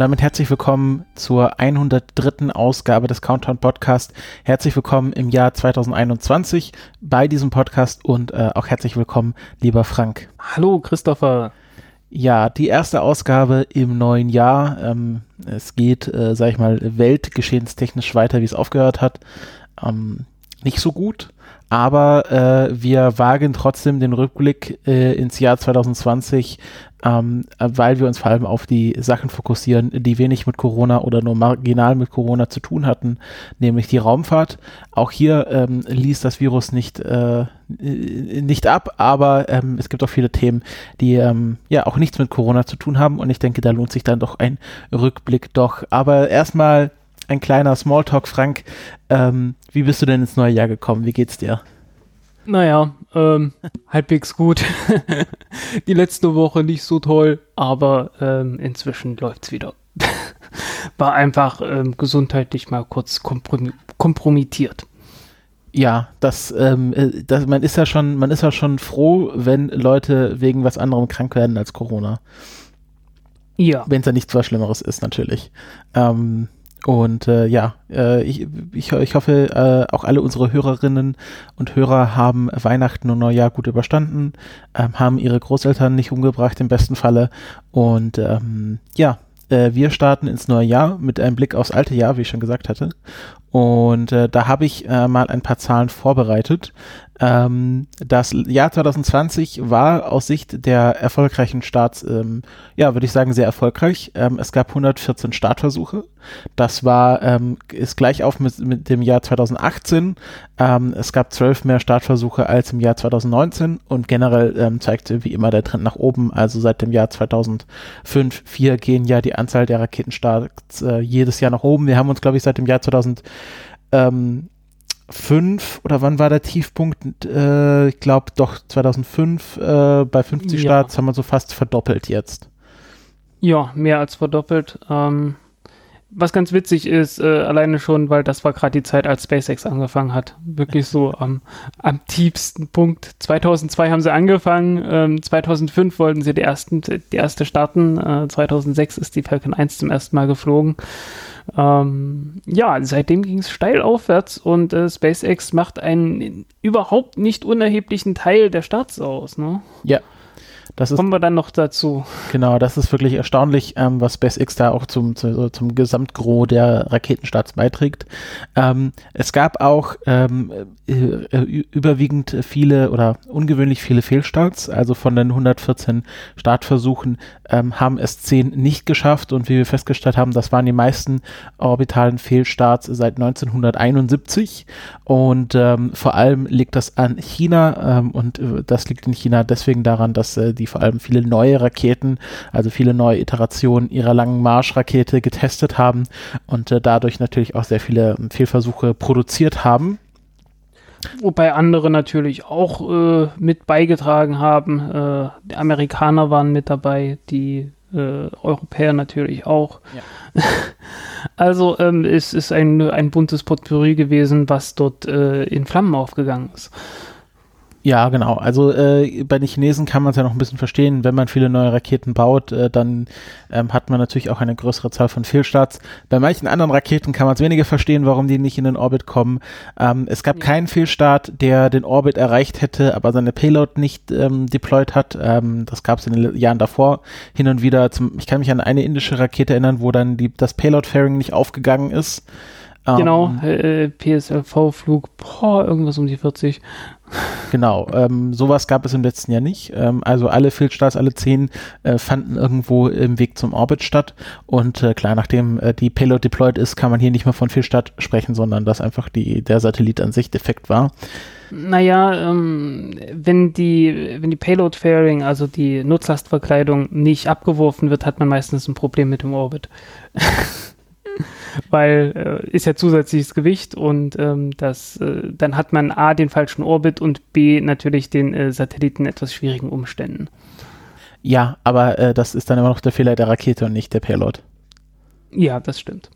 Und damit herzlich willkommen zur 103. Ausgabe des Countdown Podcast. Herzlich willkommen im Jahr 2021 bei diesem Podcast und äh, auch herzlich willkommen, lieber Frank. Hallo, Christopher. Ja, die erste Ausgabe im neuen Jahr. Ähm, es geht, äh, sag ich mal, weltgeschehenstechnisch weiter, wie es aufgehört hat. Ähm, nicht so gut, aber äh, wir wagen trotzdem den Rückblick äh, ins Jahr 2020 ähm, weil wir uns vor allem auf die Sachen fokussieren, die wenig mit Corona oder nur marginal mit Corona zu tun hatten, nämlich die Raumfahrt. Auch hier ähm, ließ das Virus nicht, äh, nicht ab, aber ähm, es gibt auch viele Themen, die ähm, ja auch nichts mit Corona zu tun haben und ich denke, da lohnt sich dann doch ein Rückblick doch. Aber erstmal ein kleiner Smalltalk, Frank. Ähm, wie bist du denn ins neue Jahr gekommen? Wie geht's dir? Naja, ähm, halbwegs gut. Die letzte Woche nicht so toll, aber ähm, inzwischen läuft's wieder. War einfach ähm, gesundheitlich mal kurz komprom kompromittiert. Ja, das, ähm, äh, das, man ist ja schon, man ist ja schon froh, wenn Leute wegen was anderem krank werden als Corona. Ja. Wenn es ja nichts was Schlimmeres ist, natürlich. Ähm, und äh, ja, äh, ich, ich, ich hoffe, äh, auch alle unsere Hörerinnen und Hörer haben Weihnachten und Neujahr gut überstanden, ähm, haben ihre Großeltern nicht umgebracht im besten Falle. Und ähm, ja, äh, wir starten ins neue Jahr mit einem Blick aufs alte Jahr, wie ich schon gesagt hatte. Und äh, da habe ich äh, mal ein paar Zahlen vorbereitet. Ähm, das Jahr 2020 war aus Sicht der erfolgreichen Starts, ähm, ja, würde ich sagen, sehr erfolgreich. Ähm, es gab 114 Startversuche. Das war, ähm, ist gleich auf mit, mit dem Jahr 2018. Ähm, es gab zwölf mehr Startversuche als im Jahr 2019 und generell ähm, zeigte wie immer der Trend nach oben. Also seit dem Jahr 2005, 2004 gehen ja die Anzahl der Raketenstarts äh, jedes Jahr nach oben. Wir haben uns, glaube ich, seit dem Jahr 2000 ähm, 2005 oder wann war der Tiefpunkt? Äh, ich glaube doch 2005 äh, bei 50 ja. Starts haben wir so fast verdoppelt jetzt. Ja, mehr als verdoppelt. Ähm, was ganz witzig ist, äh, alleine schon, weil das war gerade die Zeit, als SpaceX angefangen hat. Wirklich so am, am tiefsten Punkt. 2002 haben sie angefangen, ähm, 2005 wollten sie die, ersten, die erste starten, äh, 2006 ist die Falcon 1 zum ersten Mal geflogen. Ähm, ja, seitdem ging es steil aufwärts und äh, SpaceX macht einen überhaupt nicht unerheblichen Teil der Starts aus. Ne? Ja, das Kommen ist, wir dann noch dazu. Genau, das ist wirklich erstaunlich, ähm, was SpaceX da auch zum, zu, zum Gesamtgros der Raketenstarts beiträgt. Ähm, es gab auch ähm, äh, äh überwiegend viele oder ungewöhnlich viele Fehlstarts. Also von den 114 Startversuchen ähm, haben es 10 nicht geschafft und wie wir festgestellt haben, das waren die meisten orbitalen Fehlstarts seit 1971 und ähm, vor allem liegt das an China ähm, und äh, das liegt in China deswegen daran, dass äh, die vor allem viele neue Raketen, also viele neue Iterationen ihrer langen Marschrakete getestet haben und äh, dadurch natürlich auch sehr viele ähm, Fehlversuche produziert haben. Wobei andere natürlich auch äh, mit beigetragen haben. Äh, die Amerikaner waren mit dabei, die äh, Europäer natürlich auch. Ja. Also ähm, es ist ein, ein buntes Potpourri gewesen, was dort äh, in Flammen aufgegangen ist. Ja, genau. Also äh, bei den Chinesen kann man es ja noch ein bisschen verstehen. Wenn man viele neue Raketen baut, äh, dann ähm, hat man natürlich auch eine größere Zahl von Fehlstarts. Bei manchen anderen Raketen kann man es weniger verstehen, warum die nicht in den Orbit kommen. Ähm, es gab ja. keinen Fehlstart, der den Orbit erreicht hätte, aber seine Payload nicht ähm, deployed hat. Ähm, das gab es in den Jahren davor hin und wieder. Zum, ich kann mich an eine indische Rakete erinnern, wo dann die, das Payload-Fairing nicht aufgegangen ist. Genau, ähm, äh, PSLV-Flug, boah, irgendwas um die 40. Genau, ähm, sowas gab es im letzten Jahr nicht. Ähm, also alle Fehlstarts, alle zehn äh, fanden irgendwo im Weg zum Orbit statt. Und äh, klar, nachdem äh, die Payload deployed ist, kann man hier nicht mehr von Fehlstart sprechen, sondern dass einfach die, der Satellit an sich defekt war. Naja, ähm, wenn die, wenn die Payload Fairing, also die Nutzlastverkleidung, nicht abgeworfen wird, hat man meistens ein Problem mit dem Orbit. weil äh, ist ja zusätzliches Gewicht und ähm, das, äh, dann hat man A, den falschen Orbit und B, natürlich den äh, Satelliten etwas schwierigen Umständen. Ja, aber äh, das ist dann immer noch der Fehler der Rakete und nicht der Payload. Ja, das stimmt.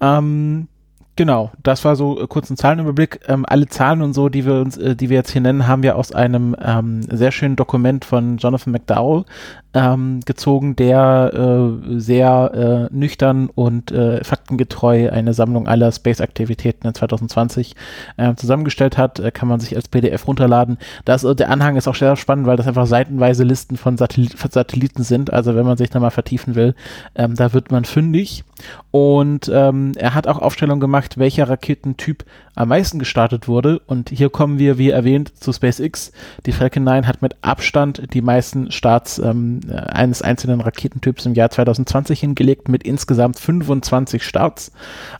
Ähm, Genau, das war so äh, kurz ein Zahlenüberblick. Ähm, alle Zahlen und so, die wir uns, äh, die wir jetzt hier nennen, haben wir aus einem ähm, sehr schönen Dokument von Jonathan McDowell ähm, gezogen, der äh, sehr äh, nüchtern und äh, faktengetreu eine Sammlung aller Space-Aktivitäten in 2020 äh, zusammengestellt hat. Äh, kann man sich als PDF runterladen. Das, äh, der Anhang ist auch sehr spannend, weil das einfach seitenweise Listen von Satellit Satelliten sind. Also wenn man sich da mal vertiefen will, ähm, da wird man fündig. Und ähm, er hat auch Aufstellungen gemacht, welcher Raketentyp am meisten gestartet wurde. Und hier kommen wir, wie erwähnt, zu SpaceX. Die Falcon 9 hat mit Abstand die meisten Starts ähm, eines einzelnen Raketentyps im Jahr 2020 hingelegt, mit insgesamt 25 Starts.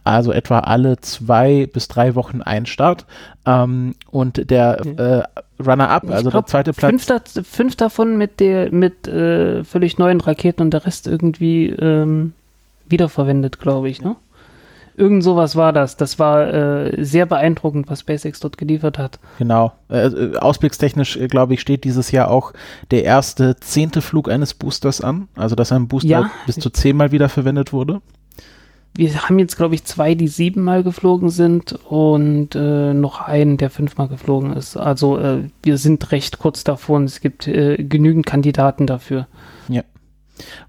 Also etwa alle zwei bis drei Wochen ein Start. Ähm, und der äh, Runner-up, also glaub, der zweite Platz. Fünf, fünf, davon mit der mit äh, völlig neuen Raketen und der Rest irgendwie ähm, wiederverwendet, glaube ich, ne? Irgend sowas war das. Das war äh, sehr beeindruckend, was SpaceX dort geliefert hat. Genau. Äh, äh ausblickstechnisch, äh, glaube ich, steht dieses Jahr auch der erste zehnte Flug eines Boosters an. Also, dass ein Booster ja. bis zu zehnmal wiederverwendet wurde. Wir haben jetzt, glaube ich, zwei, die siebenmal geflogen sind und äh, noch einen, der fünfmal geflogen ist. Also, äh, wir sind recht kurz davor und es gibt genügend Kandidaten dafür. Ja.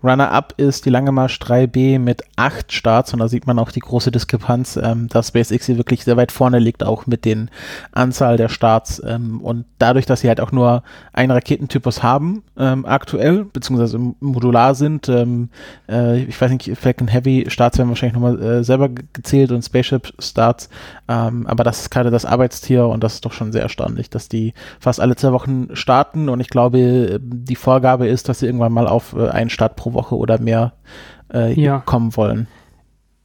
Runner-up ist die Lange Marsch 3B mit acht Starts und da sieht man auch die große Diskrepanz, ähm, dass SpaceX hier wirklich sehr weit vorne liegt, auch mit den Anzahl der Starts ähm, und dadurch, dass sie halt auch nur einen Raketentypus haben ähm, aktuell, beziehungsweise modular sind, ähm, äh, ich weiß nicht, Falcon Heavy Starts werden wahrscheinlich nochmal äh, selber gezählt und Spaceship Starts, ähm, aber das ist gerade das Arbeitstier und das ist doch schon sehr erstaunlich, dass die fast alle zwei Wochen starten und ich glaube, die Vorgabe ist, dass sie irgendwann mal auf äh, einen Start pro Woche oder mehr äh, ja. kommen wollen.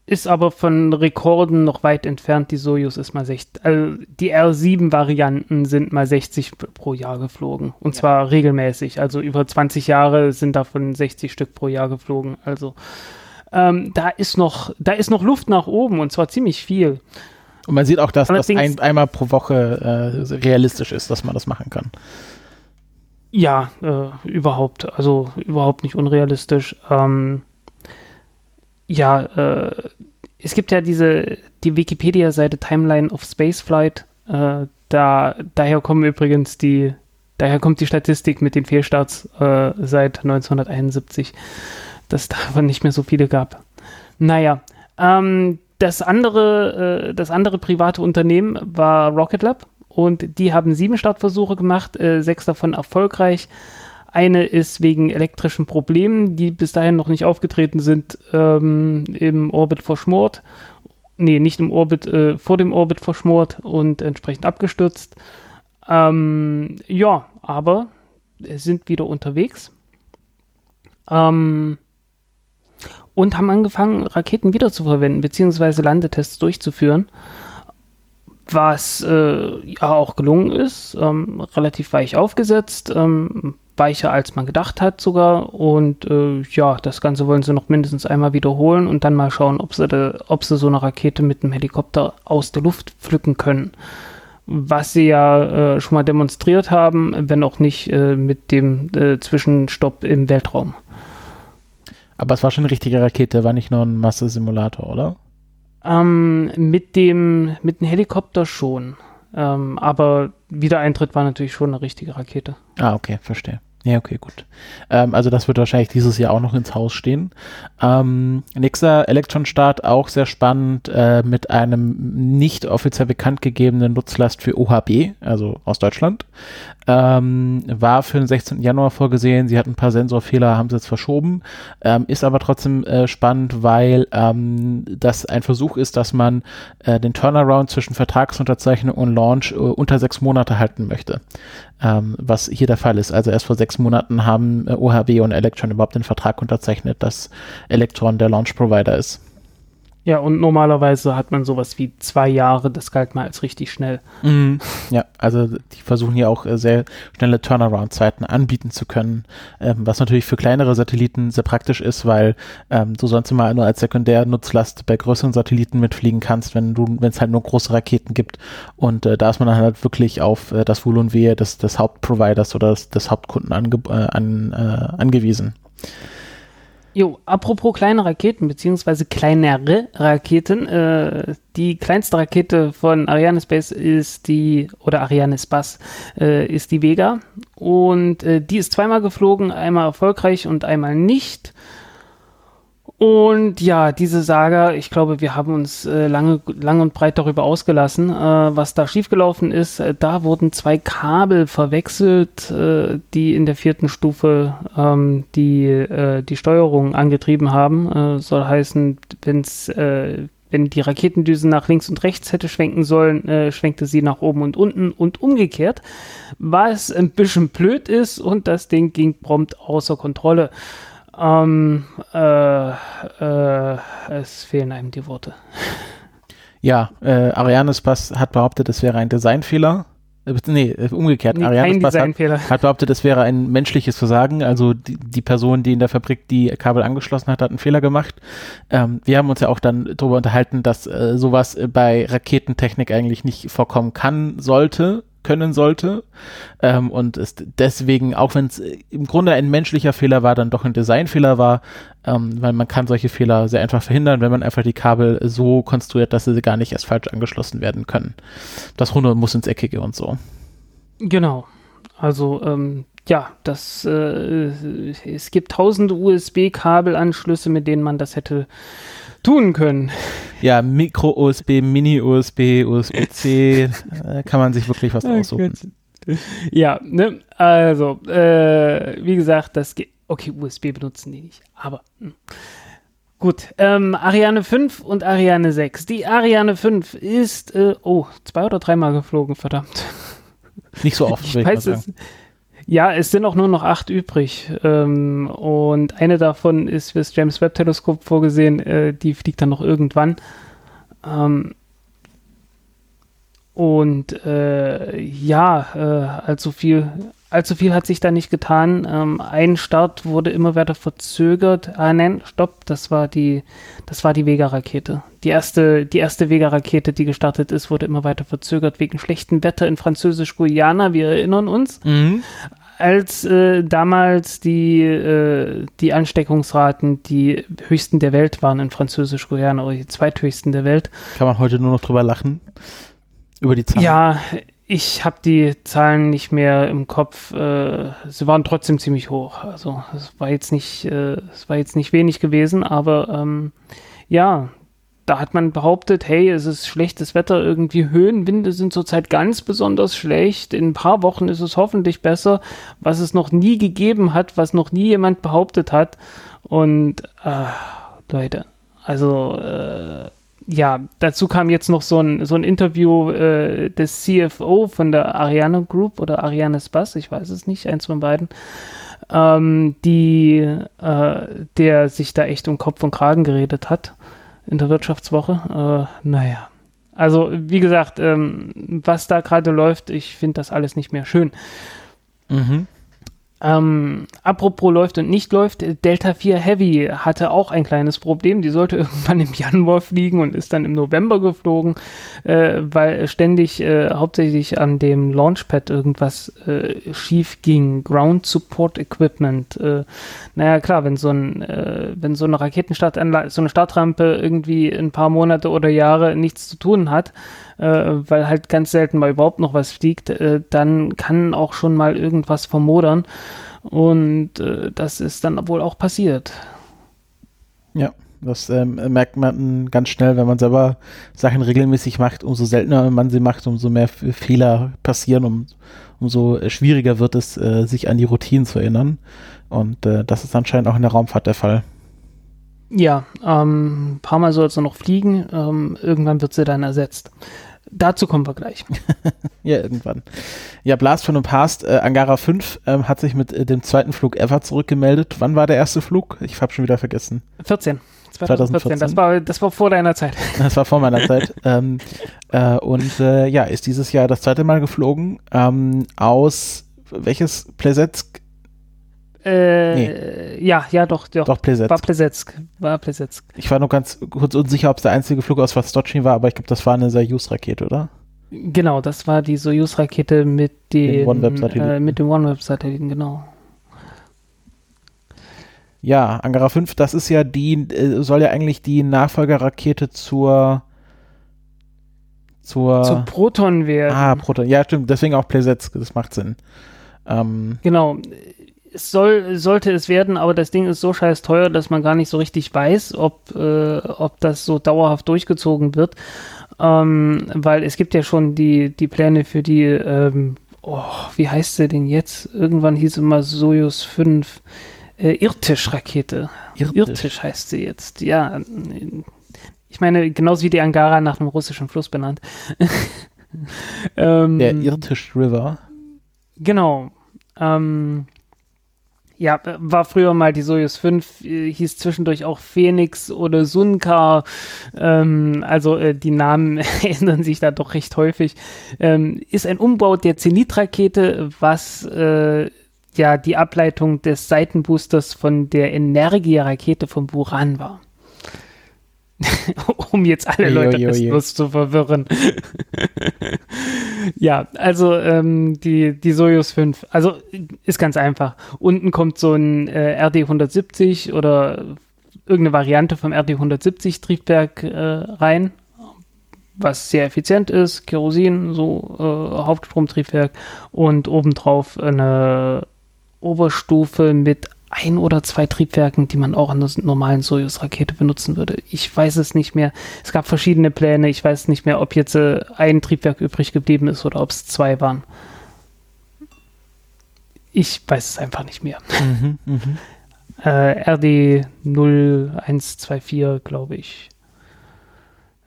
Ist aber von Rekorden noch weit entfernt. Die Soyuz ist mal 60. Also die R7-Varianten sind mal 60 pro Jahr geflogen. Und ja. zwar regelmäßig. Also über 20 Jahre sind davon 60 Stück pro Jahr geflogen. Also ähm, da ist noch, da ist noch Luft nach oben und zwar ziemlich viel. Und man sieht auch, dass das ein, einmal pro Woche äh, realistisch ist, dass man das machen kann. Ja, äh, überhaupt. Also überhaupt nicht unrealistisch. Ähm, ja, äh, es gibt ja diese, die Wikipedia-Seite Timeline of Spaceflight. Äh, da, daher kommen übrigens die, daher kommt die Statistik mit den Fehlstarts äh, seit 1971, dass es davon nicht mehr so viele gab. Naja, ähm, das andere, äh, das andere private Unternehmen war Rocket Lab und die haben sieben Startversuche gemacht, äh, sechs davon erfolgreich. Eine ist wegen elektrischen Problemen, die bis dahin noch nicht aufgetreten sind, ähm, im Orbit verschmort. Nee, nicht im Orbit, äh, vor dem Orbit verschmort und entsprechend abgestürzt. Ähm, ja, aber sind wieder unterwegs. Ähm, und haben angefangen, Raketen wiederzuverwenden, beziehungsweise Landetests durchzuführen was äh, ja auch gelungen ist, ähm, relativ weich aufgesetzt, ähm, weicher als man gedacht hat sogar und äh, ja, das Ganze wollen sie noch mindestens einmal wiederholen und dann mal schauen, ob sie, de, ob sie so eine Rakete mit einem Helikopter aus der Luft pflücken können. Was sie ja äh, schon mal demonstriert haben, wenn auch nicht äh, mit dem äh, Zwischenstopp im Weltraum. Aber es war schon eine richtige Rakete, war nicht nur ein Masse-Simulator, oder? Ähm, mit dem, mit dem Helikopter schon. Ähm, aber Wiedereintritt war natürlich schon eine richtige Rakete. Ah, okay, verstehe. Ja, okay, gut. Ähm, also das wird wahrscheinlich dieses Jahr auch noch ins Haus stehen. Ähm, nächster Elektron-Start, auch sehr spannend, äh, mit einem nicht offiziell bekannt gegebenen Nutzlast für OHB, also aus Deutschland. Ähm, war für den 16. Januar vorgesehen. Sie hatten ein paar Sensorfehler, haben sie jetzt verschoben. Ähm, ist aber trotzdem äh, spannend, weil ähm, das ein Versuch ist, dass man äh, den Turnaround zwischen Vertragsunterzeichnung und Launch äh, unter sechs Monate halten möchte ähm, was hier der Fall ist. Also erst vor sechs Monaten haben äh, OHB und Electron überhaupt den Vertrag unterzeichnet, dass Electron der Launch Provider ist. Ja, und normalerweise hat man sowas wie zwei Jahre, das galt mal als richtig schnell. Mhm. Ja, also die versuchen hier auch äh, sehr schnelle Turnaround-Zeiten anbieten zu können, ähm, was natürlich für kleinere Satelliten sehr praktisch ist, weil ähm, du sonst immer nur als Sekundärnutzlast bei größeren Satelliten mitfliegen kannst, wenn du, wenn es halt nur große Raketen gibt. Und äh, da ist man dann halt wirklich auf äh, das Wohl und Wehe des, des Hauptproviders oder des, des Hauptkunden ange, äh, an, äh, angewiesen. Jo, apropos kleine Raketen, beziehungsweise kleinere Raketen. Äh, die kleinste Rakete von Ariane Space ist die, oder Ariane Space, äh, ist die Vega. Und äh, die ist zweimal geflogen, einmal erfolgreich und einmal nicht. Und ja, diese Saga, ich glaube, wir haben uns äh, lange, lang und breit darüber ausgelassen, äh, was da schiefgelaufen ist. Äh, da wurden zwei Kabel verwechselt, äh, die in der vierten Stufe ähm, die, äh, die Steuerung angetrieben haben. Äh, soll heißen, wenn's, wenn die Raketendüse nach links und rechts hätte schwenken sollen, schwenkte sie nach oben und unten und umgekehrt, was ein bisschen blöd ist und das Ding ging prompt außer Kontrolle. Ähm, äh, äh, es fehlen einem die Worte. Ja, äh, Arianes Pass hat behauptet, es wäre ein Designfehler. Äh, nee, äh, umgekehrt. Nee, Arianes Pass hat, hat, behauptet, es wäre ein menschliches Versagen. Also die, die, Person, die in der Fabrik die Kabel angeschlossen hat, hat einen Fehler gemacht. Ähm, wir haben uns ja auch dann darüber unterhalten, dass äh, sowas bei Raketentechnik eigentlich nicht vorkommen kann, sollte können sollte. Ähm, und es deswegen, auch wenn es im Grunde ein menschlicher Fehler war, dann doch ein Designfehler war, ähm, weil man kann solche Fehler sehr einfach verhindern, wenn man einfach die Kabel so konstruiert, dass sie gar nicht erst falsch angeschlossen werden können. Das Runde muss ins Eckige und so. Genau. Also ähm, ja, das äh, es gibt tausende USB-Kabelanschlüsse, mit denen man das hätte tun können. Ja, Micro-USB, Mini-USB, USB-C, äh, kann man sich wirklich was oh aussuchen. Ja, ne, also, äh, wie gesagt, das geht. Okay, USB benutzen die nicht, aber. Mh. Hm. Gut, ähm, Ariane 5 und Ariane 6. Die Ariane 5 ist, äh, oh, zwei oder dreimal geflogen, verdammt. Nicht so oft, ich weiß es. Ja, es sind auch nur noch acht übrig. Ähm, und eine davon ist fürs James Webb Teleskop vorgesehen. Äh, die fliegt dann noch irgendwann. Ähm, und äh, ja, äh, allzu viel, allzu viel hat sich da nicht getan. Ähm, ein Start wurde immer weiter verzögert. Ah, nein, stopp, das war die, das war die Vega-Rakete. Die erste, die erste Vega-Rakete, die gestartet ist, wurde immer weiter verzögert wegen schlechtem Wetter in Französisch-Guyana. Wir erinnern uns. Mhm als äh, damals die, äh, die Ansteckungsraten die höchsten der Welt waren in Französisch-Guyana oder die zweithöchsten der Welt. Kann man heute nur noch drüber lachen? Über die Zahlen? Ja, ich habe die Zahlen nicht mehr im Kopf. Äh, sie waren trotzdem ziemlich hoch. Also es war jetzt nicht, äh, es war jetzt nicht wenig gewesen, aber ähm, ja, da hat man behauptet, hey, es ist schlechtes Wetter, irgendwie Höhenwinde sind zurzeit ganz besonders schlecht. In ein paar Wochen ist es hoffentlich besser, was es noch nie gegeben hat, was noch nie jemand behauptet hat. Und äh, Leute, also äh, ja, dazu kam jetzt noch so ein, so ein Interview äh, des CFO von der Ariane Group oder Ariane Spass, ich weiß es nicht, eins von beiden, ähm, die, äh, der sich da echt um Kopf und Kragen geredet hat in der Wirtschaftswoche. Äh, naja. Also, wie gesagt, ähm, was da gerade läuft, ich finde das alles nicht mehr schön. Mhm. Ähm, apropos läuft und nicht läuft, Delta 4 Heavy hatte auch ein kleines Problem. Die sollte irgendwann im Januar fliegen und ist dann im November geflogen, äh, weil ständig äh, hauptsächlich an dem Launchpad irgendwas äh, schief ging. Ground Support Equipment. Äh, naja, klar, wenn so, ein, äh, wenn so eine Raketenstartanlage, so eine Startrampe irgendwie ein paar Monate oder Jahre nichts zu tun hat, äh, weil halt ganz selten mal überhaupt noch was fliegt, äh, dann kann auch schon mal irgendwas vermodern. Und äh, das ist dann wohl auch passiert. Ja, das ähm, merkt man ganz schnell, wenn man selber Sachen regelmäßig macht. Umso seltener man sie macht, umso mehr Fehler passieren, um, umso schwieriger wird es, äh, sich an die Routinen zu erinnern. Und äh, das ist anscheinend auch in der Raumfahrt der Fall. Ja, ähm, ein paar Mal soll sie noch fliegen. Ähm, irgendwann wird sie dann ersetzt. Dazu kommen wir gleich. ja, irgendwann. Ja, Blast von und Past, äh, Angara 5 ähm, hat sich mit äh, dem zweiten Flug ever zurückgemeldet. Wann war der erste Flug? Ich habe schon wieder vergessen. 14. 2014. 2014. Das, war, das war vor deiner Zeit. Das war vor meiner Zeit. ähm, äh, und äh, ja, ist dieses Jahr das zweite Mal geflogen. Ähm, aus welches Plesetsk? Äh, nee. Ja, ja, doch, doch. Doch, Plesetsk. War Plesetsk. War Plesetsk. Ich war nur ganz kurz unsicher, ob es der einzige Flug aus Vostochny war, aber ich glaube, das war eine Soyuz-Rakete, oder? Genau, das war die Soyuz-Rakete mit, den, OneWeb-Satelliten. Äh, mit dem OneWeb-Satelliten, genau. Ja, Angara 5, das ist ja die, äh, soll ja eigentlich die Nachfolgerrakete zur zur, zur Proton werden. Ah, Proton. Ja, stimmt. Deswegen auch Plesetsk. Das macht Sinn. Ähm, genau es soll, sollte es werden, aber das Ding ist so scheiß teuer, dass man gar nicht so richtig weiß, ob, äh, ob das so dauerhaft durchgezogen wird. Ähm, weil es gibt ja schon die, die Pläne für die, ähm, oh, wie heißt sie denn jetzt? Irgendwann hieß es immer Soyuz 5 äh, Irtisch-Rakete. Irtisch. Irtisch heißt sie jetzt, ja. Ich meine, genauso wie die Angara nach einem russischen Fluss benannt. ähm, Der Irtisch River. Genau. Ähm, ja, war früher mal die Soyuz 5, äh, hieß zwischendurch auch Phoenix oder Sunkar. Ähm, also äh, die Namen ändern sich da doch recht häufig. Ähm, ist ein Umbau der Zenit-Rakete, was äh, ja die Ableitung des Seitenboosters von der Energia-Rakete von Buran war. um jetzt alle Leute restlos zu verwirren. ja, also ähm, die, die Soyuz 5, also ist ganz einfach. Unten kommt so ein äh, RD-170 oder irgendeine Variante vom RD-170 Triebwerk äh, rein, was sehr effizient ist, Kerosin, so äh, Hauptstromtriebwerk und obendrauf eine Oberstufe mit ein oder zwei Triebwerken, die man auch an der normalen Soyuz-Rakete benutzen würde. Ich weiß es nicht mehr. Es gab verschiedene Pläne. Ich weiß nicht mehr, ob jetzt äh, ein Triebwerk übrig geblieben ist oder ob es zwei waren. Ich weiß es einfach nicht mehr. Mhm, mh. äh, RD 0124, glaube ich.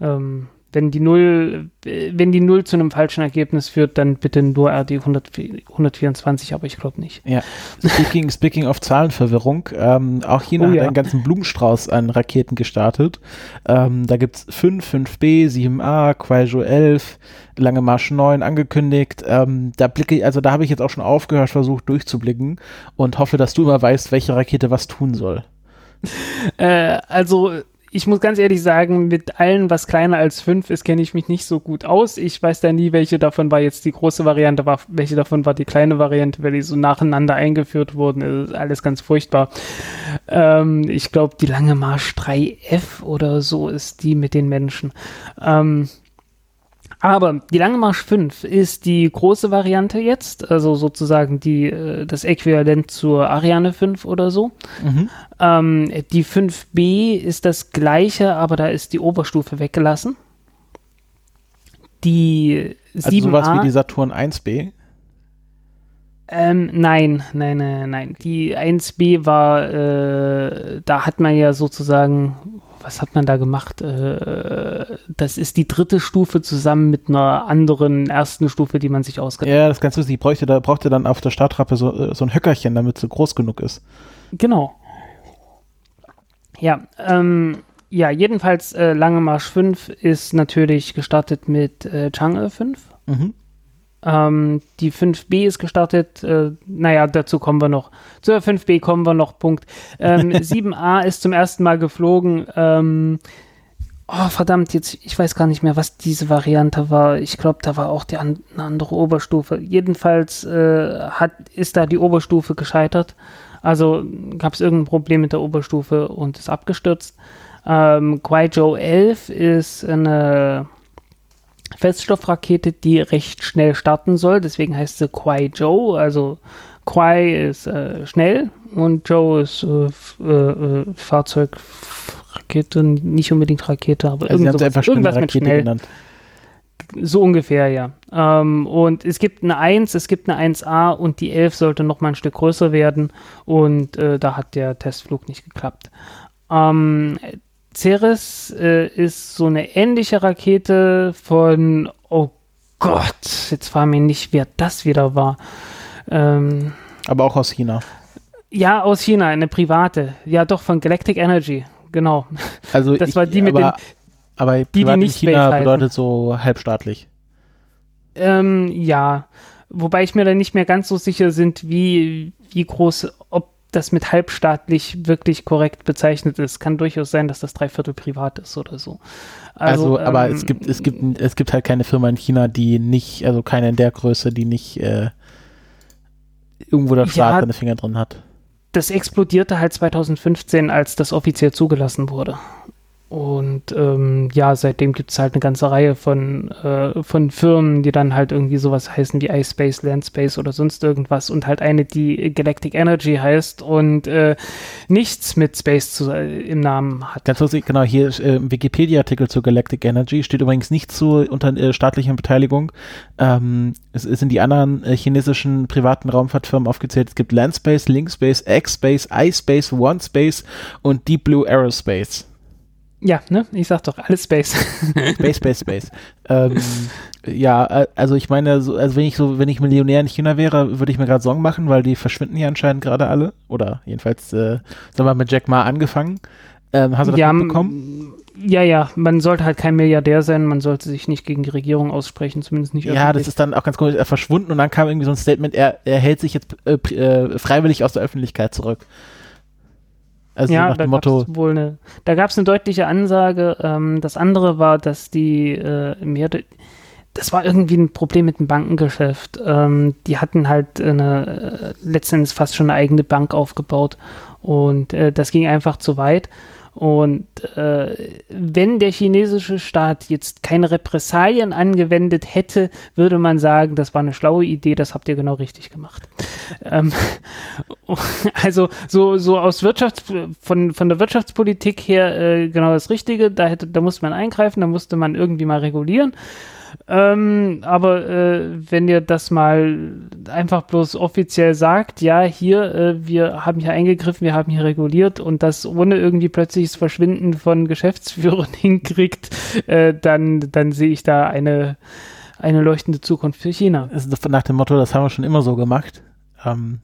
Ähm, wenn die Null, wenn die Null zu einem falschen Ergebnis führt, dann bitte nur RD 100, 124, aber ich glaube nicht. Ja. Speaking, speaking of Zahlenverwirrung, ähm, auch China oh, ja. hat einen ganzen Blumenstrauß an Raketen gestartet. Ähm, da gibt es 5, 5B, 7A, Kuaizhou 11, Lange Marsch 9 angekündigt. Ähm, da blicke also da habe ich jetzt auch schon aufgehört, versucht durchzublicken und hoffe, dass du immer weißt, welche Rakete was tun soll. Äh, also ich muss ganz ehrlich sagen, mit allen, was kleiner als fünf ist, kenne ich mich nicht so gut aus. Ich weiß da nie, welche davon war jetzt die große Variante, war, welche davon war die kleine Variante, weil die so nacheinander eingeführt wurden. Ist alles ganz furchtbar. Ähm, ich glaube, die lange Marsch 3F oder so ist die mit den Menschen. Ähm, aber die Lange Marsch 5 ist die große Variante jetzt, also sozusagen die, äh, das Äquivalent zur Ariane 5 oder so. Mhm. Ähm, die 5B ist das gleiche, aber da ist die Oberstufe weggelassen. Die 7A. Also sowas wie die Saturn 1B? Ähm, nein, nein, nein, nein. Die 1B war, äh, da hat man ja sozusagen, was hat man da gemacht? Äh, das ist die dritte Stufe zusammen mit einer anderen ersten Stufe, die man sich ausgedacht hat. Ja, das ist ganz lustig. Bräuchte da brauchte dann auf der Starttrappe so, äh, so ein Höckerchen, damit sie groß genug ist. Genau. Ja, ähm, ja, jedenfalls äh, Lange Marsch 5 ist natürlich gestartet mit äh, Chang'e 5. Mhm. Ähm, die 5B ist gestartet. Äh, naja, dazu kommen wir noch. Zur 5B kommen wir noch. Punkt. Ähm, 7A ist zum ersten Mal geflogen. Ähm, oh, verdammt, jetzt, ich weiß gar nicht mehr, was diese Variante war. Ich glaube, da war auch die an, eine andere Oberstufe. Jedenfalls äh, hat, ist da die Oberstufe gescheitert. Also gab es irgendein Problem mit der Oberstufe und ist abgestürzt. Ähm, Guizhou 11 ist eine Feststoffrakete, die recht schnell starten soll. Deswegen heißt sie Quai Joe. Also Quai ist äh, schnell und Joe ist äh, äh, Fahrzeug, Rakete, nicht unbedingt Rakete, aber Also irgendwas, einfach schnell irgendwas mit Rakete schnell. genannt. So ungefähr, ja. Ähm, und es gibt eine 1, es gibt eine 1a und die 11 sollte noch mal ein Stück größer werden und äh, da hat der Testflug nicht geklappt. Ähm, Ceres äh, ist so eine ähnliche Rakete von, oh Gott, jetzt fahr mir nicht, wer das wieder war. Ähm, Aber auch aus China. ja, aus China, eine private. Ja, doch, von Galactic Energy, genau. Also Das ich, war die mit aber, aber die in nicht China Space heißen. bedeutet so halbstaatlich. Ähm, ja, wobei ich mir da nicht mehr ganz so sicher sind, wie, wie groß, ob das mit halbstaatlich wirklich korrekt bezeichnet ist. Kann durchaus sein, dass das Dreiviertel privat ist oder so. Also, aber ähm, es gibt, es gibt, es gibt halt keine Firma in China, die nicht, also keine in der Größe, die nicht äh, irgendwo der Ja. Staat seine Finger drin hat. das explodierte halt 2015, als das offiziell zugelassen wurde. Und ähm, ja, seitdem gibt es halt eine ganze Reihe von, äh, von Firmen, die dann halt irgendwie sowas heißen wie iSpace, Landspace oder sonst irgendwas und halt eine, die Galactic Energy heißt und äh, nichts mit Space zu, äh, im Namen hat. Ganz lustig, genau, hier ist, äh, Wikipedia-Artikel zu Galactic Energy steht übrigens nicht zu unter äh, staatlicher Beteiligung. Ähm, es, es sind die anderen äh, chinesischen privaten Raumfahrtfirmen aufgezählt. Es gibt Landspace, Linkspace, X-Space, iSpace, OneSpace und Deep Blue Aerospace. Ja, ne? Ich sag doch, alles Space. Space, Space, Space. ähm, ja, äh, also ich meine, so, also wenn ich so, wenn ich Millionär in China wäre, würde ich mir gerade Sorgen machen, weil die verschwinden ja anscheinend gerade alle. Oder jedenfalls, äh, sagen wir mal, mit Jack Ma angefangen. Ähm, hast du das ja, mitbekommen? ja, ja, man sollte halt kein Milliardär sein, man sollte sich nicht gegen die Regierung aussprechen, zumindest nicht Ja, das öffentlich. ist dann auch ganz komisch. Er verschwunden und dann kam irgendwie so ein Statement, er, er hält sich jetzt äh, äh, freiwillig aus der Öffentlichkeit zurück. Also ja, nach da dem gab's Motto, wohl eine, da gab es eine deutliche Ansage. Ähm, das andere war, dass die äh, mehr, das war irgendwie ein Problem mit dem Bankengeschäft. Ähm, die hatten halt eine, äh, letztendlich fast schon eine eigene Bank aufgebaut und äh, das ging einfach zu weit. Und äh, wenn der chinesische Staat jetzt keine Repressalien angewendet hätte, würde man sagen, das war eine schlaue Idee, das habt ihr genau richtig gemacht. ähm, also so, so aus Wirtschafts von, von der Wirtschaftspolitik her äh, genau das Richtige, da hätte, da musste man eingreifen, da musste man irgendwie mal regulieren. Ähm, aber äh, wenn ihr das mal einfach bloß offiziell sagt, ja, hier, äh, wir haben hier eingegriffen, wir haben hier reguliert und das ohne irgendwie plötzliches Verschwinden von Geschäftsführern hinkriegt, äh, dann, dann sehe ich da eine, eine leuchtende Zukunft für China. ist nach dem Motto, das haben wir schon immer so gemacht. Ähm,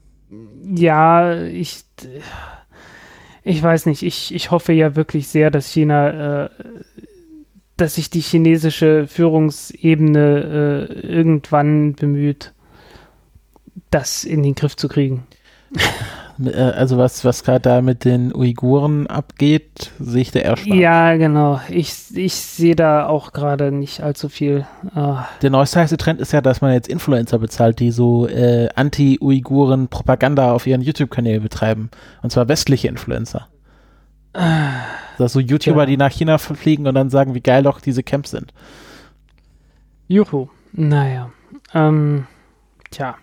Ja, ich, ich weiß nicht. Ich, ich hoffe ja wirklich sehr, dass China, äh, dass sich die chinesische Führungsebene äh, irgendwann bemüht, das in den Griff zu kriegen. äh, also was, was gerade da mit den Uiguren abgeht, sehe ich da eher schwarz. Ja, genau. Ich, ich sehe da auch gerade nicht allzu viel. Äh, Der neueste heiße Trend ist ja, dass man jetzt Influencer bezahlt, die so äh, anti-Uiguren Propaganda auf ihren YouTube-Kanälen betreiben. Und zwar westliche Influencer. Das so YouTuber, Ja. die nach China fliegen und dann sagen, wie geil doch diese Camps sind. Juhu. Naja. Ähm, tja.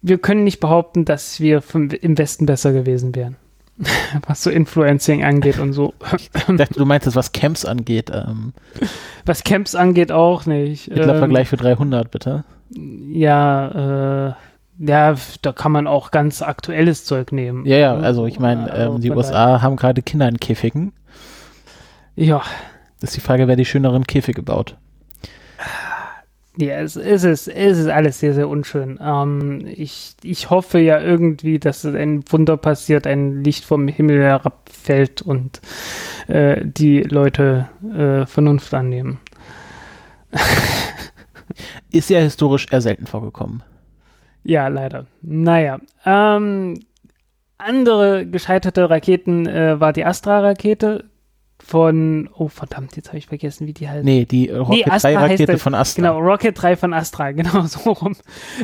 Wir können nicht behaupten, dass wir vom, im Westen besser gewesen wären. Was so Influencing angeht und so. Ich dachte, du meintest, was Camps angeht. Ähm, Was Camps angeht auch nicht. mittler Ähm, Vergleich für 300, bitte. Ja, äh, ja, da kann man auch ganz aktuelles Zeug nehmen. Ja, ja, also ich meine, Also ähm, die USA haben gerade Kinder in Käfigen. Ja, Das ist die Frage, wer die schöneren Käfige baut. ja es, es, ist, es ist alles sehr, sehr unschön. Ähm, ich, ich hoffe ja irgendwie, dass ein Wunder passiert, ein Licht vom Himmel herabfällt und äh, die Leute äh, Vernunft annehmen. Ist ja historisch eher selten vorgekommen. Ja, leider. Naja. Ähm, andere gescheiterte Raketen äh, war die Astra-Rakete von, oh verdammt, jetzt habe ich vergessen, wie die heißt. Nee, die Rocket nee, 3 Rakete von Astra. Genau, Rocket 3 von Astra, genau so rum.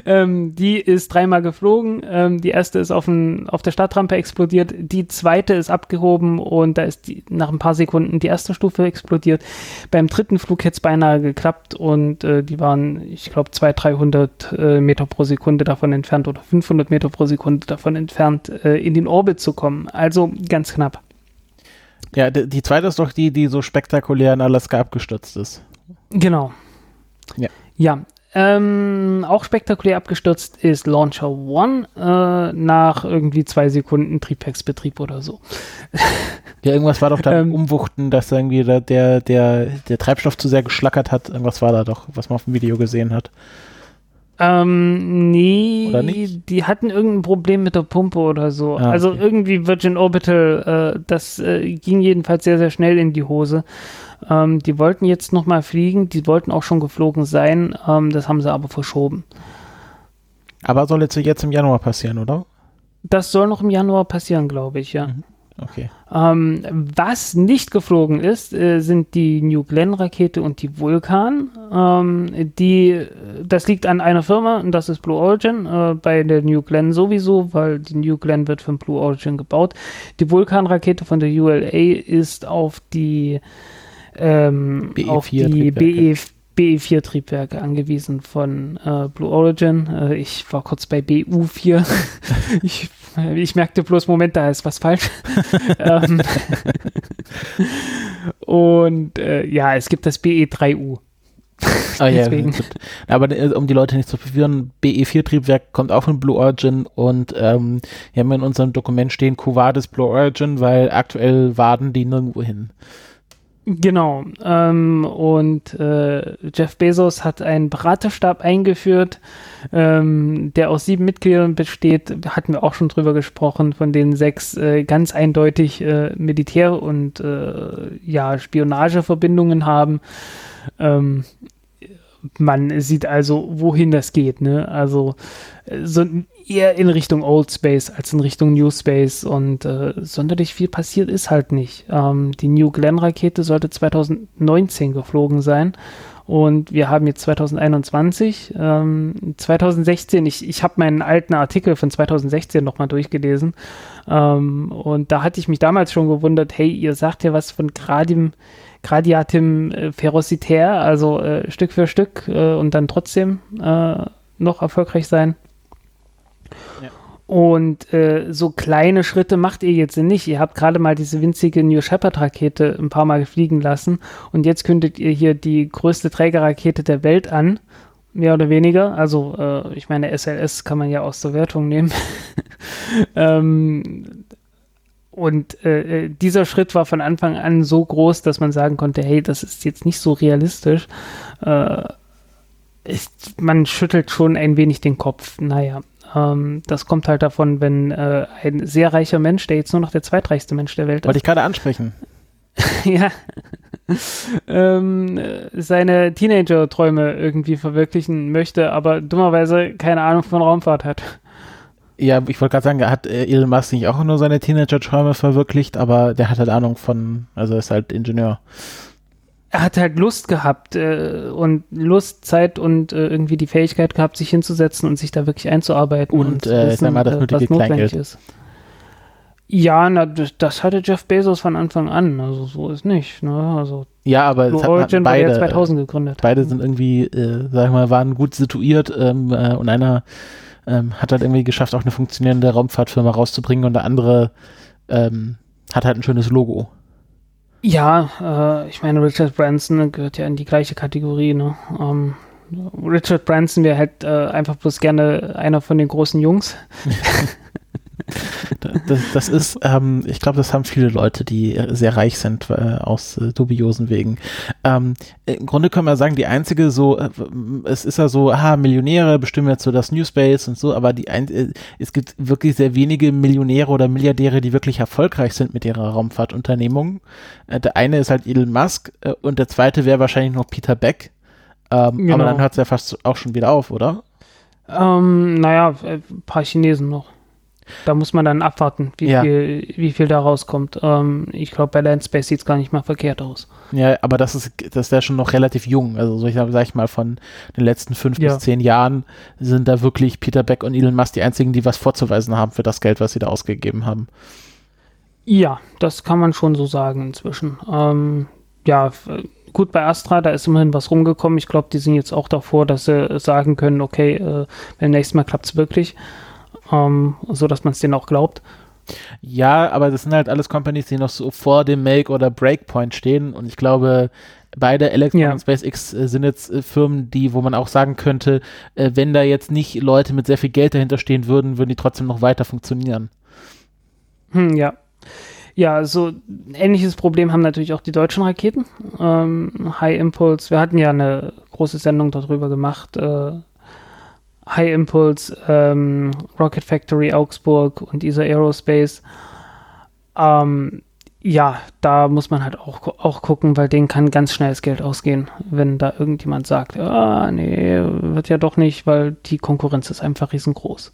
Ähm, die ist dreimal geflogen. Ähm, die erste ist auf, ein, auf der Startrampe explodiert. Die zweite ist abgehoben und da ist die, nach ein paar Sekunden die erste Stufe explodiert. Beim dritten Flug hätte es beinahe geklappt und äh, die waren, ich glaube, 200, 300 äh, Meter pro Sekunde davon entfernt oder 500 Meter pro Sekunde davon entfernt, äh, in den Orbit zu kommen. Also ganz knapp. Ja, die, die zweite ist doch die, die so spektakulär in Alaska abgestürzt ist. Genau. Ja. Ja. Ähm, auch spektakulär abgestürzt ist Launcher One äh, nach irgendwie zwei Sekunden Triebwerksbetrieb oder so. Ja, irgendwas war doch da ähm, Umwuchten, dass irgendwie der, der, der, der Treibstoff zu sehr geschlackert hat. Irgendwas war da doch, was man auf dem Video gesehen hat. Ähm, nee, oder nicht? die hatten irgendein Problem mit der Pumpe oder so. Ah, also okay. irgendwie Virgin Orbital, äh, das äh, ging jedenfalls sehr, sehr schnell in die Hose. Ähm, die wollten jetzt nochmal fliegen, die wollten auch schon geflogen sein, ähm, das haben sie aber verschoben. Aber soll jetzt, jetzt im Januar passieren, oder? Das soll noch im Januar passieren, glaube ich, ja. Mhm. Okay. Ähm, was nicht geflogen ist, äh, sind die New Glenn Rakete und die Vulkan. Ähm, die, das liegt an einer Firma und das ist Blue Origin. Äh, bei der New Glenn sowieso, weil die New Glenn wird von Blue Origin gebaut. Die Vulkan Rakete von der ULA ist auf die ähm, BE4 auf die BE, BE4 Triebwerke angewiesen von äh, Blue Origin. Äh, ich war kurz bei BU4. ich ich merkte bloß, Moment, da ist was falsch. ähm, und äh, ja, es gibt das BE3U. Ah, ja, Aber äh, um die Leute nicht zu verwirren, BE4-Triebwerk kommt auch von Blue Origin und ähm, wir haben in unserem Dokument stehen Covades Blue Origin, weil aktuell waden die nirgendwo hin. Genau. Ähm, und äh, Jeff Bezos hat einen Beraterstab eingeführt, ähm, der aus sieben Mitgliedern besteht. Hatten wir auch schon drüber gesprochen, von denen sechs äh, ganz eindeutig äh, Militär- und äh, ja, Spionageverbindungen haben. Ähm, man sieht also, wohin das geht. Ne? Also äh, so eher in Richtung Old Space als in Richtung New Space und äh, sonderlich viel passiert ist halt nicht. Ähm, die New Glenn Rakete sollte 2019 geflogen sein und wir haben jetzt 2021. Ähm, 2016, ich, ich habe meinen alten Artikel von 2016 nochmal durchgelesen ähm, und da hatte ich mich damals schon gewundert, hey, ihr sagt ja was von Gradim, Gradiatim äh, Ferocitär, also äh, Stück für Stück äh, und dann trotzdem äh, noch erfolgreich sein. Und äh, so kleine Schritte macht ihr jetzt nicht. Ihr habt gerade mal diese winzige New Shepard-Rakete ein paar Mal fliegen lassen und jetzt kündet ihr hier die größte Trägerrakete der Welt an, mehr oder weniger. Also äh, ich meine, SLS kann man ja aus der Wertung nehmen. ähm, und äh, äh, dieser Schritt war von Anfang an so groß, dass man sagen konnte, hey, das ist jetzt nicht so realistisch. Äh, ist, man schüttelt schon ein wenig den Kopf. Naja, ähm, das kommt halt davon, wenn äh, ein sehr reicher Mensch, der jetzt nur noch der zweitreichste Mensch der Welt ist. Wollte ich gerade ansprechen. ja. ähm, seine Teenager-Träume irgendwie verwirklichen möchte, aber dummerweise keine Ahnung von Raumfahrt hat. Ja, ich wollte gerade sagen, hat äh, Elon Musk nicht auch nur seine Teenager-Träume verwirklicht, aber der hat halt Ahnung von, also ist halt Ingenieur er hat halt Lust gehabt äh, und Lust, Zeit und äh, irgendwie die Fähigkeit gehabt, sich hinzusetzen und sich da wirklich einzuarbeiten und, und äh, wissen, mal, das äh, nötige Kleingeld. ist. Ja, na, das, das, hatte Jeff Bezos von Anfang an, also so ist nicht. Ne? Also ja, aber Blue Origin beide, 2000 gegründet. Beide sind irgendwie, äh, sag ich mal, waren gut situiert ähm, äh, und einer ähm, hat halt irgendwie geschafft, auch eine funktionierende Raumfahrtfirma rauszubringen und der andere ähm, hat halt ein schönes Logo. Ja, äh, ich meine, Richard Branson gehört ja in die gleiche Kategorie. Ne? Ähm, Richard Branson wäre halt äh, einfach bloß gerne einer von den großen Jungs. das, das, ist, ähm, ich glaube, das haben viele Leute, die sehr reich sind, äh, aus äh, dubiosen Wegen. Ähm, Im Grunde können wir sagen, die einzige so, äh, es ist ja so, aha, Millionäre bestimmen jetzt so das New Space und so, aber die ein, äh, es gibt wirklich sehr wenige Millionäre oder Milliardäre, die wirklich erfolgreich sind mit ihrer Raumfahrtunternehmung. Äh, der eine ist halt Elon Musk äh, und der zweite wäre wahrscheinlich noch Peter Beck. Ähm, genau. Aber dann hört es ja fast auch schon wieder auf, oder? Ähm, naja, ein paar Chinesen noch. Da muss man dann abwarten, wie, Ja. viel, wie viel da rauskommt. Ähm, ich glaube, bei Landspace sieht es gar nicht mal verkehrt aus. Ja, aber das ist, das wäre schon noch relativ jung. Also, so ich sag, sag ich mal, von den letzten fünf Ja. bis zehn Jahren sind da wirklich Peter Beck und Elon Musk die einzigen, die was vorzuweisen haben für das Geld, was sie da ausgegeben haben. Ja, das kann man schon so sagen inzwischen. Ähm, ja, gut, bei Astra, da ist immerhin was rumgekommen. Ich glaube, die sind jetzt auch davor, dass sie sagen können, okay, äh, beim nächsten Mal klappt es wirklich. Ähm, so dass man es denen auch glaubt. Ja, aber das sind halt alles Companies, die noch so vor dem Make- oder Breakpoint stehen. Und ich glaube, beide Electron Ja. und SpaceX äh, sind jetzt äh, Firmen, die, wo man auch sagen könnte, äh, wenn da jetzt nicht Leute mit sehr viel Geld dahinter stehen würden, würden die trotzdem noch weiter funktionieren. Hm, ja. Ja, so ein ähnliches Problem haben natürlich auch die deutschen Raketen. Ähm, High Impulse, wir hatten ja eine große Sendung darüber gemacht. High Impulse, ähm, Rocket Factory Augsburg und ESA Aerospace. Ähm, ja, da muss man halt auch, auch gucken, weil denen kann ganz schnell das Geld ausgehen, wenn da irgendjemand sagt, ah, nee, wird ja doch nicht, weil die Konkurrenz ist einfach riesengroß.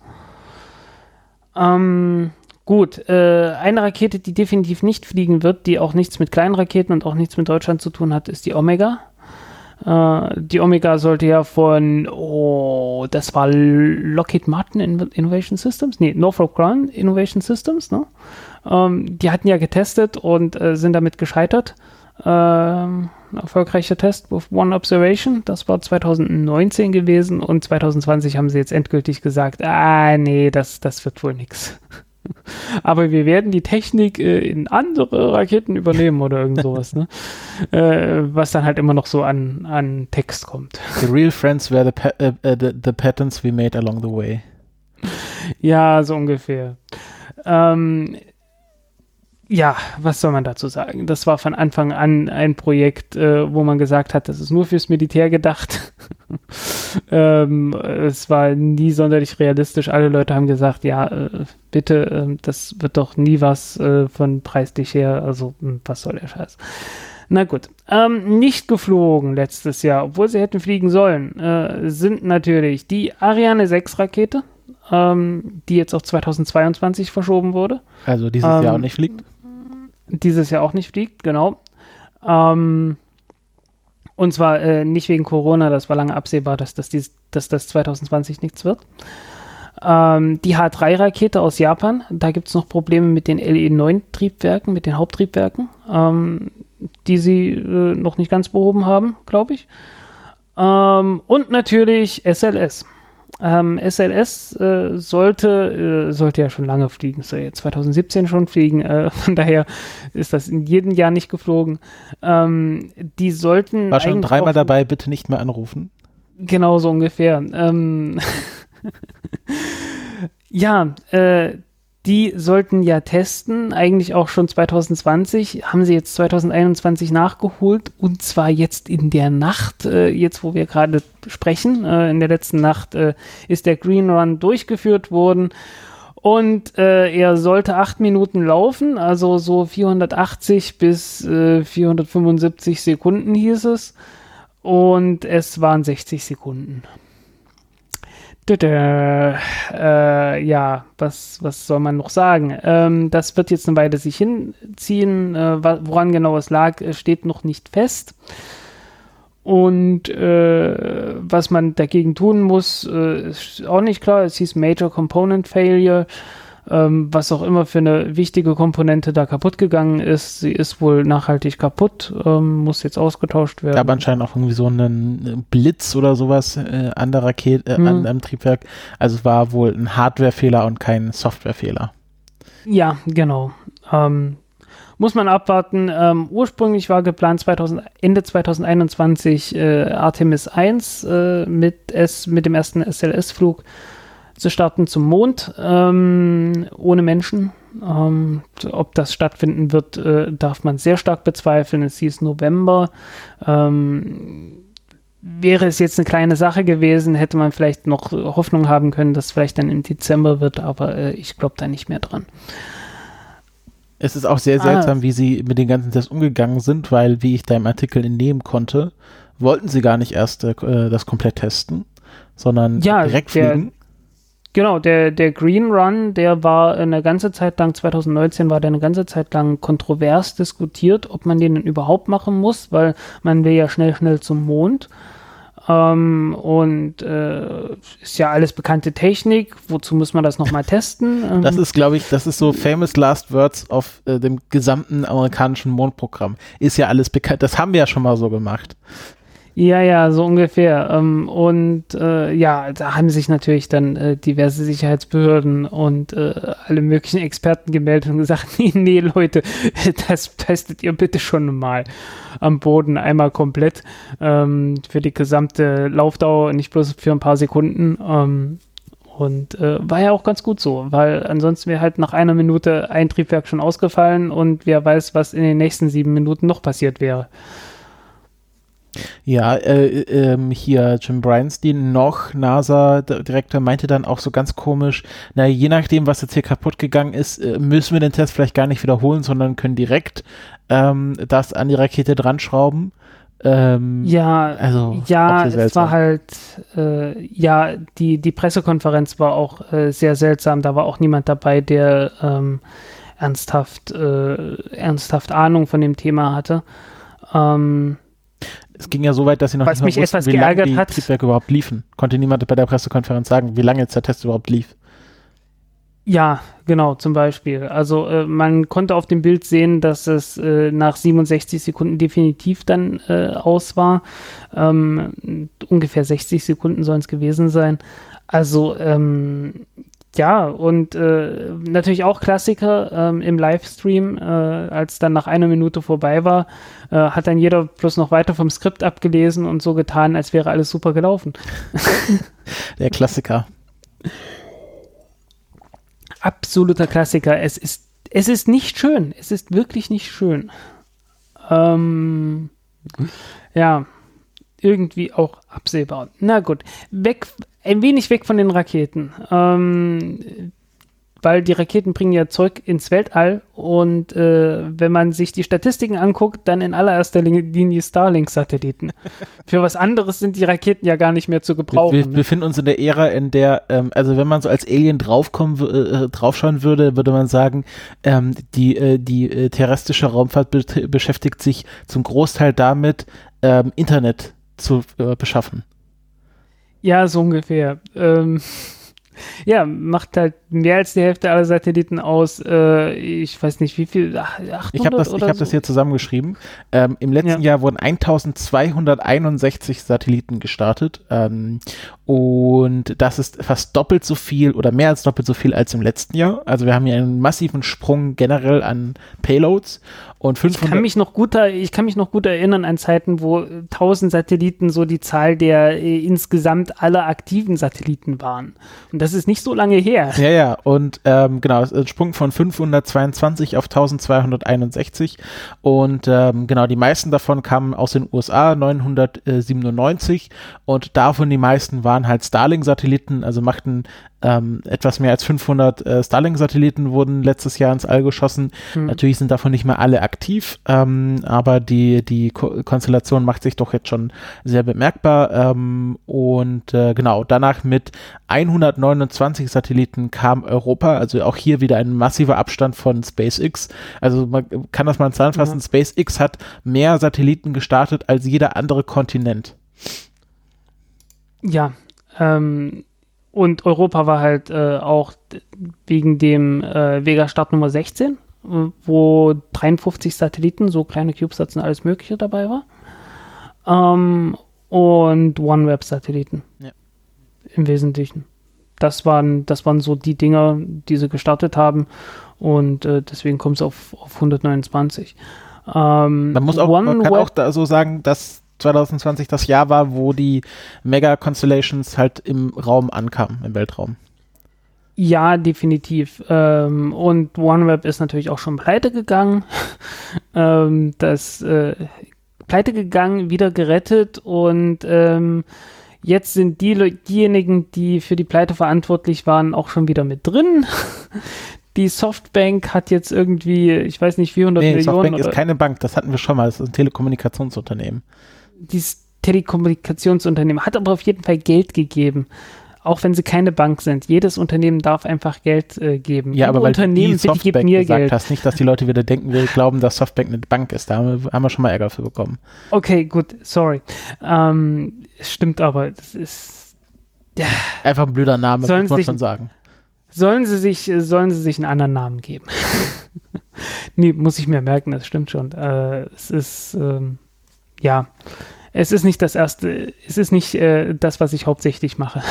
Ähm, Gut, äh, eine Rakete, die definitiv nicht fliegen wird, die auch nichts mit kleinen Raketen und auch nichts mit Deutschland zu tun hat, ist die Omega. Äh, die Omega sollte ja von, oh, das war Lockheed Martin In Innovation Systems? Nee, Northrop Grumman Innovation Systems, ne? Ähm, die hatten ja getestet und äh, sind damit gescheitert. Ähm, erfolgreicher Test with One Observation, das war 2019 gewesen und 2020 haben sie jetzt endgültig gesagt, ah nee, das, das wird wohl nix. Aber wir werden die Technik äh, in andere Raketen übernehmen oder irgend sowas, ne? Äh, was dann halt immer noch so an, an Text kommt. The real friends were the, äh, the, the patents we made along the way. Ja, so ungefähr. Ähm, ja, was soll man dazu sagen? Das war von Anfang an ein Projekt, äh, wo man gesagt hat, das ist nur fürs Militär gedacht. ähm, es war nie sonderlich realistisch. Alle Leute haben gesagt, ja, äh, bitte, äh, das wird doch nie was äh, von preislich her. Also, mh, was soll der Scheiß? Na gut, ähm, nicht geflogen letztes Jahr, obwohl sie hätten fliegen sollen, äh, sind natürlich die Ariane 6 Rakete, ähm, die jetzt auf 2022 verschoben wurde. Also dieses Ähm, Jahr auch nicht fliegt. Dieses Jahr auch nicht fliegt, genau. Ähm, und zwar äh, nicht wegen Corona, das war lange absehbar, dass das, dies, dass das 2020 nichts wird. Ähm, die H3-Rakete aus Japan, da gibt es noch Probleme mit den LE9-Triebwerken, mit den Haupttriebwerken, ähm, die sie äh, noch nicht ganz behoben haben, glaube ich. Ähm, und natürlich SLS. Ähm, SLS äh, sollte, äh, sollte ja schon lange fliegen, soll ja 2017 schon fliegen, äh, von daher ist das in jedem Jahr nicht geflogen. Ähm, die sollten War schon dreimal dabei, bitte nicht mehr anrufen. Genau so ungefähr. Ähm ja, äh, die sollten ja testen, eigentlich auch schon 2020, haben sie jetzt 2021 nachgeholt und zwar jetzt in der Nacht, äh, jetzt wo wir gerade sprechen, äh, in der letzten Nacht äh, ist der Green Run durchgeführt worden und äh, er sollte acht Minuten laufen, also so 480 bis äh, 475 Sekunden hieß es und es waren 60 Sekunden. Äh, ja, was, was soll man noch sagen? Ähm, das wird jetzt eine Weile sich hinziehen. Äh, woran genau es lag, äh, steht noch nicht fest. Und äh, was man dagegen tun muss, äh, ist auch nicht klar. Es hieß Major Component Failure. Ähm, was auch immer für eine wichtige Komponente da kaputt gegangen ist. Sie ist wohl nachhaltig kaputt, ähm, muss jetzt ausgetauscht werden. Gab anscheinend auch irgendwie so einen Blitz oder sowas äh, an der Rakete, äh, Hm. an einem Triebwerk. Also es war wohl ein Hardwarefehler und kein Softwarefehler. Ja, genau. Ähm, muss man abwarten. Ähm, ursprünglich war geplant 2000, Ende 2021 äh, Artemis 1 äh, mit, S, mit dem ersten SLS-Flug zu starten zum Mond ähm, ohne Menschen. Ähm, ob das stattfinden wird, äh, darf man sehr stark bezweifeln. Es hieß November. Ähm, wäre es jetzt eine kleine Sache gewesen, hätte man vielleicht noch Hoffnung haben können, dass es vielleicht dann im Dezember wird, aber äh, ich glaube da nicht mehr dran. Es ist auch sehr Ah. seltsam, wie sie mit den ganzen Tests umgegangen sind, weil, wie ich da im Artikel entnehmen konnte, wollten sie gar nicht erst äh, das komplett testen, sondern Ja, direkt fliegen. Genau, der, der Green Run, der war eine ganze Zeit lang, 2019 war der eine ganze Zeit lang kontrovers diskutiert, ob man den denn überhaupt machen muss, weil man will ja schnell, schnell zum Mond. Ähm, und äh, ist ja alles bekannte Technik. Wozu muss man das nochmal testen? Ähm, das ist, glaube ich, das ist so famous last words auf äh, dem gesamten amerikanischen Mondprogramm. Ist ja alles bekannt. Das haben wir ja schon mal so gemacht. Ja, ja, so ungefähr. Ähm, und äh, ja, da haben sich natürlich dann äh, diverse Sicherheitsbehörden und äh, alle möglichen Experten gemeldet und gesagt, nee, nee, Leute, das testet ihr bitte schon mal am Boden einmal komplett ähm, für die gesamte Laufdauer, nicht bloß für ein paar Sekunden. Ähm, und äh, war ja auch ganz gut so, weil ansonsten wäre halt nach einer Minute ein Triebwerk schon ausgefallen und wer weiß, was in den nächsten sieben Minuten noch passiert wäre. Ja, äh, ähm, hier Jim Bryanstein, noch NASA-Direktor, meinte dann auch so ganz komisch, na, je nachdem, was jetzt hier kaputt gegangen ist, äh, müssen wir den Test vielleicht gar nicht wiederholen, sondern können direkt ähm, das an die Rakete dran schrauben. Ähm, ja, also ja, es war halt, äh, ja, die, die Pressekonferenz war auch äh, sehr seltsam. Da war auch niemand dabei, der ähm, ernsthaft, äh, ernsthaft Ahnung von dem Thema hatte. Ähm, es ging ja so weit, dass sie noch Was nicht mehr wussten, wie lange die hat. Triebwerke überhaupt liefen. Konnte niemand bei der Pressekonferenz sagen, wie lange jetzt der Test überhaupt lief. Ja, genau, zum Beispiel. Also äh, man konnte auf dem Bild sehen, dass es äh, nach 67 Sekunden definitiv dann äh, aus war. Ähm, ungefähr 60 Sekunden sollen es gewesen sein. Also ähm, ja, und äh, natürlich auch Klassiker ähm, im Livestream, äh, als dann nach einer Minute vorbei war, äh, hat dann jeder bloß noch weiter vom Skript abgelesen und so getan, als wäre alles super gelaufen. Der Klassiker. Absoluter Klassiker. Es ist, es ist nicht schön. Es ist wirklich nicht schön. Ähm, ja, irgendwie auch absehbar. Na gut, weg, ein wenig weg von den Raketen. Ähm, weil die Raketen bringen ja Zeug ins Weltall und äh, wenn man sich die Statistiken anguckt, dann in allererster Linie Starlink-Satelliten. Für was anderes sind die Raketen ja gar nicht mehr zu gebrauchen. Wir, wir ne? befinden uns in der Ära, in der, ähm, also wenn man so als Alien draufkommen, äh, draufschauen würde, würde man sagen, ähm, die, äh, die äh, terrestrische Raumfahrt be beschäftigt sich zum Großteil damit, ähm, Internet zu äh, beschaffen. Ja, so ungefähr. Ähm, ja, macht halt mehr als die Hälfte aller Satelliten aus. Äh, ich weiß nicht, wie viel. 800 ich habe das, ich hab so? das hier zusammengeschrieben. Ähm, Im letzten ja. Jahr wurden 1261 Satelliten gestartet. Ähm, und das ist fast doppelt so viel oder mehr als doppelt so viel als im letzten Jahr. Also wir haben hier einen massiven Sprung generell an Payloads. Und 500 ich kann mich noch gut, ich kann mich noch gut erinnern an Zeiten, wo 1000 Satelliten so die Zahl der äh, insgesamt aller aktiven Satelliten waren. Und das ist nicht so lange her. Ja, ja. Und ähm, genau, ein Sprung von 522 auf 1261. Und ähm, genau, die meisten davon kamen aus den USA, 997. Und davon die meisten waren halt Starlink-Satelliten, also machten ähm, etwas mehr als 500 äh, Starlink-Satelliten wurden letztes Jahr ins All geschossen. Hm. Natürlich sind davon nicht mehr alle aktiv, ähm, aber die, die Ko Konstellation macht sich doch jetzt schon sehr bemerkbar. Ähm, und äh, genau, danach mit 129 Satelliten kam Europa, also auch hier wieder ein massiver Abstand von SpaceX. Also man kann das mal zusammenfassen, ja. SpaceX hat mehr Satelliten gestartet als jeder andere Kontinent. Ja, ähm, und Europa war halt äh, auch wegen dem äh, Vega-Start Nummer 16, wo 53 Satelliten, so kleine CubeSats und alles Mögliche dabei war. Ähm, und OneWeb-Satelliten. Ja. Im Wesentlichen. Das waren, das waren so die Dinger, die sie gestartet haben. Und äh, deswegen kommt es auf, auf 129. Ähm, man muss auch, man kann auch da so sagen, dass 2020 das Jahr war, wo die Mega Constellations halt im Raum ankamen, im Weltraum. Ja, definitiv. Ähm, und OneWeb ist natürlich auch schon pleite gegangen. ähm, das äh, pleite gegangen, wieder gerettet und ähm, jetzt sind die, diejenigen, die für die Pleite verantwortlich waren, auch schon wieder mit drin. die Softbank hat jetzt irgendwie, ich weiß nicht, 400 nee, Millionen. Softbank ist keine Bank, das hatten wir schon mal, das ist ein Telekommunikationsunternehmen dieses Telekommunikationsunternehmen hat aber auf jeden Fall Geld gegeben auch wenn sie keine Bank sind. Jedes Unternehmen darf einfach Geld äh, geben. Ja, aber weil Unternehmen die bitte Softbank mir gesagt Geld. hast, nicht, dass die Leute wieder denken, wir glauben, dass Softbank eine Bank ist. Da haben wir, haben wir schon mal Ärger für bekommen. Okay, gut, sorry. Ähm, es stimmt aber, das ist. Einfach ein blöder Name, Sollen muss man sich- schon sagen. Sollen sie sich, äh, sollen sie sich einen anderen Namen geben? nee, muss ich mir merken, das stimmt schon. Äh, es ist, ähm, ja, es ist nicht das erste, es ist nicht äh, das, was ich hauptsächlich mache.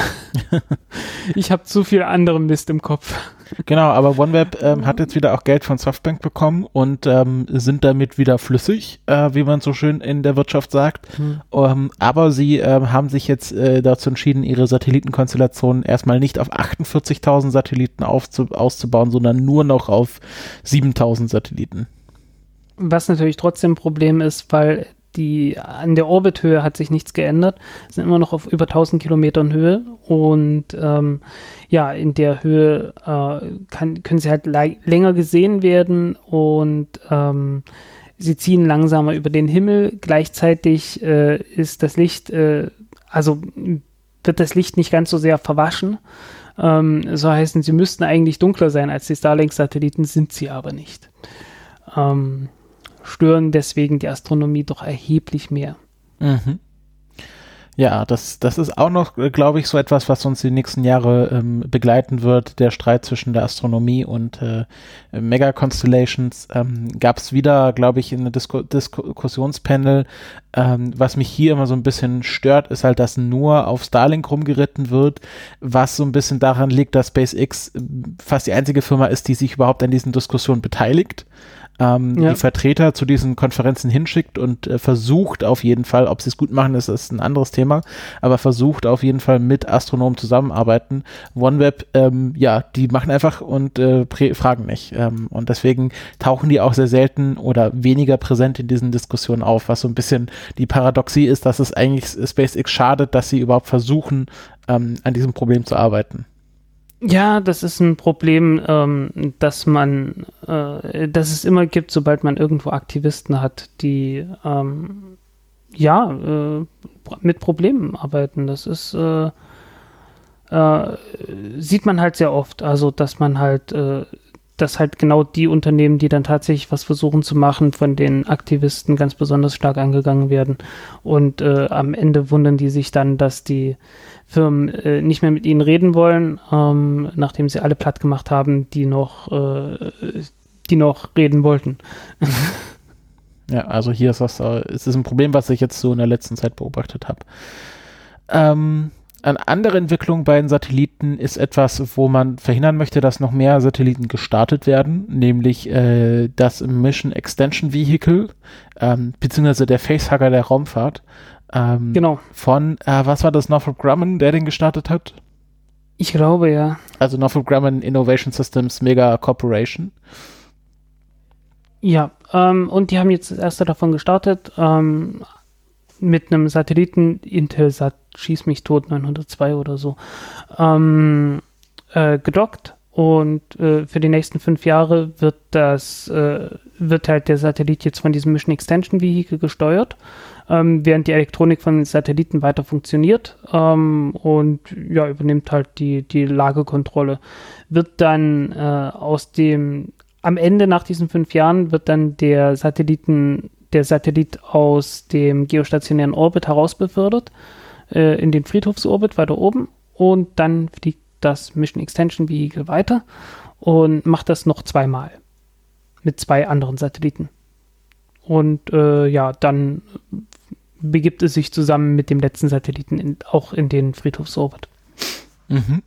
ich habe zu viel anderen Mist im Kopf. Genau, aber OneWeb ähm, hat jetzt wieder auch Geld von Softbank bekommen und ähm, sind damit wieder flüssig, äh, wie man so schön in der Wirtschaft sagt. Ähm, aber sie ähm, haben sich jetzt äh, dazu entschieden, ihre Satellitenkonstellation erstmal nicht auf 48.000 Satelliten auszubauen, sondern nur noch auf 7.000 Satelliten. Was natürlich trotzdem ein Problem ist, weil die an der Orbithöhe hat sich nichts geändert, sind immer noch auf über 1000 Kilometern Höhe und ähm, ja, in der Höhe äh, kann, können sie halt länger gesehen werden und ähm, sie ziehen langsamer über den Himmel. Gleichzeitig äh, ist das Licht, äh, also wird das Licht nicht ganz so sehr verwaschen. Ähm, so heißen, sie müssten eigentlich dunkler sein als die Starlink-Satelliten, sind sie aber nicht. Ähm, stören deswegen die Astronomie doch erheblich mehr. Mhm. Ja, das, das ist auch noch, glaube ich, so etwas, was uns die nächsten Jahre ähm, begleiten wird. Der Streit zwischen der Astronomie und äh, Mega-Constellations. Ähm, Gab es wieder, glaube ich, in einem Disku Diskussionspanel. Ähm, was mich hier immer so ein bisschen stört, ist halt, dass nur auf Starlink rumgeritten wird, was so ein bisschen daran liegt, dass SpaceX äh, fast die einzige Firma ist, die sich überhaupt an diesen Diskussionen beteiligt ähm, Ja. die Vertreter zu diesen Konferenzen hinschickt und äh, versucht auf jeden Fall, ob sie es gut machen, ist, ist ein anderes Thema, aber versucht auf jeden Fall mit Astronomen zusammenarbeiten. OneWeb, ähm, ja, die machen einfach und äh, fragen nicht. Ähm, und deswegen tauchen die auch sehr selten oder weniger präsent in diesen Diskussionen auf, was so ein bisschen die Paradoxie ist, dass es eigentlich SpaceX schadet, dass sie überhaupt versuchen, ähm, an diesem Problem zu arbeiten. Ja, das ist ein Problem, ähm, dass man, äh, dass es immer gibt, sobald man irgendwo Aktivisten hat, die ähm, ja äh, mit Problemen arbeiten. Das ist äh, äh, sieht man halt sehr oft. Also, dass man halt, äh, dass halt genau die Unternehmen, die dann tatsächlich was versuchen zu machen, von den Aktivisten ganz besonders stark angegangen werden. Und äh, am Ende wundern die sich dann, dass die Firmen äh, nicht mehr mit ihnen reden wollen, ähm, nachdem sie alle platt gemacht haben, die noch, äh, die noch reden wollten. Ja, also hier ist das, äh, es ist ein Problem, was ich jetzt so in der letzten Zeit beobachtet habe. Ähm, eine andere Entwicklung bei den Satelliten ist etwas, wo man verhindern möchte, dass noch mehr Satelliten gestartet werden, nämlich äh, das Mission Extension Vehicle, ähm, beziehungsweise der Facehugger der Raumfahrt. Ähm, Genau. Von, äh, was war das, Northrop Grumman, der den gestartet hat? Ich glaube ja. Also Northrop Grumman Innovation Systems Mega Corporation. Ja, ähm, und die haben jetzt das erste davon gestartet, ähm, mit einem Satelliten, Intelsat, schieß mich tot, 902 oder so, ähm, äh, gedockt. Und äh, für die nächsten fünf Jahre wird das, äh, wird halt der Satellit jetzt von diesem Mission Extension Vehicle gesteuert, ähm, während die Elektronik von den Satelliten weiter funktioniert ähm, und ja, übernimmt halt die, die Lagekontrolle. Wird dann äh, aus dem am Ende nach diesen fünf Jahren wird dann der Satelliten, der Satellit aus dem geostationären Orbit herausbefördert äh, in den Friedhofsorbit weiter oben und dann fliegt das Mission Extension Vehicle weiter und macht das noch zweimal mit zwei anderen Satelliten. Und äh, ja, dann begibt es sich zusammen mit dem letzten Satelliten in, auch in den Friedhofsorbit. Mhm.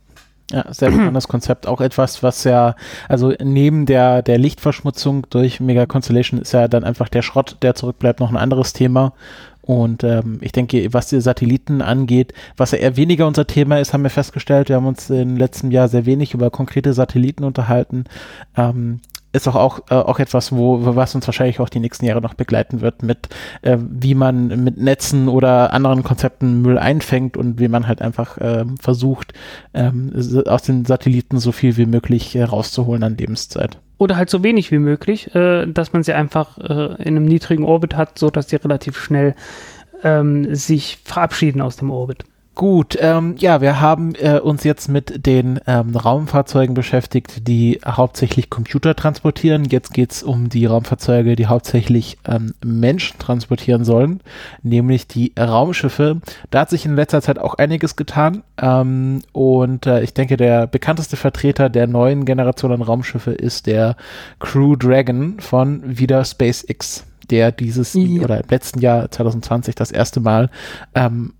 Ja, sehr besonderes Konzept. Auch etwas, was ja, also neben der, der Lichtverschmutzung durch Mega Constellation ist ja dann einfach der Schrott, der zurückbleibt, noch ein anderes Thema. Und ähm, ich denke, was die Satelliten angeht, was ja eher weniger unser Thema ist, haben wir festgestellt. Wir haben uns im letzten Jahr sehr wenig über konkrete Satelliten unterhalten. Ähm, ist auch, auch, äh, auch etwas, wo, was uns wahrscheinlich auch die nächsten Jahre noch begleiten wird, mit äh, wie man mit Netzen oder anderen Konzepten Müll einfängt und wie man halt einfach ähm, versucht, ähm, aus den Satelliten so viel wie möglich äh, rauszuholen an Lebenszeit. Oder halt so wenig wie möglich, äh, dass man sie einfach äh, in einem niedrigen Orbit hat, so dass die relativ schnell ähm, sich verabschieden aus dem Orbit. Gut, ähm, ja, wir haben äh, uns jetzt mit den ähm, Raumfahrzeugen beschäftigt, die hauptsächlich Computer transportieren. Jetzt geht's um die Raumfahrzeuge, die hauptsächlich ähm, Menschen transportieren sollen, nämlich die Raumschiffe. Da hat sich in letzter Zeit auch einiges getan. Ähm, und äh, ich denke, der bekannteste Vertreter der neuen Generation an Raumschiffe ist der Crew Dragon von wieder SpaceX der dieses ja. oder im letzten Jahr 2020 das erste Mal ähm,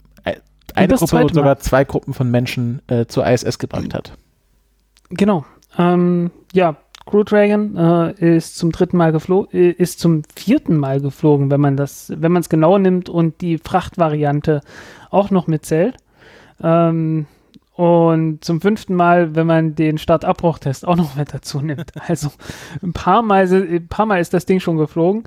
eine Gruppe und sogar zwei Gruppen von Menschen äh, zur ISS gebracht hat. Genau. Ähm, ja, Crew Dragon äh, ist zum dritten Mal geflogen, äh, ist zum vierten Mal geflogen, wenn man das, wenn man es genau nimmt und die Frachtvariante auch noch mitzählt. Ähm, und zum fünften Mal, wenn man den Start-Abbruch-Test auch noch mit dazu nimmt. Also ein paar Mal, ein paar Mal ist das Ding schon geflogen,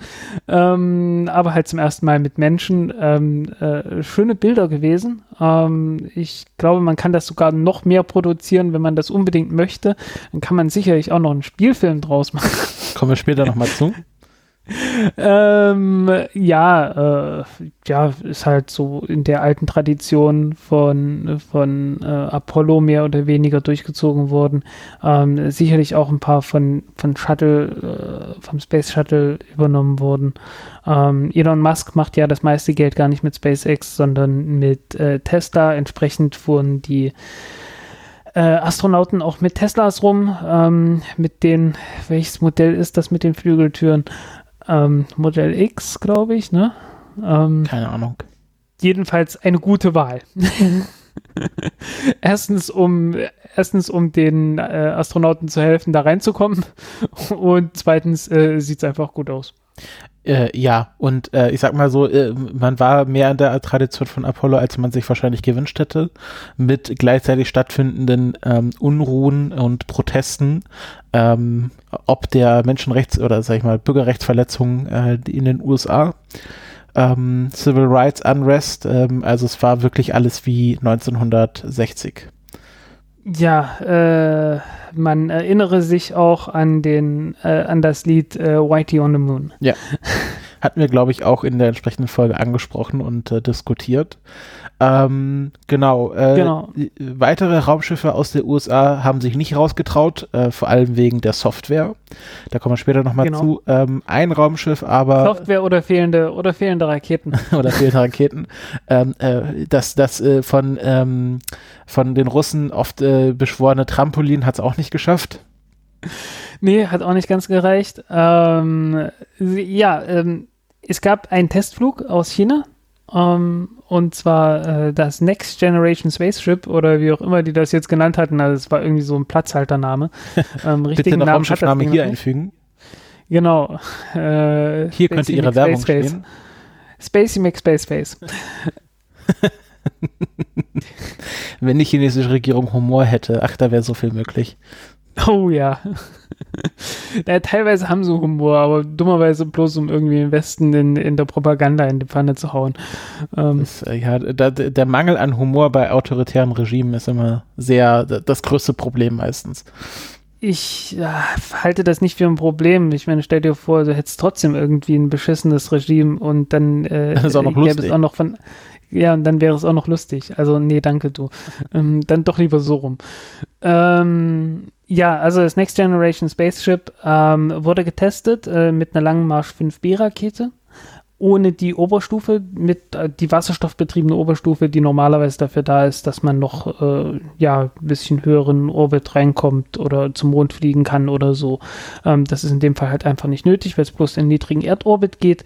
ähm, aber halt zum ersten Mal mit Menschen. Ähm, äh, schöne Bilder gewesen. Ähm, ich glaube, man kann das sogar noch mehr produzieren, wenn man das unbedingt möchte. Dann kann man sicherlich auch noch einen Spielfilm draus machen. Kommen wir später nochmal zu ähm, ja, äh, ja, ist halt so in der alten Tradition von, von äh, Apollo mehr oder weniger durchgezogen worden. Ähm, sicherlich auch ein paar von, von Shuttle, äh, vom Space Shuttle übernommen worden. Ähm, Elon Musk macht ja das meiste Geld gar nicht mit SpaceX, sondern mit äh, Tesla. Entsprechend wurden die äh, Astronauten auch mit Teslas rum, ähm, mit den, welches Modell ist das mit den Flügeltüren? Ähm, Modell X, glaube ich, ne? Ähm, Keine Ahnung. Jedenfalls eine gute Wahl. erstens, um, erstens, um den äh, Astronauten zu helfen, da reinzukommen. Und zweitens äh, sieht es einfach gut aus. Äh, ja, und äh, ich sag mal so, äh, man war mehr in der Tradition von Apollo, als man sich wahrscheinlich gewünscht hätte, mit gleichzeitig stattfindenden ähm, Unruhen und Protesten, ähm, ob der Menschenrechts- oder sag ich mal Bürgerrechtsverletzungen äh, in den USA. Ähm, Civil Rights Unrest, ähm, also es war wirklich alles wie 1960. Ja, äh, man erinnere sich auch an den, äh, an das Lied äh, Whitey on the Moon. Ja. Hatten wir, glaube ich, auch in der entsprechenden Folge angesprochen und äh, diskutiert. Ähm, genau. Äh, genau. Weitere Raumschiffe aus der USA haben sich nicht rausgetraut, äh, vor allem wegen der Software. Da kommen wir später nochmal genau. zu. Ähm, ein Raumschiff aber. Software oder fehlende oder fehlende Raketen. oder fehlende Raketen. Ähm, äh, das das äh, von, ähm, von den Russen oft äh, beschworene Trampolin hat es auch nicht geschafft. Nee, hat auch nicht ganz gereicht. Ähm, ja, ähm, es gab einen Testflug aus China, ähm, und zwar äh, das Next Generation Spaceship oder wie auch immer die das jetzt genannt hatten. Also es war irgendwie so ein Platzhaltername. Ähm, richtigen Bitte Namen hat Name hier einfügen. Genau. Äh, hier könnte Ihre Werbung Space stehen. Spacey McSpace Face. Wenn die chinesische Regierung Humor hätte, ach, da wäre so viel möglich. Oh ja. ja. Teilweise haben sie Humor, aber dummerweise bloß, um irgendwie den Westen in, in der Propaganda in die Pfanne zu hauen. Ähm, das, äh, ja, da, der Mangel an Humor bei autoritären Regimen ist immer sehr das größte Problem meistens. Ich ja, halte das nicht für ein Problem. Ich meine, stell dir vor, du hättest trotzdem irgendwie ein beschissenes Regime und dann äh, das ist auch noch gäbe es auch noch von ja, und dann wäre es auch noch lustig. Also, nee, danke, du. ähm, dann doch lieber so rum. Ähm, ja, also das Next Generation Spaceship ähm, wurde getestet äh, mit einer langen Marsch 5B-Rakete. Ohne die Oberstufe, mit äh, die wasserstoffbetriebene Oberstufe, die normalerweise dafür da ist, dass man noch äh, ja ein bisschen höheren Orbit reinkommt oder zum Mond fliegen kann oder so. Ähm, das ist in dem Fall halt einfach nicht nötig, weil es bloß in niedrigen Erdorbit geht.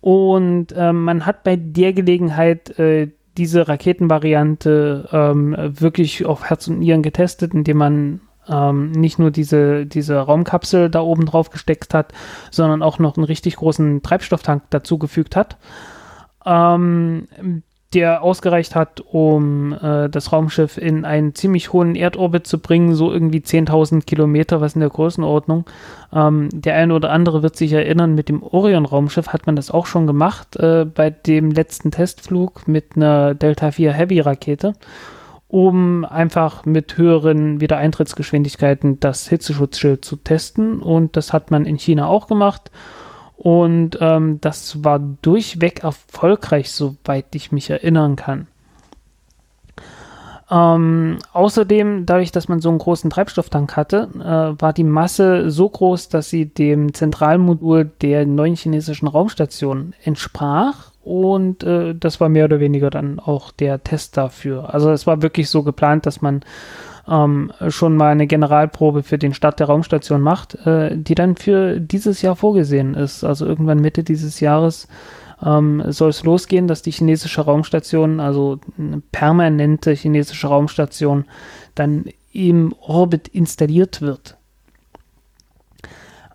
Und ähm, man hat bei der Gelegenheit äh, diese Raketenvariante ähm, wirklich auf Herz und Nieren getestet, indem man ähm, nicht nur diese, diese Raumkapsel da oben drauf gesteckt hat, sondern auch noch einen richtig großen Treibstofftank dazugefügt hat. Ähm, der ausgereicht hat, um äh, das Raumschiff in einen ziemlich hohen Erdorbit zu bringen, so irgendwie 10.000 Kilometer, was in der Größenordnung. Ähm, der eine oder andere wird sich erinnern, mit dem Orion-Raumschiff hat man das auch schon gemacht, äh, bei dem letzten Testflug mit einer Delta IV Heavy-Rakete um einfach mit höheren Wiedereintrittsgeschwindigkeiten das Hitzeschutzschild zu testen. Und das hat man in China auch gemacht. Und ähm, das war durchweg erfolgreich, soweit ich mich erinnern kann. Ähm, außerdem, dadurch, dass man so einen großen Treibstofftank hatte, äh, war die Masse so groß, dass sie dem Zentralmodul der neuen chinesischen Raumstation entsprach. Und äh, das war mehr oder weniger dann auch der Test dafür. Also es war wirklich so geplant, dass man ähm, schon mal eine Generalprobe für den Start der Raumstation macht, äh, die dann für dieses Jahr vorgesehen ist. Also irgendwann Mitte dieses Jahres ähm, soll es losgehen, dass die chinesische Raumstation, also eine permanente chinesische Raumstation, dann im Orbit installiert wird.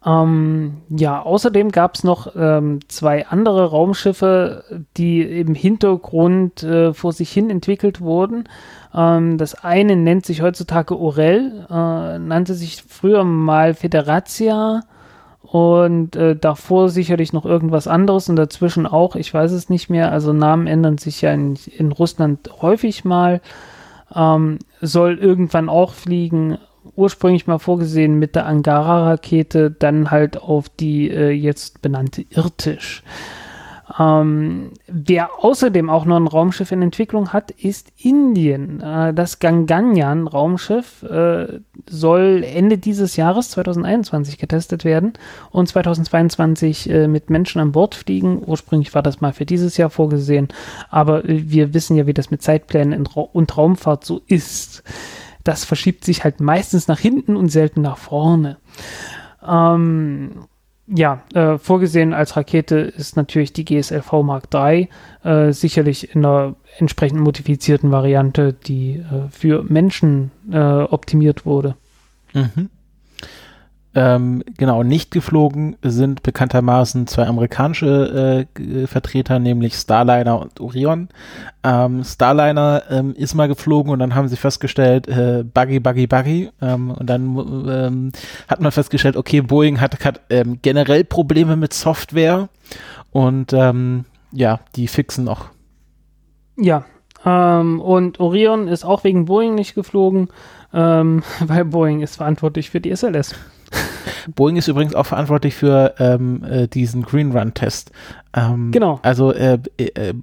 Ähm, ja, außerdem gab es noch ähm, zwei andere Raumschiffe, die im Hintergrund äh, vor sich hin entwickelt wurden. Ähm, das eine nennt sich heutzutage Orel, äh, nannte sich früher mal Federatia und äh, davor sicherlich noch irgendwas anderes und dazwischen auch, ich weiß es nicht mehr. Also Namen ändern sich ja in, in Russland häufig mal. Ähm, soll irgendwann auch fliegen. Ursprünglich mal vorgesehen mit der Angara-Rakete, dann halt auf die äh, jetzt benannte Irtisch. Ähm, wer außerdem auch noch ein Raumschiff in Entwicklung hat, ist Indien. Äh, das Ganganyaan-Raumschiff äh, soll Ende dieses Jahres, 2021, getestet werden und 2022 äh, mit Menschen an Bord fliegen. Ursprünglich war das mal für dieses Jahr vorgesehen, aber äh, wir wissen ja, wie das mit Zeitplänen Ra und Raumfahrt so ist. Das verschiebt sich halt meistens nach hinten und selten nach vorne. Ähm, ja, äh, vorgesehen als Rakete ist natürlich die GSLV Mark III, äh, sicherlich in einer entsprechend modifizierten Variante, die äh, für Menschen äh, optimiert wurde. Mhm. Ähm, genau, nicht geflogen sind bekanntermaßen zwei amerikanische äh, Vertreter, nämlich Starliner und Orion. Ähm, Starliner ähm, ist mal geflogen und dann haben sie festgestellt, äh, Buggy, Buggy, Buggy. Ähm, und dann ähm, hat man festgestellt, okay, Boeing hat, hat ähm, generell Probleme mit Software und ja, die fixen noch. Ja, und Orion ist auch wegen Boeing nicht geflogen, weil Boeing ist verantwortlich für die SLS. Boeing ist übrigens auch verantwortlich für ähm, äh, diesen Green Run Test. Ähm, genau. Also äh, äh, äh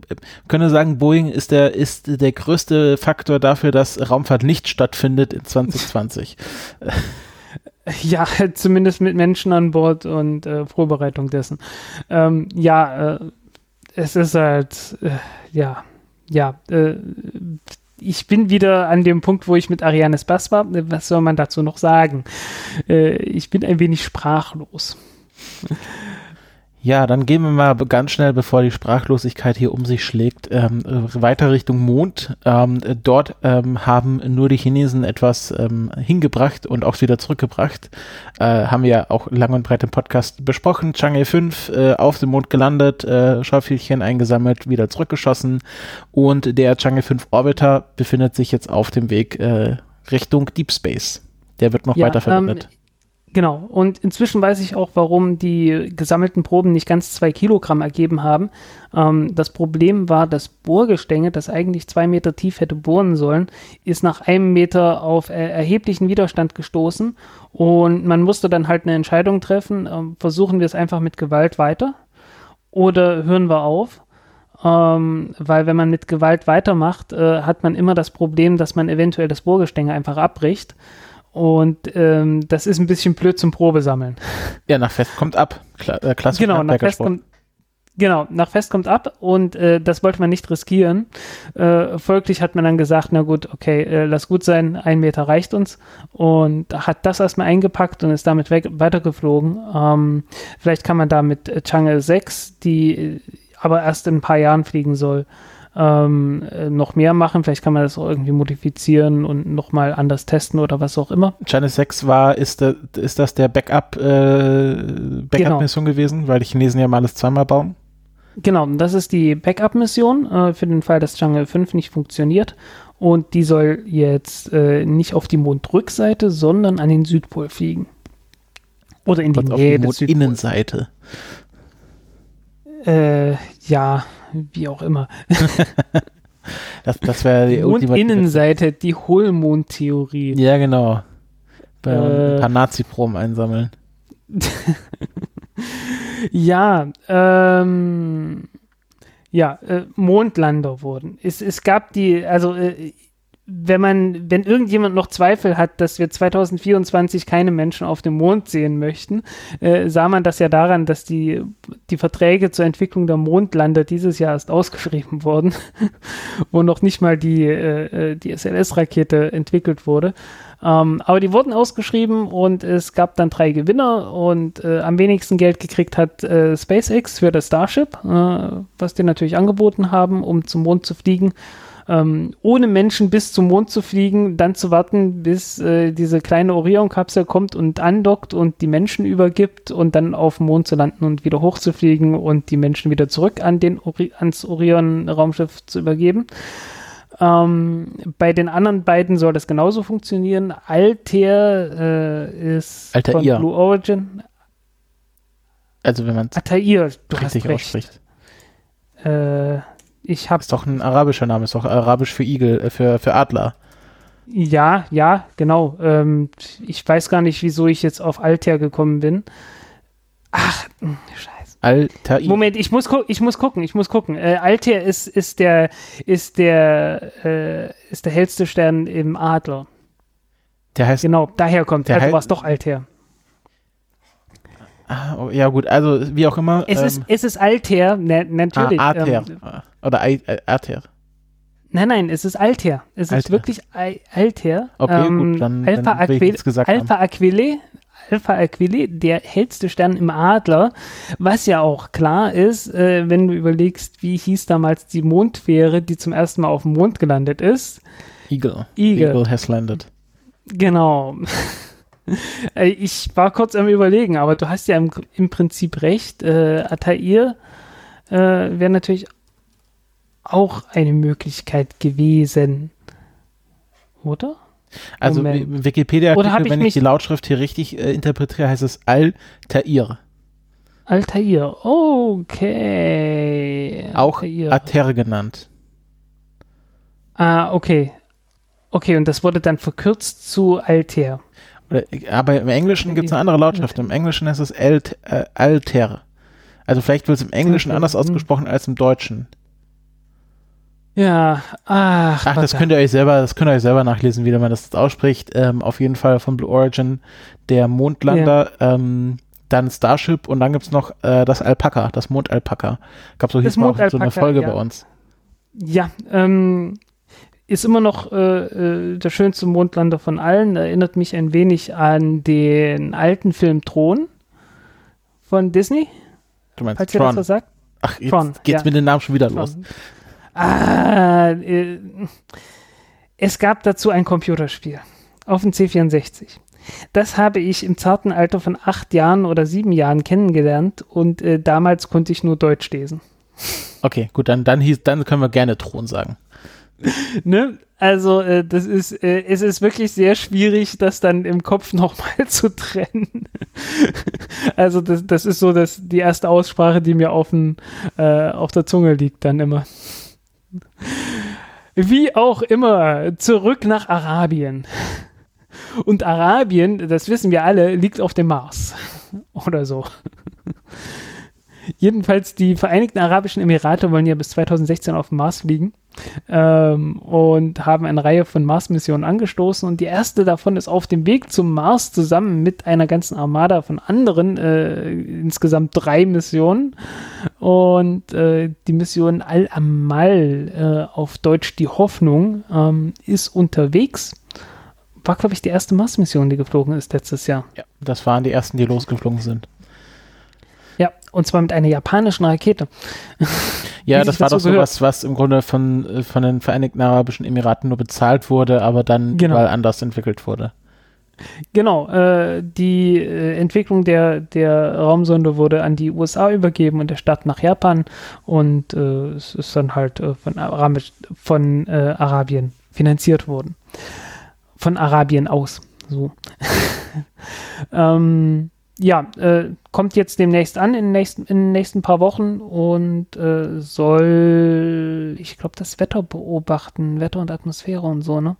können sagen, Boeing ist der ist der größte Faktor dafür, dass Raumfahrt nicht stattfindet in 2020. Ja, zumindest mit Menschen an Bord und äh, Vorbereitung dessen. Ähm, ja, äh, es ist halt, äh, ja, ja, äh, ich bin wieder an dem Punkt, wo ich mit Arianes Bass war. Was soll man dazu noch sagen? Äh, ich bin ein wenig sprachlos. Ja, dann gehen wir mal ganz schnell, bevor die Sprachlosigkeit hier um sich schlägt, ähm, weiter Richtung Mond. Ähm, dort ähm, haben nur die Chinesen etwas ähm, hingebracht und auch wieder zurückgebracht. Äh, haben wir ja auch lang und breit im Podcast besprochen. Chang'e 5 äh, auf dem Mond gelandet, äh, Schaufelchen eingesammelt, wieder zurückgeschossen und der Chang'e 5 Orbiter befindet sich jetzt auf dem Weg äh, Richtung Deep Space. Der wird noch ja, weiter verwendet. Ähm, Genau. Und inzwischen weiß ich auch, warum die gesammelten Proben nicht ganz zwei Kilogramm ergeben haben. Ähm, das Problem war, das Bohrgestänge, das eigentlich zwei Meter tief hätte bohren sollen, ist nach einem Meter auf er erheblichen Widerstand gestoßen. Und man musste dann halt eine Entscheidung treffen. Ähm, versuchen wir es einfach mit Gewalt weiter oder hören wir auf? Ähm, weil wenn man mit Gewalt weitermacht, äh, hat man immer das Problem, dass man eventuell das Bohrgestänge einfach abbricht. Und ähm, das ist ein bisschen blöd zum Probesammeln. Ja, nach Fest kommt ab. Kla äh, klassisch genau, nach Fest kommt, genau, nach Fest kommt ab und äh, das wollte man nicht riskieren. Äh, folglich hat man dann gesagt, na gut, okay, äh, lass gut sein, ein Meter reicht uns. Und hat das erstmal eingepackt und ist damit weg, weitergeflogen. Ähm, vielleicht kann man da mit Chang'e 6, die äh, aber erst in ein paar Jahren fliegen soll, ähm, äh, noch mehr machen. Vielleicht kann man das auch irgendwie modifizieren und nochmal anders testen oder was auch immer. China 6 war, ist, der, ist das der Backup, äh, Backup-Mission genau. gewesen, weil die Chinesen ja mal alles zweimal bauen? Genau, das ist die Backup-Mission äh, für den Fall, dass Chang'e 5 nicht funktioniert. Und die soll jetzt äh, nicht auf die Mondrückseite, sondern an den Südpol fliegen. Oder in die Nähe auf die Mondinnenseite. Äh, ja, wie auch immer. das das wäre die Mondinnenseite, die Hohlmondtheorie. Ja, genau. Bei äh, ein paar Nazi-Proben einsammeln. ja, ähm, ja, äh, Mondlander wurden. Es, es gab die, also äh, wenn man, wenn irgendjemand noch Zweifel hat, dass wir 2024 keine Menschen auf dem Mond sehen möchten, äh, sah man das ja daran, dass die, die Verträge zur Entwicklung der Mondlander dieses Jahr erst ausgeschrieben wurden, wo noch nicht mal die, äh, äh die SLS-Rakete entwickelt wurde. Ähm, aber die wurden ausgeschrieben und es gab dann drei Gewinner und äh, am wenigsten Geld gekriegt hat äh, SpaceX für das Starship, äh, was die natürlich angeboten haben, um zum Mond zu fliegen ähm, ohne Menschen bis zum Mond zu fliegen, dann zu warten, bis äh, diese kleine Orion-Kapsel kommt und andockt und die Menschen übergibt und dann auf dem Mond zu landen und wieder hochzufliegen und die Menschen wieder zurück an den Ori ans Orion-Raumschiff zu übergeben. Ähm, bei den anderen beiden soll das genauso funktionieren. Altair äh, ist Altair. von Blue Origin. Also wenn man es Altair, du richtig hast recht. ausspricht. Äh, ich habe Ist doch ein arabischer Name, ist doch arabisch für Igel, äh, für, für Adler. Ja, ja, genau. Ähm, ich weiß gar nicht, wieso ich jetzt auf Altair gekommen bin. Ach, scheiße. Altair. Moment, ich muss, ich muss gucken, ich muss gucken. Äh, Altair ist, ist der, ist der, äh, ist der hellste Stern im Adler. Der heißt, Genau, daher kommt Der er. Also war es doch Altair. Ah, oh, ja gut, also wie auch immer. Es, ähm, ist, es ist Altair, ne, natürlich. ah, Altair. Ähm, Oder Ai- Altair. nein, nein, es ist Altair. Es ist Altair. wirklich Al Altair. Okay, Ähm, gut, dann, Alpha dann will ich gesagt Alpha Aquile, Alpha Aquile, der hellste Stern im Adler, was ja auch klar ist, äh, wenn du überlegst, wie hieß damals die Mondfähre, die zum ersten Mal auf dem Mond gelandet ist. Eagle. Eagle. Eagle has landed. Genau. Ich war kurz am überlegen, aber du hast ja im, im Prinzip recht. Äh, Altair äh, wäre natürlich auch eine Möglichkeit gewesen. Oder? Also Moment. Wi- Wikipedia, Oder hab Artikel, ich wenn ich mich- die Lautschrift hier richtig äh, interpretiere, heißt es Altair. Altair. Okay. Auch Altair. Altair genannt. Ah, okay. Okay, und das wurde dann verkürzt zu Altair. Oder, aber im Englischen gibt es eine andere Lautschrift. Im Englischen heißt es Alt, äh, Altair. Also vielleicht wird es im Englischen anders hm. ausgesprochen als im Deutschen. Ja, ach, Ach, das könnt ihr euch selber, das könnt ihr euch selber nachlesen, wie man das jetzt ausspricht. Ähm, auf jeden Fall von Blue Origin der Mondlander, ähm, dann Starship und dann gibt's noch äh, das Alpaka, das Mondalpaka. Gab so hieß mal auch so eine Folge ja. bei uns. Ja, ähm, ist immer noch äh, äh, der schönste Mondlander von allen. Erinnert mich ein wenig an den alten Film Thron von Disney, Du meinst falls ihr das Tron. was sagt. Ach, jetzt Tron, geht's ja. mit den Namen schon wieder los. Tron. Ah, äh, es gab dazu ein Computerspiel auf dem C64. Das habe ich im zarten Alter von acht Jahren oder sieben Jahren kennengelernt und äh, damals konnte ich nur Deutsch lesen. Okay, gut, dann, dann hieß, dann können wir gerne Thron sagen. Ne? Also äh, das ist, äh, es ist wirklich sehr schwierig, das dann im Kopf nochmal zu trennen. also das, das ist so das, die erste Aussprache, die mir auf, den, äh, auf der Zunge liegt dann immer. Wie auch immer, zurück nach Arabien. Und Arabien, das wissen wir alle, liegt auf dem Mars. Oder so. Jedenfalls die Vereinigten Arabischen Emirate wollen ja bis 2016 auf dem Mars fliegen ähm, und haben eine Reihe von Mars-Missionen angestoßen. Und die erste davon ist auf dem Weg zum Mars zusammen mit einer ganzen Armada von anderen, äh, insgesamt drei Missionen. Und äh, die Mission Al-Amal, äh, auf Deutsch die Hoffnung, ähm, ist unterwegs. War, glaube ich, die erste Mars-Mission, die geflogen ist letztes Jahr. Ja, das waren die ersten, die losgeflogen sind. Ja, und zwar mit einer japanischen Rakete. Ja, das war doch so was, was im Grunde von, äh, von den Vereinigten Arabischen Emiraten nur bezahlt wurde, aber dann Genau. überall anders entwickelt wurde. Genau, äh, die äh, Entwicklung der, der Raumsonde wurde an die USA übergeben und der Start nach Japan und äh, es ist dann halt äh, von, Arabisch, von äh, Arabien finanziert worden. Von Arabien aus. So. ähm, ja, äh, kommt jetzt demnächst an, in den nächsten, in den nächsten paar Wochen und äh, soll, ich glaube, das Wetter beobachten, Wetter und Atmosphäre und so, ne?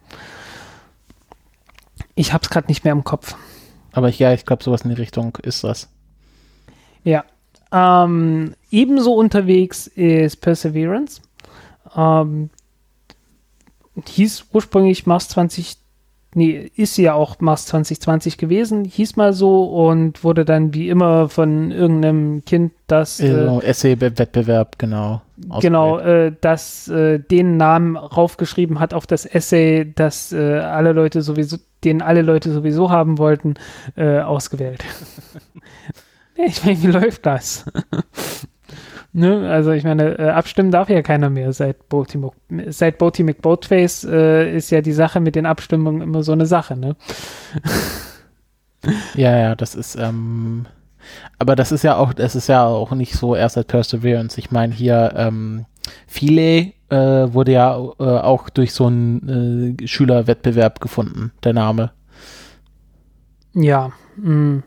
Ich hab's gerade nicht mehr im Kopf. Aber ich, ja, ich glaube, sowas in die Richtung ist das. Ja. Ähm, ebenso unterwegs ist Perseverance. Ähm, hieß ursprünglich Mars 20, nee, ist ja auch Mars 2020 gewesen, hieß mal so und wurde dann wie immer von irgendeinem Kind, das äh, Essay-Wettbewerb, genau. Genau, äh, das äh, den Namen raufgeschrieben hat auf das Essay, das äh, alle Leute sowieso, den alle Leute sowieso haben wollten, äh, ausgewählt. ich meine, wie läuft das? Ne? Also ich meine, äh, abstimmen darf ja keiner mehr seit Boaty, seit Boaty McBoatface äh, ist ja die Sache mit den Abstimmungen immer so eine Sache, ne? ja, ja, das ist, ähm, aber das ist ja auch, das ist ja auch nicht so erst seit Perseverance. Ich meine hier, ähm, Philae äh, wurde ja äh, auch durch so einen äh, Schülerwettbewerb gefunden, der Name. Ja, mh, mm,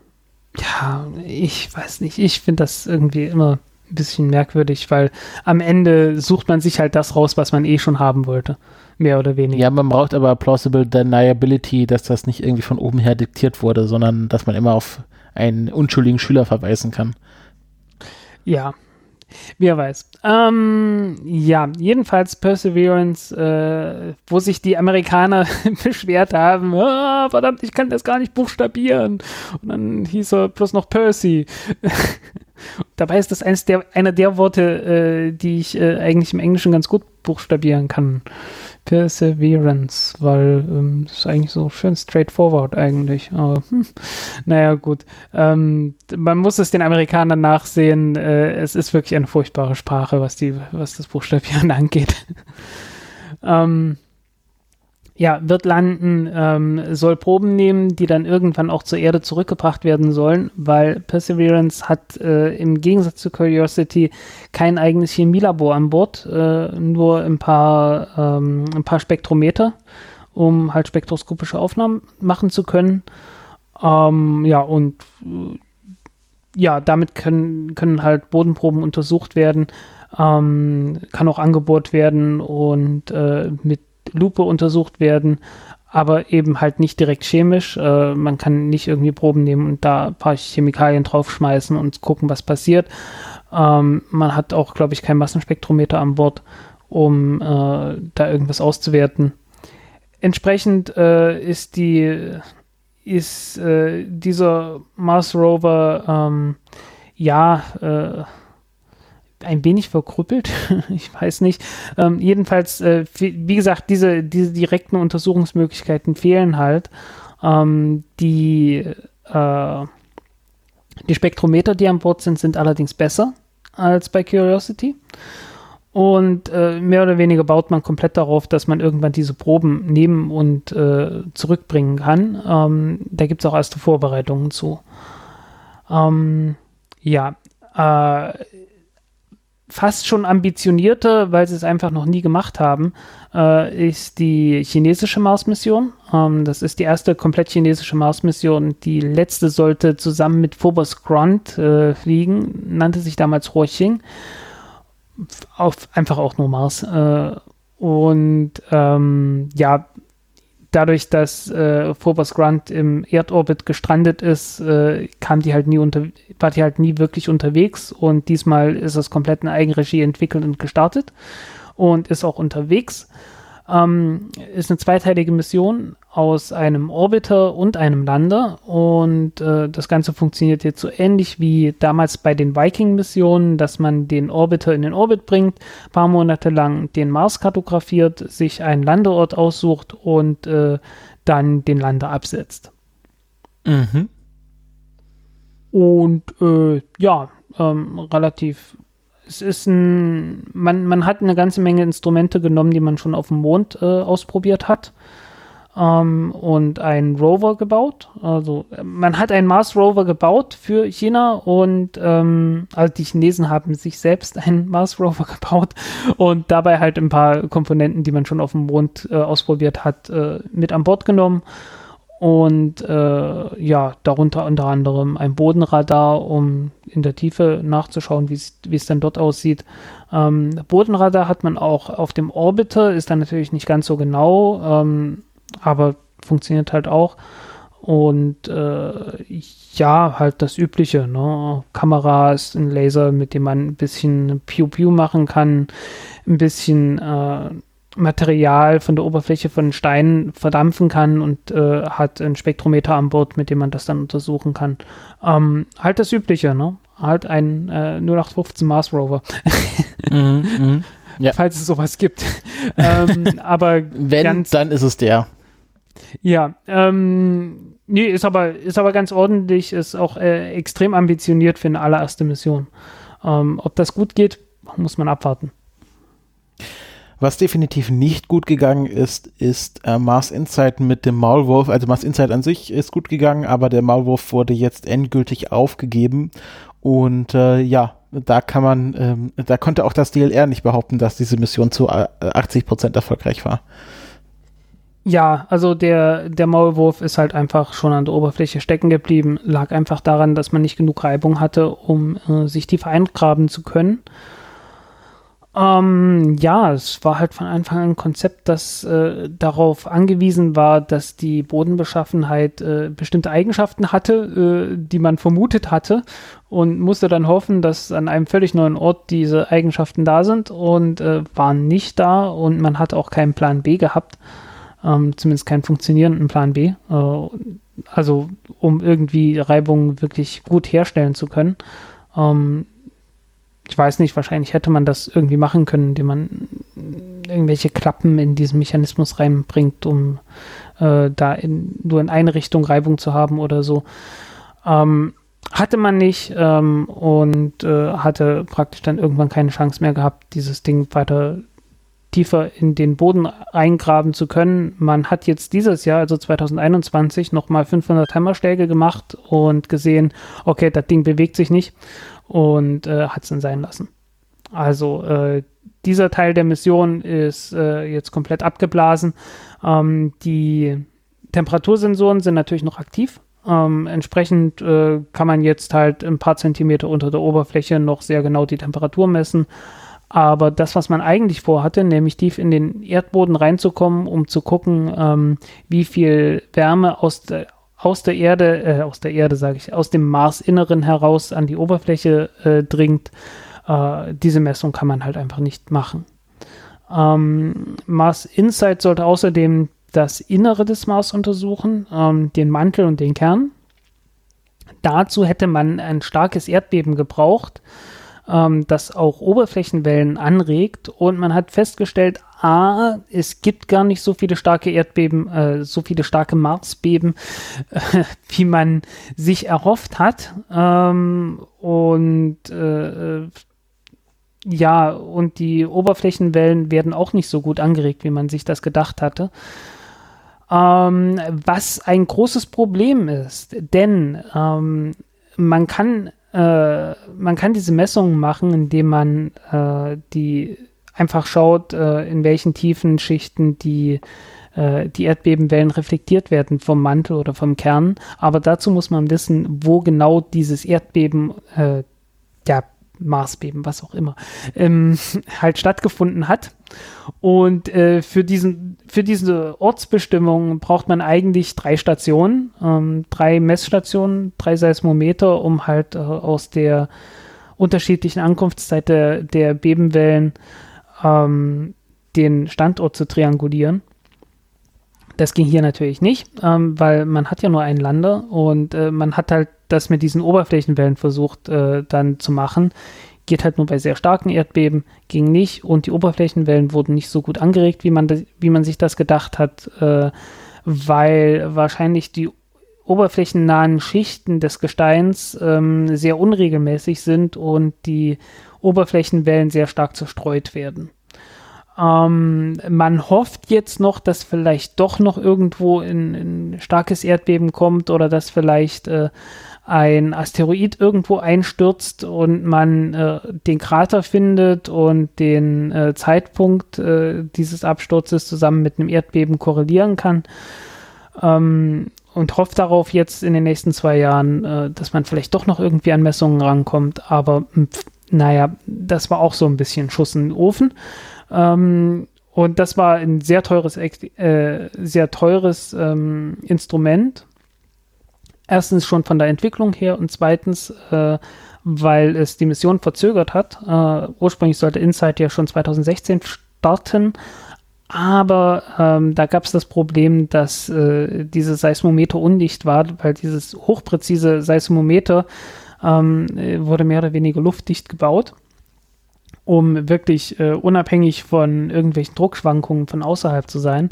ja, ich weiß nicht. Ich finde das irgendwie immer ein bisschen merkwürdig, weil am Ende sucht man sich halt das raus, was man eh schon haben wollte. Mehr oder weniger. Ja, man braucht aber plausible deniability, dass das nicht irgendwie von oben her diktiert wurde, sondern dass man immer auf einen unschuldigen Schüler verweisen kann. Ja, Wer weiß. Ähm, ja, jedenfalls Perseverance, äh, wo sich die Amerikaner beschwert haben, ah, verdammt, ich kann das gar nicht buchstabieren. Und dann hieß er bloß noch Percy. Dabei ist das eines der, einer der Worte, äh, die ich äh, eigentlich im Englischen ganz gut buchstabieren kann. Perseverance, weil ähm, ist eigentlich so schön straightforward eigentlich. Aber hm, naja, gut. Ähm, man muss es den Amerikanern nachsehen. Äh, es ist wirklich eine furchtbare Sprache, was die, was das Buchstabieren angeht. ähm, ja, wird landen, ähm, soll Proben nehmen, die dann irgendwann auch zur Erde zurückgebracht werden sollen, weil Perseverance hat äh, im Gegensatz zu Curiosity kein eigenes Chemielabor an Bord, äh, nur ein paar, ähm, ein paar Spektrometer, um halt spektroskopische Aufnahmen machen zu können. Ähm, ja, und äh, ja, damit können, können halt Bodenproben untersucht werden, ähm, kann auch angebohrt werden und äh, mit Lupe untersucht werden, aber eben halt nicht direkt chemisch. Äh, man kann nicht irgendwie Proben nehmen und da ein paar Chemikalien draufschmeißen und gucken, was passiert. Ähm, man hat auch, glaube ich, kein Massenspektrometer an Bord, um äh, da irgendwas auszuwerten. Entsprechend äh, ist die ist äh, dieser Mars Rover ähm, ja äh, ein wenig verkrüppelt. ich weiß nicht. Ähm, jedenfalls, äh, wie gesagt, diese, diese direkten Untersuchungsmöglichkeiten fehlen halt. Ähm, die, äh, die Spektrometer, die an Bord sind, sind allerdings besser als bei Curiosity. Und äh, mehr oder weniger baut man komplett darauf, dass man irgendwann diese Proben nehmen und äh, zurückbringen kann. Ähm, da gibt es auch erste Vorbereitungen zu. Ähm, ja, äh, fast schon ambitionierter, weil sie es einfach noch nie gemacht haben, äh, ist die chinesische Mars-Mission. Ähm, das ist die erste komplett chinesische Mars-Mission. Die letzte sollte zusammen mit Phobos Grunt äh, fliegen, nannte sich damals Huoqing. Auf einfach auch nur Mars. Äh, und ähm, ja, dadurch, dass äh, Phobos Grunt im Erdorbit gestrandet ist, äh, kam die halt nie unter, war die halt nie wirklich unterwegs und diesmal ist es komplett in Eigenregie entwickelt und gestartet und ist auch unterwegs. Ähm, ist eine zweiteilige Mission aus einem Orbiter und einem Lander und äh, das Ganze funktioniert jetzt so ähnlich wie damals bei den Viking-Missionen, dass man den Orbiter in den Orbit bringt, paar Monate lang den Mars kartografiert, sich einen Landeort aussucht und äh, dann den Lander absetzt. Mhm. Und äh, ja, ähm, relativ es ist ein, man, man hat eine ganze Menge Instrumente genommen, die man schon auf dem Mond äh, ausprobiert hat. Ähm, und einen Rover gebaut. Also man hat einen Mars Rover gebaut für China und ähm, also die Chinesen haben sich selbst einen Mars Rover gebaut und dabei halt ein paar Komponenten, die man schon auf dem Mond äh, ausprobiert hat, äh, mit an Bord genommen und äh, ja, darunter unter anderem ein Bodenradar, um in der Tiefe nachzuschauen, wie es dann dort aussieht. Ähm, Bodenradar hat man auch auf dem Orbiter, ist dann natürlich nicht ganz so genau, ähm, aber funktioniert halt auch. Und äh, ja, halt das Übliche, ne? Kamera ist ein Laser, mit dem man ein bisschen Pew-Pew machen kann, ein bisschen äh, Material von der Oberfläche von Steinen verdampfen kann und äh, hat ein Spektrometer an Bord, mit dem man das dann untersuchen kann. Ähm, halt das Übliche, ne? Halt ein äh, 0815 Mars Rover. mhm, mh. ja. Falls es sowas gibt. ähm, aber wenn, dann ist es der. Ja, ähm, nee, ist aber, ist aber ganz ordentlich, ist auch äh, extrem ambitioniert für eine allererste Mission. Ähm, ob das gut geht, muss man abwarten. Was definitiv nicht gut gegangen ist, ist äh, Mars Insight mit dem Maulwurf. Also Mars Insight an sich ist gut gegangen, aber der Maulwurf wurde jetzt endgültig aufgegeben. Und äh, ja, da kann man, ähm, da konnte auch das DLR nicht behaupten, dass diese Mission zu 80 äh, Prozent erfolgreich war. Ja, also der, der Maulwurf ist halt einfach schon an der Oberfläche stecken geblieben. Lag einfach daran, dass man nicht genug Reibung hatte, um äh, sich tiefer eingraben zu können. Ähm, ja, es war halt von Anfang an ein Konzept, das äh, darauf angewiesen war, dass die Bodenbeschaffenheit äh, bestimmte Eigenschaften hatte, äh, die man vermutet hatte und musste dann hoffen, dass an einem völlig neuen Ort diese Eigenschaften da sind und äh, waren nicht da und man hat auch keinen Plan B gehabt, ähm, zumindest keinen funktionierenden Plan B, äh, also um irgendwie Reibung wirklich gut herstellen zu können. Ähm, ich weiß nicht, wahrscheinlich hätte man das irgendwie machen können, indem man irgendwelche Klappen in diesen Mechanismus reinbringt, um äh, da in, nur in eine Richtung Reibung zu haben oder so. Ähm, hatte man nicht ähm, und äh, hatte praktisch dann irgendwann keine Chance mehr gehabt, dieses Ding weiter tiefer in den Boden eingraben zu können. Man hat jetzt dieses Jahr, also 2021, nochmal 500 Hammerschläge gemacht und gesehen, okay, das Ding bewegt sich nicht und äh, hat es dann sein lassen. Also äh, dieser Teil der Mission ist äh, jetzt komplett abgeblasen. Ähm, die Temperatursensoren sind natürlich noch aktiv. Ähm, entsprechend äh, kann man jetzt halt ein paar Zentimeter unter der Oberfläche noch sehr genau die Temperatur messen. Aber das, was man eigentlich vorhatte, nämlich tief in den Erdboden reinzukommen, um zu gucken, ähm, wie viel Wärme aus der, aus der Erde, äh, aus der Erde sage ich, aus dem Marsinneren heraus an die Oberfläche äh, dringt, äh, diese Messung kann man halt einfach nicht machen. Ähm, Mars Insight sollte außerdem das Innere des Mars untersuchen, ähm, den Mantel und den Kern. Dazu hätte man ein starkes Erdbeben gebraucht, ähm, das auch Oberflächenwellen anregt. Und man hat festgestellt, A, es gibt gar nicht so viele starke Erdbeben, äh, so viele starke Marsbeben, äh, wie man sich erhofft hat. Ähm, und äh, ja, und die Oberflächenwellen werden auch nicht so gut angeregt, wie man sich das gedacht hatte. Ähm, was ein großes Problem ist, denn ähm, man kann äh, man kann diese Messungen machen, indem man äh, die einfach schaut, äh, in welchen tiefen Schichten die, äh, die Erdbebenwellen reflektiert werden vom Mantel oder vom Kern. Aber dazu muss man wissen, wo genau dieses Erdbeben, äh, Marsbeben, was auch immer, ähm, halt stattgefunden hat. Und äh, für, diesen, für diese Ortsbestimmung braucht man eigentlich drei Stationen, ähm, drei Messstationen, drei Seismometer, um halt äh, aus der unterschiedlichen Ankunftszeit der, der Bebenwellen ähm, den Standort zu triangulieren. Das ging hier natürlich nicht, ähm, weil man hat ja nur einen Lander und äh, man hat halt das mit diesen Oberflächenwellen versucht äh, dann zu machen. Geht halt nur bei sehr starken Erdbeben, ging nicht und die Oberflächenwellen wurden nicht so gut angeregt, wie man, wie man sich das gedacht hat, äh, weil wahrscheinlich die oberflächennahen Schichten des Gesteins ähm, sehr unregelmäßig sind und die Oberflächenwellen sehr stark zerstreut werden. Ähm, man hofft jetzt noch, dass vielleicht doch noch irgendwo ein, starkes Erdbeben kommt oder dass vielleicht äh, ein Asteroid irgendwo einstürzt und man äh, den Krater findet und den äh, Zeitpunkt äh, dieses Absturzes zusammen mit einem Erdbeben korrelieren kann. Ähm, und hofft darauf jetzt in den nächsten zwei Jahren, äh, dass man vielleicht doch noch irgendwie an Messungen rankommt. Aber pf, naja, das war auch so ein bisschen Schuss in den Ofen. Ähm, und das war ein sehr teures, äh, sehr teures ähm, Instrument. Erstens schon von der Entwicklung her und zweitens, äh, weil es die Mission verzögert hat. Äh, ursprünglich sollte Insight ja schon 2016 starten, aber ähm, da gab es das Problem, dass äh, dieses Seismometer undicht war, weil dieses hochpräzise Seismometer ähm, wurde mehr oder weniger luftdicht gebaut, um wirklich äh, unabhängig von irgendwelchen Druckschwankungen von außerhalb zu sein.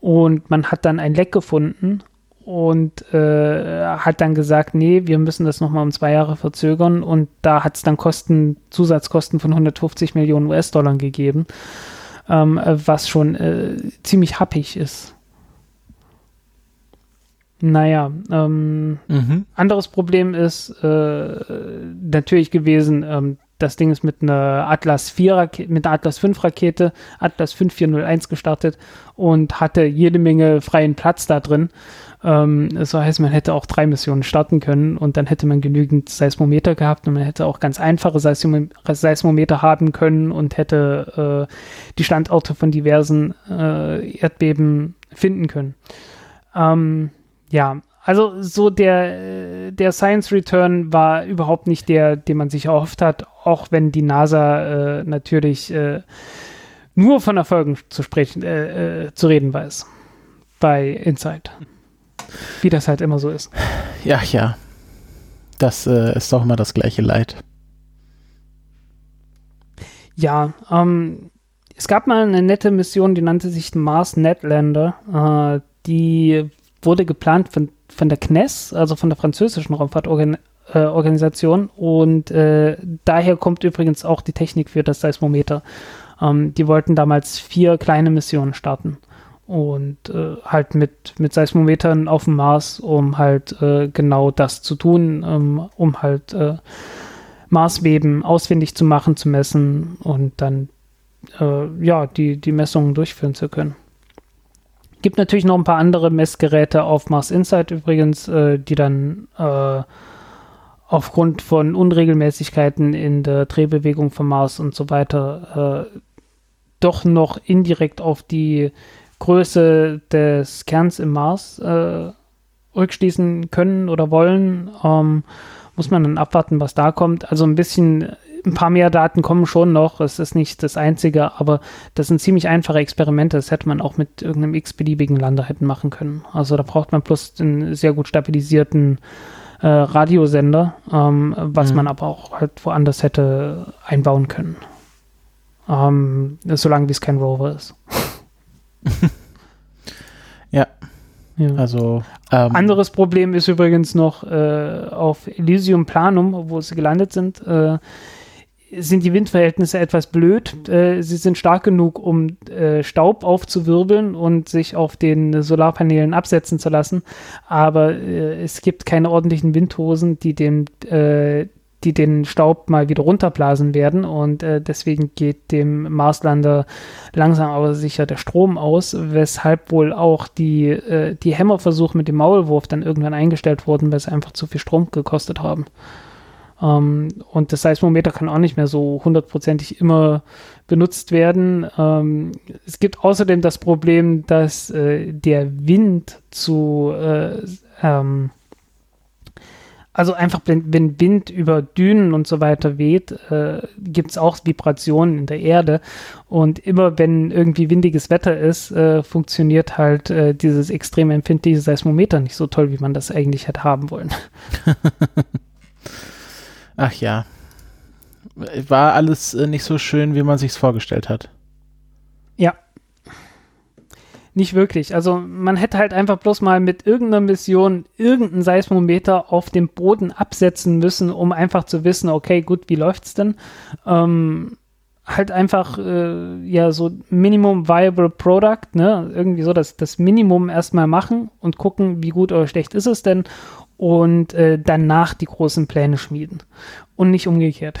Und man hat dann ein Leck gefunden und äh, hat dann gesagt, nee, wir müssen das nochmal um zwei Jahre verzögern und da hat es dann Kosten, Zusatzkosten von 150 Millionen US-Dollar gegeben, ähm, was schon äh, ziemlich happig ist. Naja, ähm, mhm. anderes Problem ist äh, natürlich gewesen, ähm, das Ding ist mit einer Atlas 4 mit einer Atlas 5 Rakete, Atlas 5401 gestartet und hatte jede Menge freien Platz da drin. Ähm, das heißt, man hätte auch drei Missionen starten können und dann hätte man genügend Seismometer gehabt und man hätte auch ganz einfache Seismom Seismometer haben können und hätte äh, die Standorte von diversen äh, Erdbeben finden können. Ähm, ja, also so der, der Science Return war überhaupt nicht der, den man sich erhofft hat, auch wenn die NASA äh, natürlich äh, nur von Erfolgen zu sprechen, äh, äh zu reden weiß bei Insight. Wie das halt immer so ist. Ja, ja. Das äh, ist doch immer das gleiche Leid. Ja, ähm, es gab mal eine nette Mission, die nannte sich Mars Netlander. Äh, die wurde geplant von, von der CNES, also von der französischen Raumfahrtorganisation. Äh, und äh, daher kommt übrigens auch die Technik für das Seismometer. Ähm, die wollten damals vier kleine Missionen starten und äh, halt mit, mit Seismometern auf dem Mars, um halt äh, genau das zu tun, ähm, um halt äh, Marsbeben ausfindig zu machen, zu messen und dann äh, ja, die, die Messungen durchführen zu können. Gibt natürlich noch ein paar andere Messgeräte auf Mars Insight übrigens, äh, die dann äh, aufgrund von Unregelmäßigkeiten in der Drehbewegung vom Mars und so weiter doch noch indirekt auf die Größe des Kerns im Mars äh, rückschließen können oder wollen. Ähm, muss man dann abwarten, was da kommt. Also ein bisschen, ein paar mehr Daten kommen schon noch. Es ist nicht das Einzige, aber das sind ziemlich einfache Experimente. Das hätte man auch mit irgendeinem x-beliebigen Lander hätten machen können. Also da braucht man plus einen sehr gut stabilisierten äh, Radiosender, ähm, was mhm. man aber auch halt woanders hätte einbauen können. Ähm, solange wie es kein Rover ist. ja. ja. Also. Ähm, Anderes Problem ist übrigens noch äh, auf Elysium Planum, wo sie gelandet sind. Äh, sind die Windverhältnisse etwas blöd. Äh, sie sind stark genug, um äh, Staub aufzuwirbeln und sich auf den Solarpanelen absetzen zu lassen. Aber äh, es gibt keine ordentlichen Windhosen, die den, äh, die den Staub mal wieder runterblasen werden und äh, deswegen geht dem Marslander langsam aber sicher der Strom aus, weshalb wohl auch die, äh, die Hämmerversuche mit dem Maulwurf dann irgendwann eingestellt wurden, weil sie einfach zu viel Strom gekostet haben. Ähm, und das Seismometer kann auch nicht mehr so hundertprozentig immer benutzt werden. Ähm, es gibt außerdem das Problem, dass äh, der Wind zu äh, ähm, also einfach, wenn, wenn Wind über Dünen und so weiter weht, äh, gibt es auch Vibrationen in der Erde. Und immer wenn irgendwie windiges Wetter ist, äh, funktioniert halt äh, dieses extrem empfindliche Seismometer nicht so toll, wie man das eigentlich hätte haben wollen. Ach ja. War alles äh, nicht so schön, wie man sich vorgestellt hat. Ja, nicht wirklich. Also man hätte halt einfach bloß mal mit irgendeiner Mission irgendeinen Seismometer auf dem Boden absetzen müssen, um einfach zu wissen, okay, gut, wie läuft's denn? Ähm, halt einfach äh, ja so Minimum Viable Product, ne? Irgendwie so das, das Minimum erstmal machen und gucken, wie gut oder schlecht ist es denn und äh, danach die großen Pläne schmieden und nicht umgekehrt.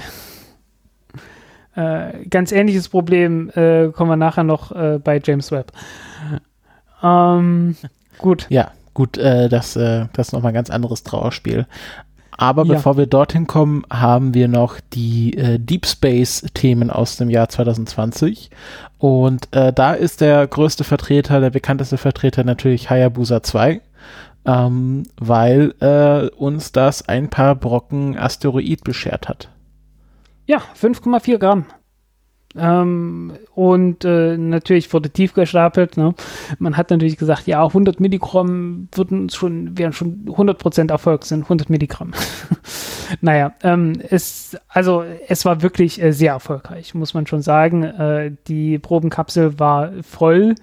Äh, ganz ähnliches Problem äh, kommen wir nachher noch äh, bei James Webb. Ähm, gut. Ja, gut, äh, das, äh, das ist nochmal ein ganz anderes Trauerspiel. Aber ja. bevor wir dorthin kommen, haben wir noch die äh, Deep Space-Themen aus dem Jahr 2020. Und äh, da ist der größte Vertreter, der bekannteste Vertreter natürlich Hayabusa 2, ähm, weil äh, uns das ein paar Brocken Asteroid beschert hat. Ja, 5,4 Gramm. Ähm, und äh, natürlich wurde tief gestapelt. Ne? Man hat natürlich gesagt, ja, 100 Milligramm würden schon, wären schon 100% Erfolg sind, 100 Milligramm. naja, ähm, es, also es war wirklich äh, sehr erfolgreich, muss man schon sagen. Äh, die Probenkapsel war voll.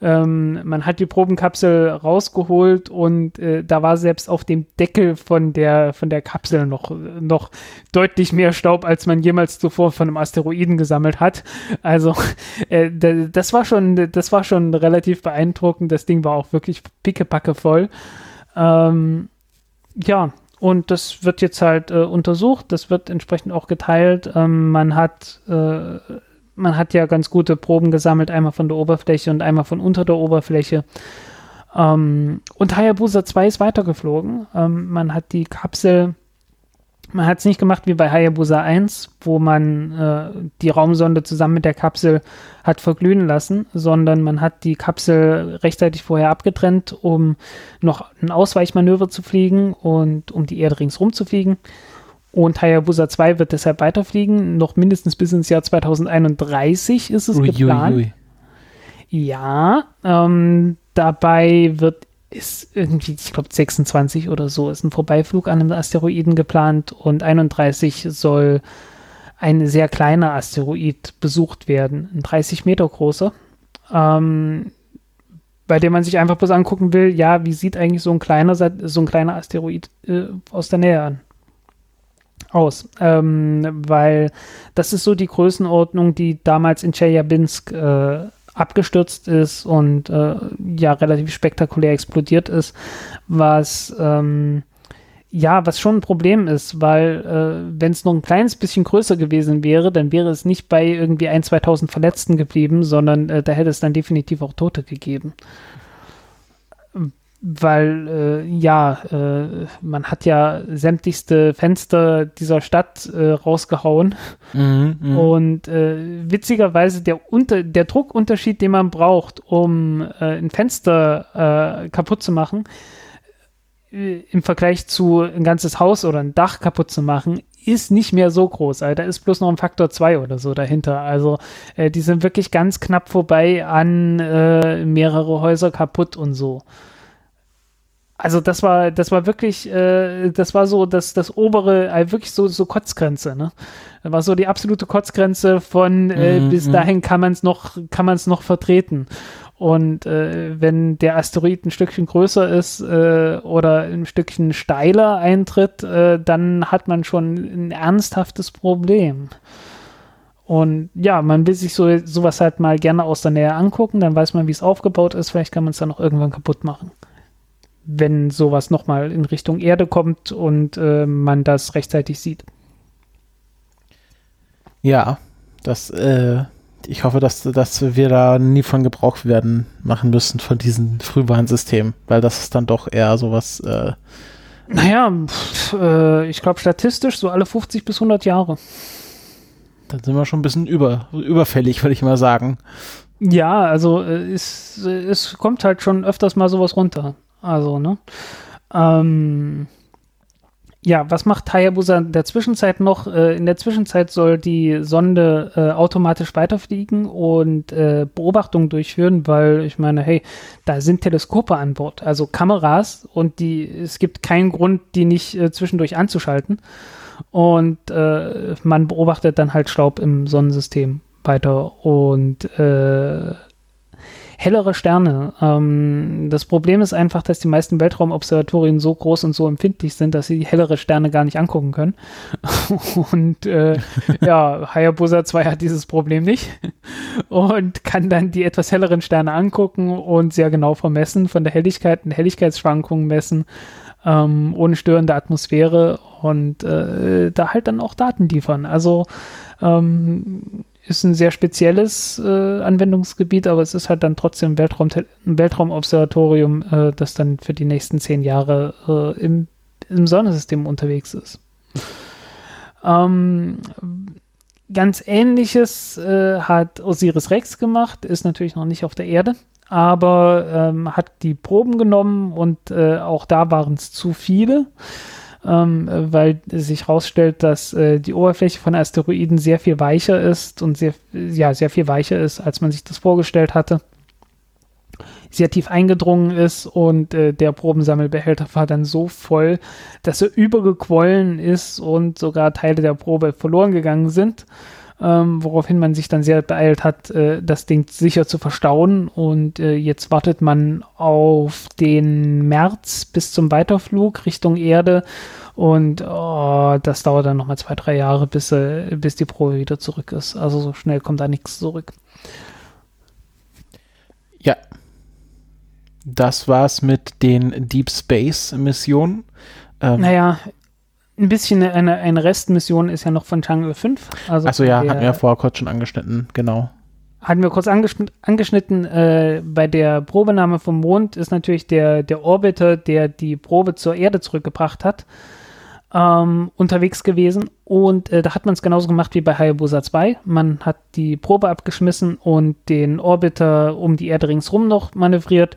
Ähm, man hat die Probenkapsel rausgeholt und äh, da war selbst auf dem Deckel von der, von der Kapsel noch, noch deutlich mehr Staub, als man jemals zuvor von einem Asteroiden gesammelt hat. Also äh, das war schon, das war schon relativ beeindruckend. Das Ding war auch wirklich pickepacke voll. Ähm, ja, und das wird jetzt halt äh, untersucht, das wird entsprechend auch geteilt. Ähm, man hat äh, man hat ja ganz gute Proben gesammelt, einmal von der Oberfläche und einmal von unter der Oberfläche. Ähm, und Hayabusa 2 ist weitergeflogen. Ähm, man hat die Kapsel, man hat es nicht gemacht wie bei Hayabusa 1, wo man äh, die Raumsonde zusammen mit der Kapsel hat verglühen lassen, sondern man hat die Kapsel rechtzeitig vorher abgetrennt, um noch ein Ausweichmanöver zu fliegen und um die Erde ringsrum zu fliegen. Und Hayabusa 2 wird deshalb weiterfliegen. Noch mindestens bis ins Jahr 2031 ist es ui, geplant. Ui, ui. Ja, ähm, dabei wird ist irgendwie, ich glaube 26 oder so, ist ein Vorbeiflug an einem Asteroiden geplant und 31 soll ein sehr kleiner Asteroid besucht werden, ein 30 Meter großer, ähm, bei dem man sich einfach bloß angucken will, ja, wie sieht eigentlich so ein kleiner, so ein kleiner Asteroid äh, aus der Nähe an aus, ähm, weil das ist so die Größenordnung, die damals in Chelyabinsk äh, abgestürzt ist und äh, ja relativ spektakulär explodiert ist, was ähm, ja, was schon ein Problem ist, weil äh, wenn es noch ein kleines bisschen größer gewesen wäre, dann wäre es nicht bei irgendwie ein, 2000 Verletzten geblieben, sondern äh, da hätte es dann definitiv auch Tote gegeben weil äh, ja, äh, man hat ja sämtlichste Fenster dieser Stadt äh, rausgehauen mhm, mh. und äh, witzigerweise der unter der Druckunterschied, den man braucht, um äh, ein Fenster äh, kaputt zu machen, im Vergleich zu ein ganzes Haus oder ein Dach kaputt zu machen, ist nicht mehr so groß. Also da ist bloß noch ein Faktor 2 oder so dahinter. Also die sind wirklich ganz knapp vorbei an mehrere Häuser kaputt und so also das war, das war wirklich, äh, das war so das, das obere, äh, wirklich so, so Kotzgrenze, ne? Das war so die absolute Kotzgrenze von äh, mm, bis dahin kann man es noch, kann man es noch vertreten. Und äh, wenn der Asteroid ein Stückchen größer ist äh, oder ein Stückchen steiler eintritt, äh, dann hat man schon ein ernsthaftes Problem. Und ja, man will sich so sowas halt mal gerne aus der Nähe angucken, dann weiß man, wie es aufgebaut ist. Vielleicht kann man es dann noch irgendwann kaputt machen wenn sowas nochmal in Richtung Erde kommt und äh, man das rechtzeitig sieht. Ja, das, äh, ich hoffe, dass, dass wir da nie von Gebrauch werden machen müssen von diesem Frühwarnsystem, weil das ist dann doch eher sowas. Äh, naja, pff, äh, ich glaube statistisch so alle 50 bis 100 Jahre. Dann sind wir schon ein bisschen über, überfällig, würde ich mal sagen. Ja, also äh, es, es kommt halt schon öfters mal sowas runter. Also, ne? Ähm, ja, was macht Hayabusa in der Zwischenzeit noch? Äh, in der Zwischenzeit soll die Sonde äh, automatisch weiterfliegen und äh, Beobachtungen durchführen, weil ich meine, hey, da sind Teleskope an Bord, also Kameras und die, es gibt keinen Grund, die nicht äh, zwischendurch anzuschalten. Und äh, man beobachtet dann halt Staub im Sonnensystem weiter und äh, hellere Sterne. Ähm, das Problem ist einfach, dass die meisten Weltraumobservatorien so groß und so empfindlich sind, dass sie hellere Sterne gar nicht angucken können. und äh, ja, Hayabusa 2 hat dieses Problem nicht und kann dann die etwas helleren Sterne angucken und sehr genau vermessen, von der Helligkeit und Helligkeitsschwankungen messen, ähm, ohne störende Atmosphäre und äh, da halt dann auch Daten liefern. Also ähm, ist ein sehr spezielles äh, Anwendungsgebiet, aber es ist halt dann trotzdem Weltraum, ein Weltraumobservatorium, äh, das dann für die nächsten zehn Jahre äh, im, im Sonnensystem unterwegs ist. Ähm, ganz ähnliches äh, hat Osiris Rex gemacht, ist natürlich noch nicht auf der Erde, aber ähm, hat die Proben genommen und äh, auch da waren es zu viele. Ähm, weil sich herausstellt, dass äh, die Oberfläche von Asteroiden sehr viel weicher ist und sehr, ja, sehr viel weicher ist, als man sich das vorgestellt hatte. Sehr tief eingedrungen ist und äh, der Probensammelbehälter war dann so voll, dass er übergequollen ist und sogar Teile der Probe verloren gegangen sind ähm, woraufhin man sich dann sehr beeilt hat, äh, das Ding sicher zu verstauen. Und äh, jetzt wartet man auf den März bis zum Weiterflug Richtung Erde. Und oh, das dauert dann nochmal zwei, drei Jahre, bis, äh, bis die Probe wieder zurück ist. Also so schnell kommt da nichts zurück. Ja. Das war's mit den Deep Space Missionen. Ähm, naja, ein bisschen eine, eine Restmission ist ja noch von Chang'e 5. Also Achso, ja, hatten wir ja vorher kurz schon angeschnitten, genau. Hatten wir kurz angeschnitten, angeschnitten äh, bei der Probenahme vom Mond ist natürlich der, der Orbiter, der die Probe zur Erde zurückgebracht hat, ähm, unterwegs gewesen. Und äh, da hat man es genauso gemacht wie bei Hayabusa 2. Man hat die Probe abgeschmissen und den Orbiter um die Erde ringsrum noch manövriert.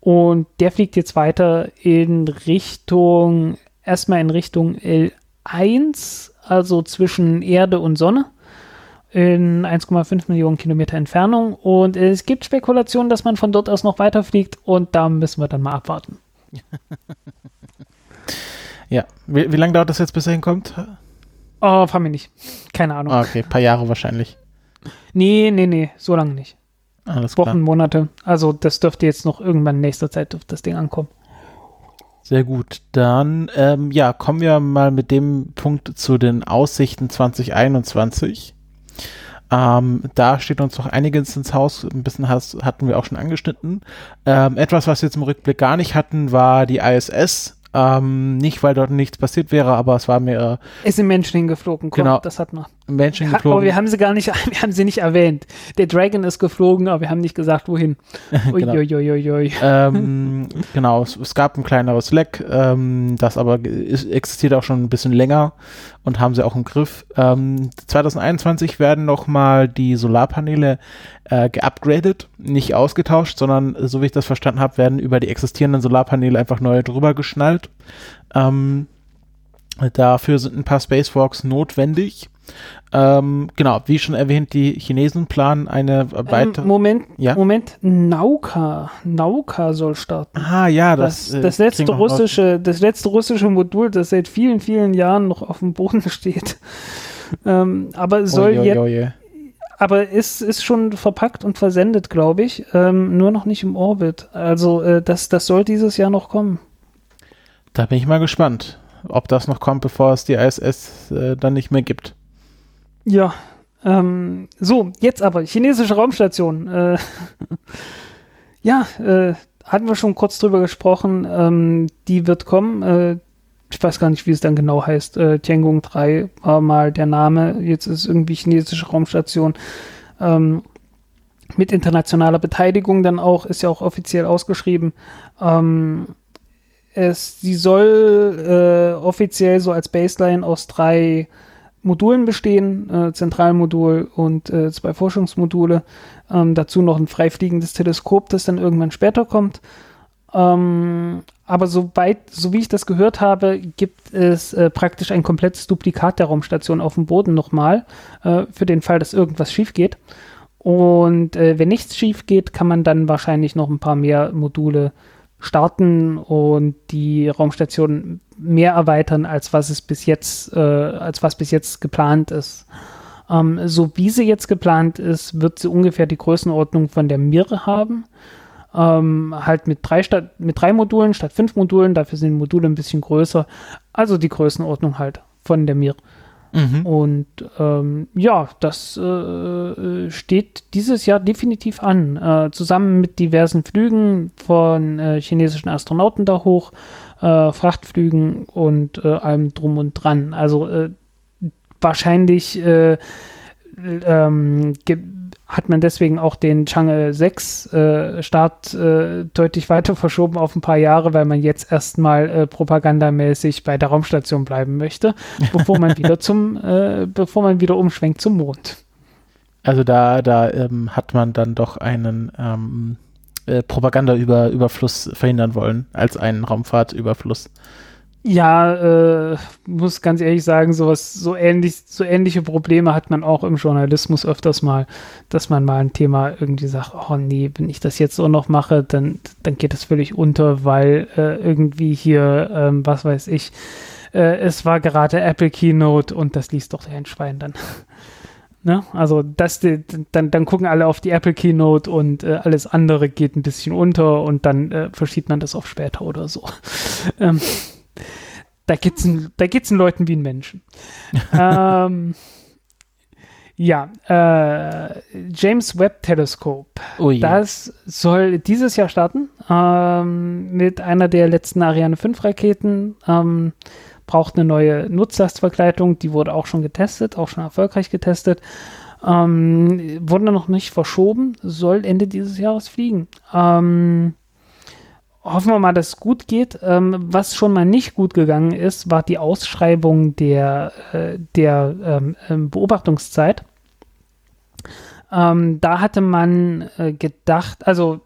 Und der fliegt jetzt weiter in Richtung erstmal in Richtung L1, also zwischen Erde und Sonne, in 1,5 Millionen Kilometer Entfernung. Und es gibt Spekulationen, dass man von dort aus noch weiterfliegt und da müssen wir dann mal abwarten. ja, wie, wie lange dauert das jetzt, bis er hinkommt? Oh, fahr mir nicht. Keine Ahnung. Ah, okay, paar Jahre wahrscheinlich. Nee, nee, nee, so lange nicht. Alles Wochen, klar. Monate. Also das dürfte jetzt noch irgendwann in nächster Zeit auf das Ding ankommen. Sehr gut. Dann ähm, ja, kommen wir mal mit dem Punkt zu den Aussichten 2021. Ähm, da steht uns noch einiges ins Haus. Ein bisschen has, hatten wir auch schon angeschnitten. Ähm, etwas, was wir im Rückblick gar nicht hatten, war die ISS. Ähm, nicht, weil dort nichts passiert wäre, aber es war mir. Äh, es sind Menschen hingeflogen, komm, genau. das hat man. Menschen geflogen. Aber wir haben sie gar nicht, wir haben sie nicht erwähnt. Der Dragon ist geflogen, aber wir haben nicht gesagt, wohin. genau. Ähm, genau, es, es, gab ein kleineres Leck, ähm, das aber ist, existiert auch schon ein bisschen länger und haben sie auch im Griff. Ähm, 2021 werden nochmal die Solarpaneele äh, geupgradet, nicht ausgetauscht, sondern so wie ich das verstanden habe, werden über die existierenden Solarpaneele einfach neue drüber geschnallt. Ähm, dafür sind ein paar Spacewalks notwendig. Ähm, genau, wie schon erwähnt, die Chinesen planen eine weitere. Ähm, Moment, ja? Moment, Nauka, Nauka soll starten. Ah ja, das, das, das letzte russische, das letzte russische Modul, das seit vielen, vielen Jahren noch auf dem Boden steht. Ähm, aber soll oh, jetzt, aber es ist schon verpackt und versendet, glaube ich, ähm, nur noch nicht im Orbit. Also äh, das, das soll dieses Jahr noch kommen. Da bin ich mal gespannt, ob das noch kommt, bevor es die ISS äh, dann nicht mehr gibt. Ja, ähm, so, jetzt aber, chinesische Raumstation. Äh, ja, äh, hatten wir schon kurz drüber gesprochen. Ähm, die wird kommen. Äh, ich weiß gar nicht, wie es dann genau heißt. Äh, Tiangong 3 war mal der Name. Jetzt ist irgendwie chinesische Raumstation. Ähm, mit internationaler Beteiligung dann auch, ist ja auch offiziell ausgeschrieben. Ähm, es, sie soll äh, offiziell so als Baseline aus drei Modulen bestehen, äh, Zentralmodul und äh, zwei Forschungsmodule. Ähm, dazu noch ein freifliegendes Teleskop, das dann irgendwann später kommt. Ähm, aber soweit, so wie ich das gehört habe, gibt es äh, praktisch ein komplettes Duplikat der Raumstation auf dem Boden nochmal, äh, für den Fall, dass irgendwas schief geht. Und äh, wenn nichts schief geht, kann man dann wahrscheinlich noch ein paar mehr Module starten und die Raumstation mehr erweitern, als was es bis jetzt, äh, als was bis jetzt geplant ist. Ähm, so wie sie jetzt geplant ist, wird sie ungefähr die Größenordnung von der Mir haben. Ähm, halt mit drei, statt, mit drei Modulen statt fünf Modulen, dafür sind die Module ein bisschen größer. Also die Größenordnung halt von der Mir. Mhm. Und ähm, ja, das äh, steht dieses Jahr definitiv an. Äh, zusammen mit diversen Flügen von äh, chinesischen Astronauten da hoch, äh, Frachtflügen und äh, allem drum und dran. Also äh, wahrscheinlich ähm, hat man deswegen auch den Chang'e 6 äh, Start äh, deutlich weiter verschoben auf ein paar Jahre, weil man jetzt erstmal äh, propagandamäßig bei der Raumstation bleiben möchte, bevor man wieder zum, äh, bevor man wieder umschwenkt zum Mond. Also da, da ähm, hat man dann doch einen ähm, äh, Propagandaüberfluss verhindern wollen, als einen Raumfahrtüberfluss. Ja, äh, muss ganz ehrlich sagen, sowas, so ähnlich, so ähnliche Probleme hat man auch im Journalismus öfters mal, dass man mal ein Thema irgendwie sagt, oh nee, wenn ich das jetzt so noch mache, dann, dann geht das völlig unter, weil äh, irgendwie hier, ähm, was weiß ich, äh, es war gerade Apple Keynote und das liest doch ein Schwein dann. Ne? Also das, dann, dann gucken alle auf die Apple Keynote und äh, alles andere geht ein bisschen unter und dann äh, verschiebt man das auf später oder so. ähm, da geht's, da geht's den Leuten wie ein Menschen. ähm, ja, äh, James Webb Telescope. Oh das soll dieses Jahr starten ähm, mit einer der letzten Ariane 5 Raketen. Ähm, braucht eine neue Nutzlastverkleidung, die wurde auch schon getestet, auch schon erfolgreich getestet. Ähm, wurde noch nicht verschoben, soll Ende dieses Jahres fliegen. Ähm, hoffen wir mal, dass es gut geht. Ähm, was schon mal nicht gut gegangen ist, war die Ausschreibung der, äh, der ähm, ähm Beobachtungszeit. Ähm, da hatte man äh, gedacht, also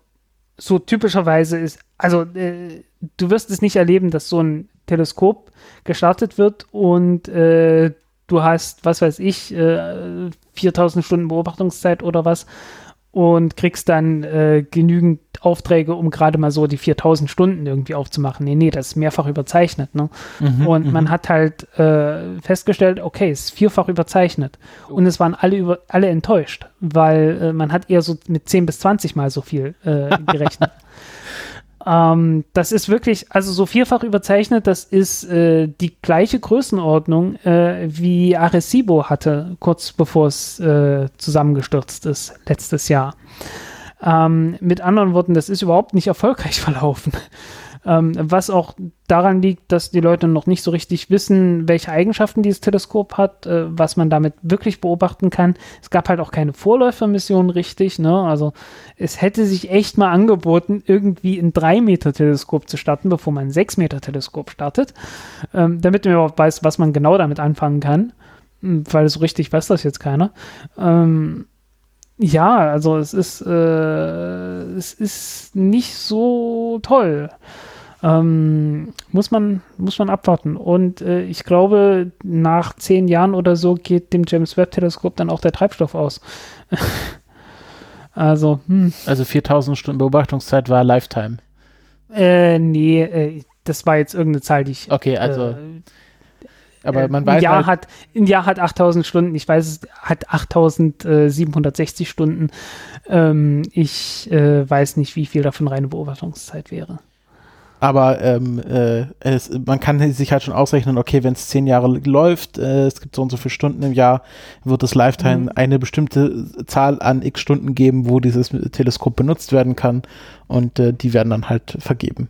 so typischerweise ist, also äh, du wirst es nicht erleben, dass so ein Teleskop gestartet wird und äh, du hast, was weiß ich, äh, 4000 Stunden Beobachtungszeit oder was und kriegst dann äh, genügend Aufträge, um gerade mal so die 4000 Stunden irgendwie aufzumachen. Nee, nee, das ist mehrfach überzeichnet. Ne? Mhm, und man mhm. hat halt äh, festgestellt, okay, es ist vierfach überzeichnet. Und es waren alle, über, alle enttäuscht, weil äh, man hat eher so mit 10 bis 20 mal so viel äh, gerechnet. Ähm, das ist wirklich, also so vierfach überzeichnet, das ist äh, die gleiche Größenordnung, äh, wie Arecibo hatte, kurz bevor es äh, zusammengestürzt ist, letztes Jahr. Ähm, mit anderen Worten, das ist überhaupt nicht erfolgreich verlaufen. Ähm, was auch daran liegt, dass die Leute noch nicht so richtig wissen, welche Eigenschaften dieses Teleskop hat, äh, was man damit wirklich beobachten kann. Es gab halt auch keine Vorläufermission richtig. Ne? Also es hätte sich echt mal angeboten, irgendwie ein 3-Meter-Teleskop zu starten, bevor man ein 6-Meter-Teleskop startet, ähm, damit man überhaupt weiß, was man genau damit anfangen kann. Hm, weil so richtig weiß das jetzt keiner. Ähm, ja, also es ist, äh, es ist nicht so toll. Ähm, muss, man, muss man abwarten. Und äh, ich glaube, nach zehn Jahren oder so geht dem James Webb-Teleskop dann auch der Treibstoff aus. also, hm. Also 4000 Stunden Beobachtungszeit war Lifetime. Äh, nee, äh, das war jetzt irgendeine Zahl, die ich. Okay, also. Äh, aber äh, man weiß ein Jahr halt, hat ein Jahr hat 8000 Stunden, ich weiß es hat 8760 Stunden. Ähm, ich äh, weiß nicht, wie viel davon reine Beobachtungszeit wäre. Aber ähm, äh, es, man kann sich halt schon ausrechnen, okay, wenn es zehn Jahre läuft, äh, es gibt so und so viele Stunden im Jahr, wird es Lifetime mhm. eine bestimmte Zahl an x Stunden geben, wo dieses Teleskop benutzt werden kann und äh, die werden dann halt vergeben.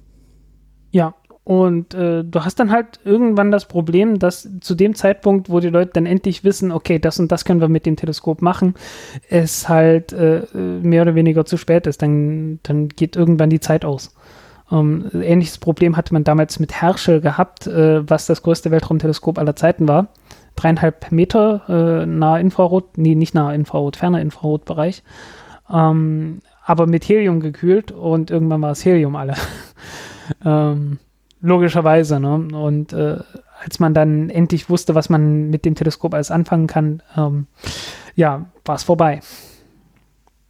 Ja, und äh, du hast dann halt irgendwann das Problem, dass zu dem Zeitpunkt, wo die Leute dann endlich wissen, okay, das und das können wir mit dem Teleskop machen, es halt äh, mehr oder weniger zu spät ist. Dann, dann geht irgendwann die Zeit aus. Ähm, ähnliches Problem hatte man damals mit Herschel gehabt, äh, was das größte Weltraumteleskop aller Zeiten war. Dreieinhalb Meter äh, nahe Infrarot, nee, nicht nahe Infrarot, ferner Infrarotbereich. Ähm, aber mit Helium gekühlt und irgendwann war es Helium alle. ähm, logischerweise, ne? Und äh, als man dann endlich wusste, was man mit dem Teleskop alles anfangen kann, ähm, ja, war es vorbei.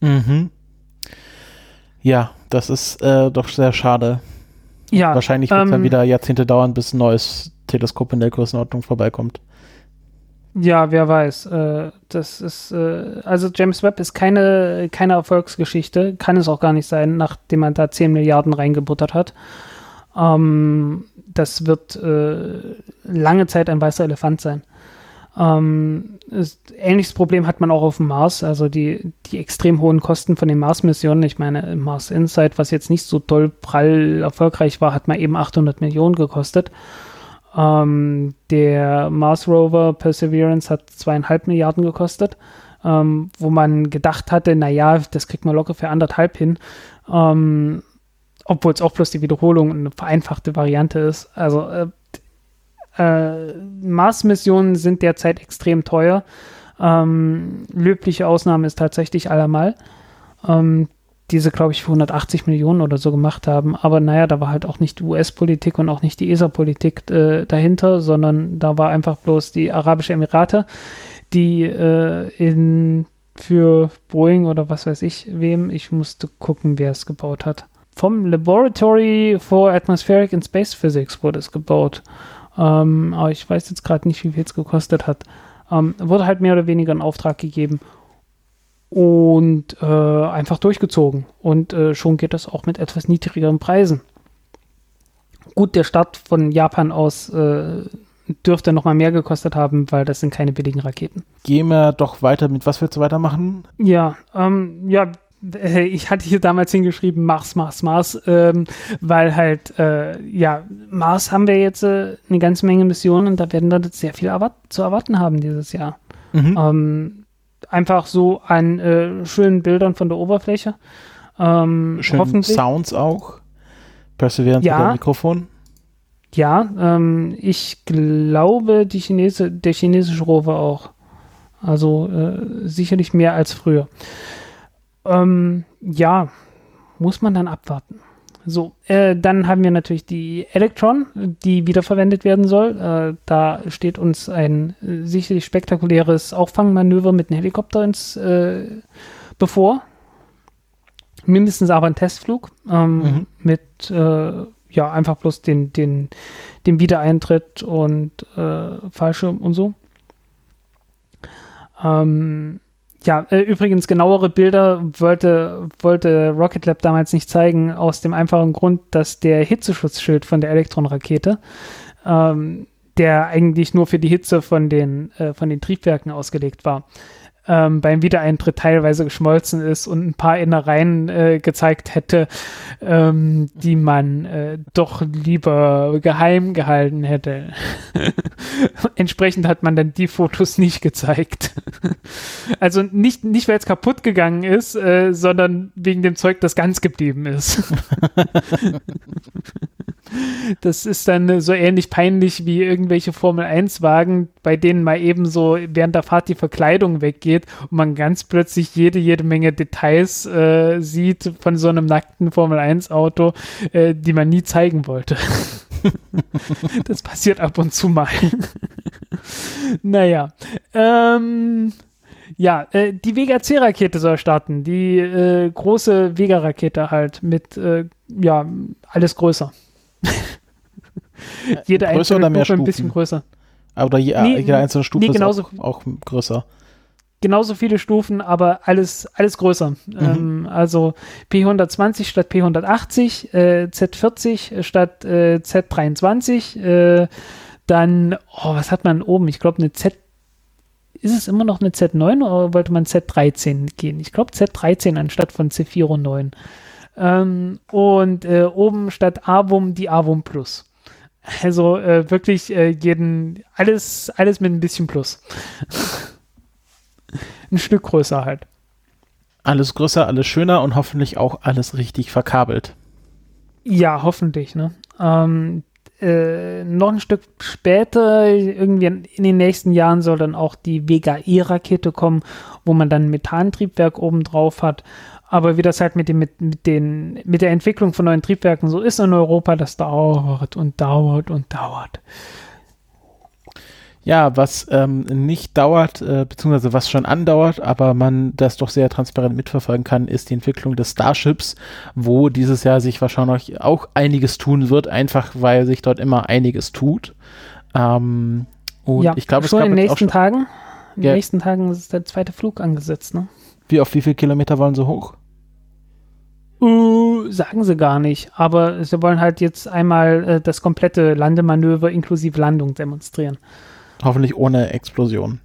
Mhm. Ja, das ist äh, doch sehr schade. Ja. Wahrscheinlich wird es ähm, dann wieder Jahrzehnte dauern, bis ein neues Teleskop in der Größenordnung vorbeikommt. Ja, wer weiß. Äh, das ist, äh, also James Webb ist keine, keine Erfolgsgeschichte, kann es auch gar nicht sein, nachdem man da 10 Milliarden reingebuttert hat. Ähm, das wird äh, lange Zeit ein weißer Elefant sein. Ähm, ist, ähnliches Problem hat man auch auf dem Mars, also die, die extrem hohen Kosten von den Mars-Missionen. Ich meine, Mars Insight, was jetzt nicht so toll prall erfolgreich war, hat mal eben 800 Millionen gekostet. Ähm, der Mars Rover Perseverance hat zweieinhalb Milliarden gekostet, ähm, wo man gedacht hatte, naja, das kriegt man locker für anderthalb hin. Ähm, obwohl es auch bloß die Wiederholung eine vereinfachte Variante ist. Also äh, äh, Mars-Missionen sind derzeit extrem teuer. Ähm, löbliche Ausnahme ist tatsächlich allermal. Ähm, diese, glaube ich, für 180 Millionen oder so gemacht haben. Aber naja, da war halt auch nicht die US-Politik und auch nicht die ESA-Politik äh, dahinter, sondern da war einfach bloß die Arabische Emirate, die äh, in für Boeing oder was weiß ich wem, ich musste gucken, wer es gebaut hat. Vom Laboratory for Atmospheric and Space Physics wurde es gebaut. Ähm, aber ich weiß jetzt gerade nicht, wie viel es gekostet hat. Ähm, wurde halt mehr oder weniger in Auftrag gegeben und äh, einfach durchgezogen. Und äh, schon geht das auch mit etwas niedrigeren Preisen. Gut, der Start von Japan aus äh, dürfte noch mal mehr gekostet haben, weil das sind keine billigen Raketen. Gehen wir doch weiter mit, was willst du weitermachen? Ja, ähm, ja, ich hatte hier damals hingeschrieben Mars, Mars, Mars, ähm, weil halt, äh, ja, Mars haben wir jetzt äh, eine ganze Menge Missionen und da werden wir sehr viel erwart zu erwarten haben dieses Jahr. Mhm. Ähm, einfach so an äh, schönen Bildern von der Oberfläche. Ähm, Schönen Sounds auch. Perseverance ja, mit dem Mikrofon. Ja, ähm, ich glaube, die Chinese, der chinesische Rover auch. Also äh, sicherlich mehr als früher. Ähm, ja, muss man dann abwarten. So, äh, dann haben wir natürlich die Electron, die wiederverwendet werden soll. Äh, da steht uns ein äh, sicherlich spektakuläres Auffangmanöver mit einem Helikopter ins äh, bevor. Mindestens aber ein Testflug ähm, mhm. mit äh, ja einfach bloß den, den, dem Wiedereintritt und äh, Fallschirm und so. Ähm, ja, äh, übrigens genauere Bilder wollte, wollte Rocket Lab damals nicht zeigen, aus dem einfachen Grund, dass der Hitzeschutzschild von der Elektron-Rakete, ähm, der eigentlich nur für die Hitze von den, äh, von den Triebwerken ausgelegt war, ähm, beim Wiedereintritt teilweise geschmolzen ist und ein paar Innereien äh, gezeigt hätte, ähm, die man äh, doch lieber geheim gehalten hätte. Entsprechend hat man dann die Fotos nicht gezeigt. also nicht, nicht weil es kaputt gegangen ist, äh, sondern wegen dem Zeug, das ganz geblieben ist. Das ist dann so ähnlich peinlich wie irgendwelche Formel-1-Wagen, bei denen mal eben so während der Fahrt die Verkleidung weggeht und man ganz plötzlich jede, jede Menge Details äh, sieht von so einem nackten Formel-1-Auto, äh, die man nie zeigen wollte. das passiert ab und zu mal. naja. Ähm, ja, äh, die Vega C-Rakete soll starten. Die äh, große Vega-Rakete halt mit, äh, ja, alles größer. Jede größer oder mehr Stufen? ein bisschen größer. Oder je, nee, jede einzelne Stufe nee, genauso, ist auch, auch, größer. Genauso viele Stufen, aber alles, alles größer. Mhm. Ähm, also P120 statt P180, äh, Z40 statt äh, Z23, äh, dann, oh, was hat man oben? Ich glaube, eine Z ist es immer noch eine Z9 oder wollte man Z13 gehen? Ich glaube Z13 anstatt von C4 und 9. Ähm, und äh, oben statt Avum die Avum Plus. Also äh, wirklich äh, jeden, alles, alles mit ein bisschen Plus. ein Stück größer halt. Alles größer, alles schöner und hoffentlich auch alles richtig verkabelt. Ja, hoffentlich, ne? Ähm, äh, noch ein Stück später, irgendwie in den nächsten Jahren soll dann auch die Vega E-Rakete kommen, wo man dann ein Methantriebwerk oben drauf hat. Aber wie das halt mit, dem, mit, mit, den, mit der Entwicklung von neuen Triebwerken so ist in Europa, das dauert und dauert und dauert. Ja, was ähm, nicht dauert, äh, beziehungsweise was schon andauert, aber man das doch sehr transparent mitverfolgen kann, ist die Entwicklung des Starships, wo dieses Jahr sich wahrscheinlich auch einiges tun wird, einfach weil sich dort immer einiges tut. Ähm, und ja, ich glaube, schon in den nächsten Tagen. In den nächsten Tagen ist der zweite Flug angesetzt, ne? Wie auf wie viele Kilometer wollen sie hoch? Uh, sagen sie gar nicht. Aber sie wollen halt jetzt einmal äh, das komplette Landemanöver inklusive Landung demonstrieren. Hoffentlich ohne Explosion.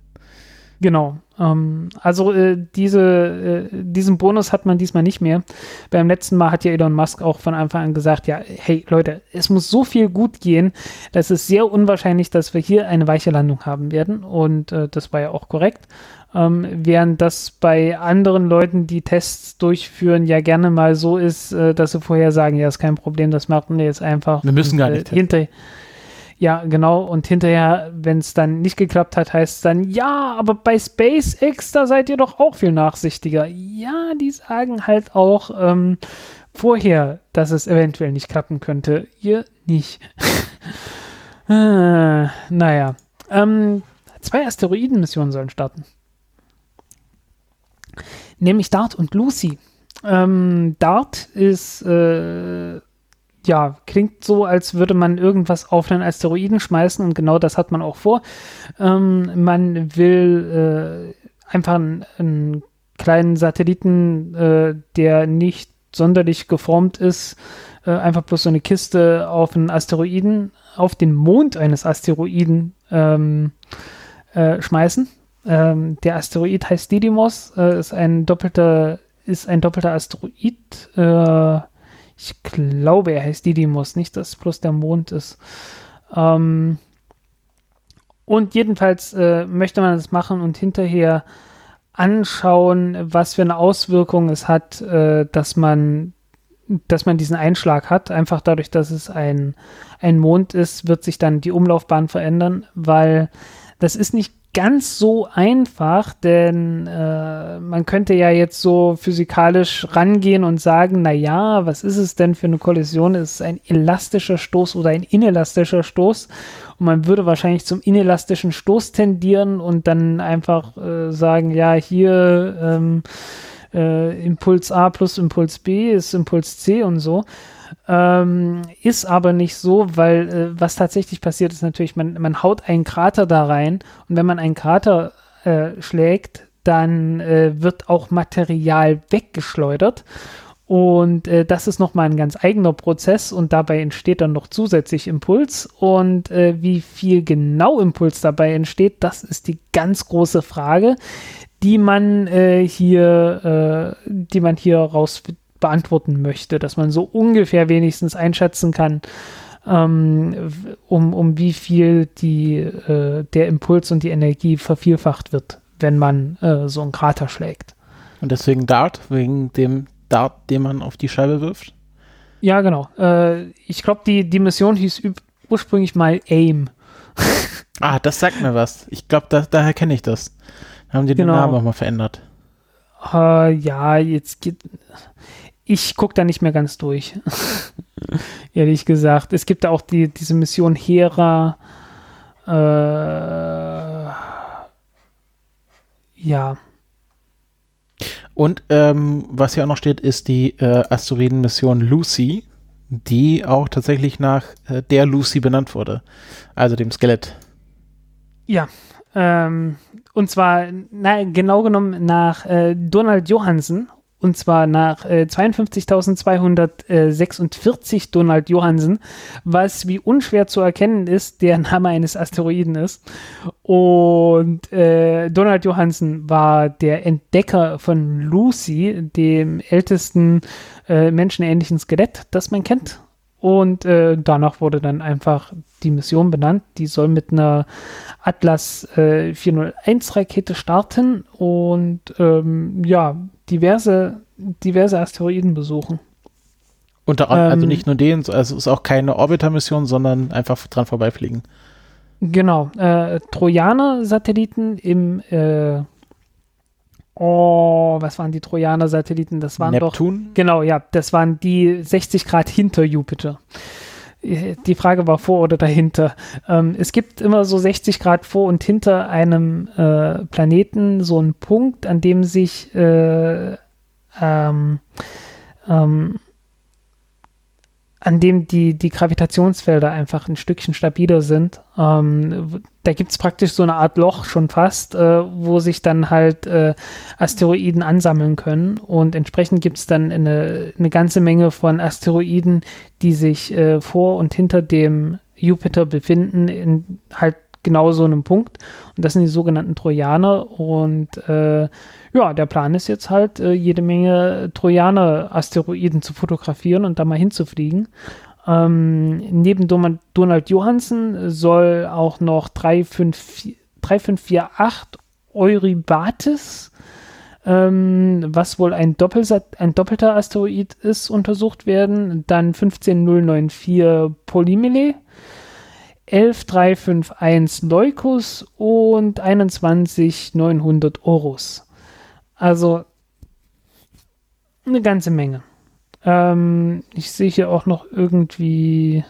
Genau. Ähm, also äh, diese, äh, diesen Bonus hat man diesmal nicht mehr. Beim letzten Mal hat ja Elon Musk auch von Anfang an gesagt, ja, hey Leute, es muss so viel gut gehen, das ist sehr unwahrscheinlich, dass wir hier eine weiche Landung haben werden. Und äh, das war ja auch korrekt. Ähm, während das bei anderen Leuten, die Tests durchführen, ja gerne mal so ist, äh, dass sie vorher sagen, ja, ist kein Problem, das machen wir jetzt einfach. Wir müssen gar nicht. Äh, hinter, Ja, genau. Und hinterher, wenn es dann nicht geklappt hat, heißt es dann, ja, aber bei SpaceX, da seid ihr doch auch viel nachsichtiger. Ja, die sagen halt auch ähm, vorher, dass es eventuell nicht klappen könnte. Ihr nicht. äh, naja. Ähm, zwei Asteroidenmissionen sollen starten. Nämlich Dart und Lucy. Ähm, Dart ist äh, ja, klingt so, als würde man irgendwas auf einen Asteroiden schmeißen und genau das hat man auch vor. Ähm, man will äh, einfach einen, einen, kleinen Satelliten, äh, der nicht sonderlich geformt ist, äh, einfach bloß so eine Kiste auf einen Asteroiden, auf den Mond eines Asteroiden ähm, äh, schmeißen. Ähm, der Asteroid heißt Didymos, äh, ist ein doppelter, ist ein doppelter Asteroid äh, ich glaube, er heißt Didymos, nicht, dass es bloß der Mond ist. Ähm, und jedenfalls äh, möchte man das machen und hinterher anschauen, was für eine Auswirkung es hat, äh, dass man dass man diesen Einschlag hat. Einfach dadurch, dass es ein, ein Mond ist, wird sich dann die Umlaufbahn verändern, weil das ist nicht ganz so einfach, denn äh, man könnte ja jetzt so physikalisch rangehen und sagen, na ja, was ist es denn für eine Kollision? Ist es ein elastischer Stoß oder ein inelastischer Stoß? Und man würde wahrscheinlich zum inelastischen Stoß tendieren und dann einfach äh, sagen, ja, hier ähm, äh, Impuls A plus Impuls B ist Impuls C und so. Ähm, ist aber nicht so, weil äh, was tatsächlich passiert ist natürlich, man, man haut einen Krater da rein und wenn man einen Krater äh, schlägt, dann äh, wird auch Material weggeschleudert. Und äh, das ist nochmal ein ganz eigener Prozess und dabei entsteht dann noch zusätzlich Impuls. Und äh, wie viel genau Impuls dabei entsteht, das ist die ganz große Frage, die man äh, hier, äh, die man hier raus beantworten möchte, dass man so ungefähr wenigstens einschätzen kann, ähm, um, um wie viel die, äh, der Impuls und die Energie vervielfacht wird, wenn man äh, so einen Krater schlägt. Und deswegen Dart, wegen dem Dart, den man auf die Scheibe wirft? Ja, genau. Äh, ich glaube, die, die Mission hieß ursprünglich mal AIM. ah, das sagt mir was. Ich glaube, da, daher kenne ich das. Haben die genau. den Namen auch mal verändert? Uh, ja, jetzt geht ich gucke da nicht mehr ganz durch. Ehrlich gesagt. Es gibt auch die, diese Mission Hera. Äh, ja. Und ähm, was hier auch noch steht, ist die äh, Asteroiden-Mission Lucy, die auch tatsächlich nach äh, der Lucy benannt wurde. Also dem Skelett. Ja. Ähm, und zwar na, genau genommen nach äh, Donald Johansen und zwar nach äh, 52.246 Donald Johansen, was wie unschwer zu erkennen ist, der Name eines Asteroiden ist. Und äh, Donald Johansen war der Entdecker von Lucy, dem ältesten äh, menschenähnlichen Skelett, das man kennt. Und äh, danach wurde dann einfach die Mission benannt. Die soll mit einer Atlas äh, 401 Rakete starten und ähm, ja, diverse, diverse Asteroiden besuchen. Unter ähm, also nicht nur den, also es ist auch keine Orbiter-Mission, sondern einfach dran vorbeifliegen. Genau. Äh, Trojaner-Satelliten im äh, Oh, was waren die Trojaner-Satelliten? Das waren Neptun? doch. Genau, ja, das waren die 60 Grad hinter Jupiter. Die Frage war vor oder dahinter. Ähm, es gibt immer so 60 Grad vor und hinter einem äh, Planeten so einen Punkt, an dem sich äh, ähm, ähm, an dem die, die Gravitationsfelder einfach ein Stückchen stabiler sind. Ähm, da gibt es praktisch so eine Art Loch schon fast, äh, wo sich dann halt äh, Asteroiden ansammeln können. Und entsprechend gibt es dann eine, eine ganze Menge von Asteroiden, die sich äh, vor und hinter dem Jupiter befinden, in halt genau so einem Punkt. Und das sind die sogenannten Trojaner. Und äh, ja, der Plan ist jetzt halt, äh, jede Menge Trojaner-Asteroiden zu fotografieren und da mal hinzufliegen. Ähm, neben Donald Johansen soll auch noch 3548 Eurybates, ähm, was wohl ein, ein doppelter Asteroid ist, untersucht werden. Dann 15094 Polymele, 11351 Leucus und 21900 Orus. Also eine ganze Menge. Ähm, ich sehe hier auch noch irgendwie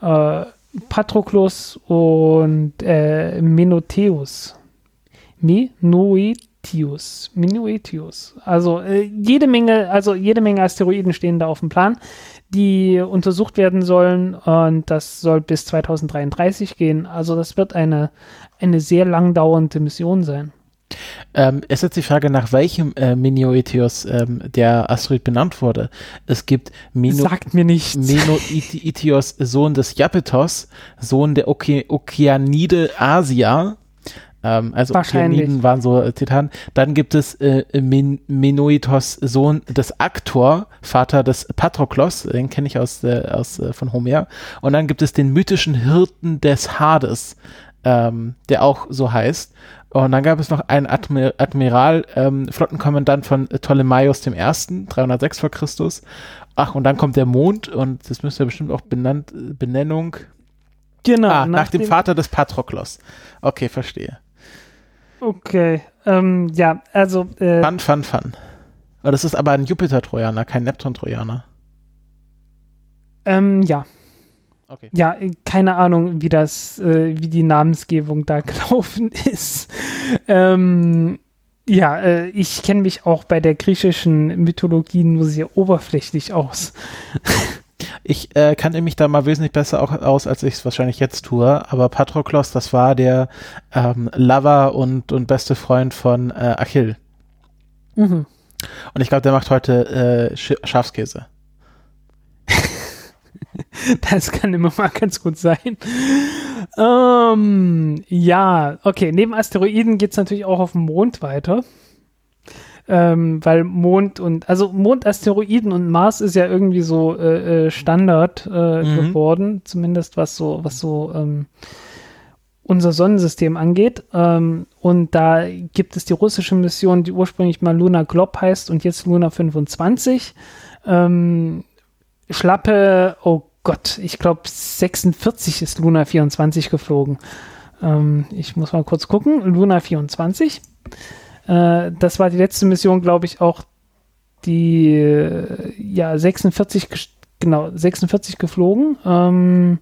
äh, Patroclus und äh, Menotheus. Menoetius. Menoetius. Also äh, jede Menge, also jede Menge Asteroiden stehen da auf dem Plan, die untersucht werden sollen und das soll bis 2033 gehen. Also das wird eine, eine sehr lang dauernde Mission sein. Ähm, es ist jetzt die Frage, nach welchem äh, Minoetios ähm, der Asteroid benannt wurde. Es gibt Mino Sagt mir nichts. Minoetios, Sohn des Japetos, Sohn der Oke Okeanide Asia. Ähm, also Okeaniden waren so äh, Titanen. Dann gibt es äh, Min Minoetos, Sohn des Aktor, Vater des Patroklos, den kenne ich aus, äh, aus äh, von Homer. Und dann gibt es den mythischen Hirten des Hades, ähm, der auch so heißt. Und dann gab es noch einen Admir Admiral, ähm, Flottenkommandant von Ptolemaios I., 306 vor Christus. Ach, und dann kommt der Mond und das müsste ja bestimmt auch benannt, Benennung. Genau. Ah, nach, nach dem, Vater des Patroklos. Okay, verstehe. Okay, ähm, ja, also. Äh, fun, fun, fun. Das ist aber ein Jupiter-Trojaner, kein Neptun-Trojaner. Ähm, ja. Okay. Ja, keine Ahnung, wie das, äh, wie die Namensgebung da gelaufen ist. Ähm, ja, äh, ich kenne mich auch bei der griechischen Mythologie nur sehr oberflächlich aus. Ich äh, kannte mich da mal wesentlich besser auch aus, als ich es wahrscheinlich jetzt tue. Aber Patroklos, das war der ähm, Lover und, und beste Freund von äh, Achill. Mhm. Und ich glaube, der macht heute äh, Schafskäse. das kann immer mal ganz gut sein. Ähm, ja, okay. Neben Asteroiden geht es natürlich auch auf dem Mond weiter. Ähm, weil Mond und, also Mond, Asteroiden und Mars ist ja irgendwie so äh, äh Standard äh, mhm. geworden, zumindest was so, was so ähm, unser Sonnensystem angeht. Ähm, und da gibt es die russische Mission, die ursprünglich mal Luna Glob heißt und jetzt Luna 25. Ähm, schlappe, oh Gott, ich glaube 46 ist Luna 24 geflogen. Ähm, ich muss mal kurz gucken. Luna 24. Äh, das war die letzte Mission, glaube ich, auch die äh, ja 46 genau 46 geflogen. Ähm,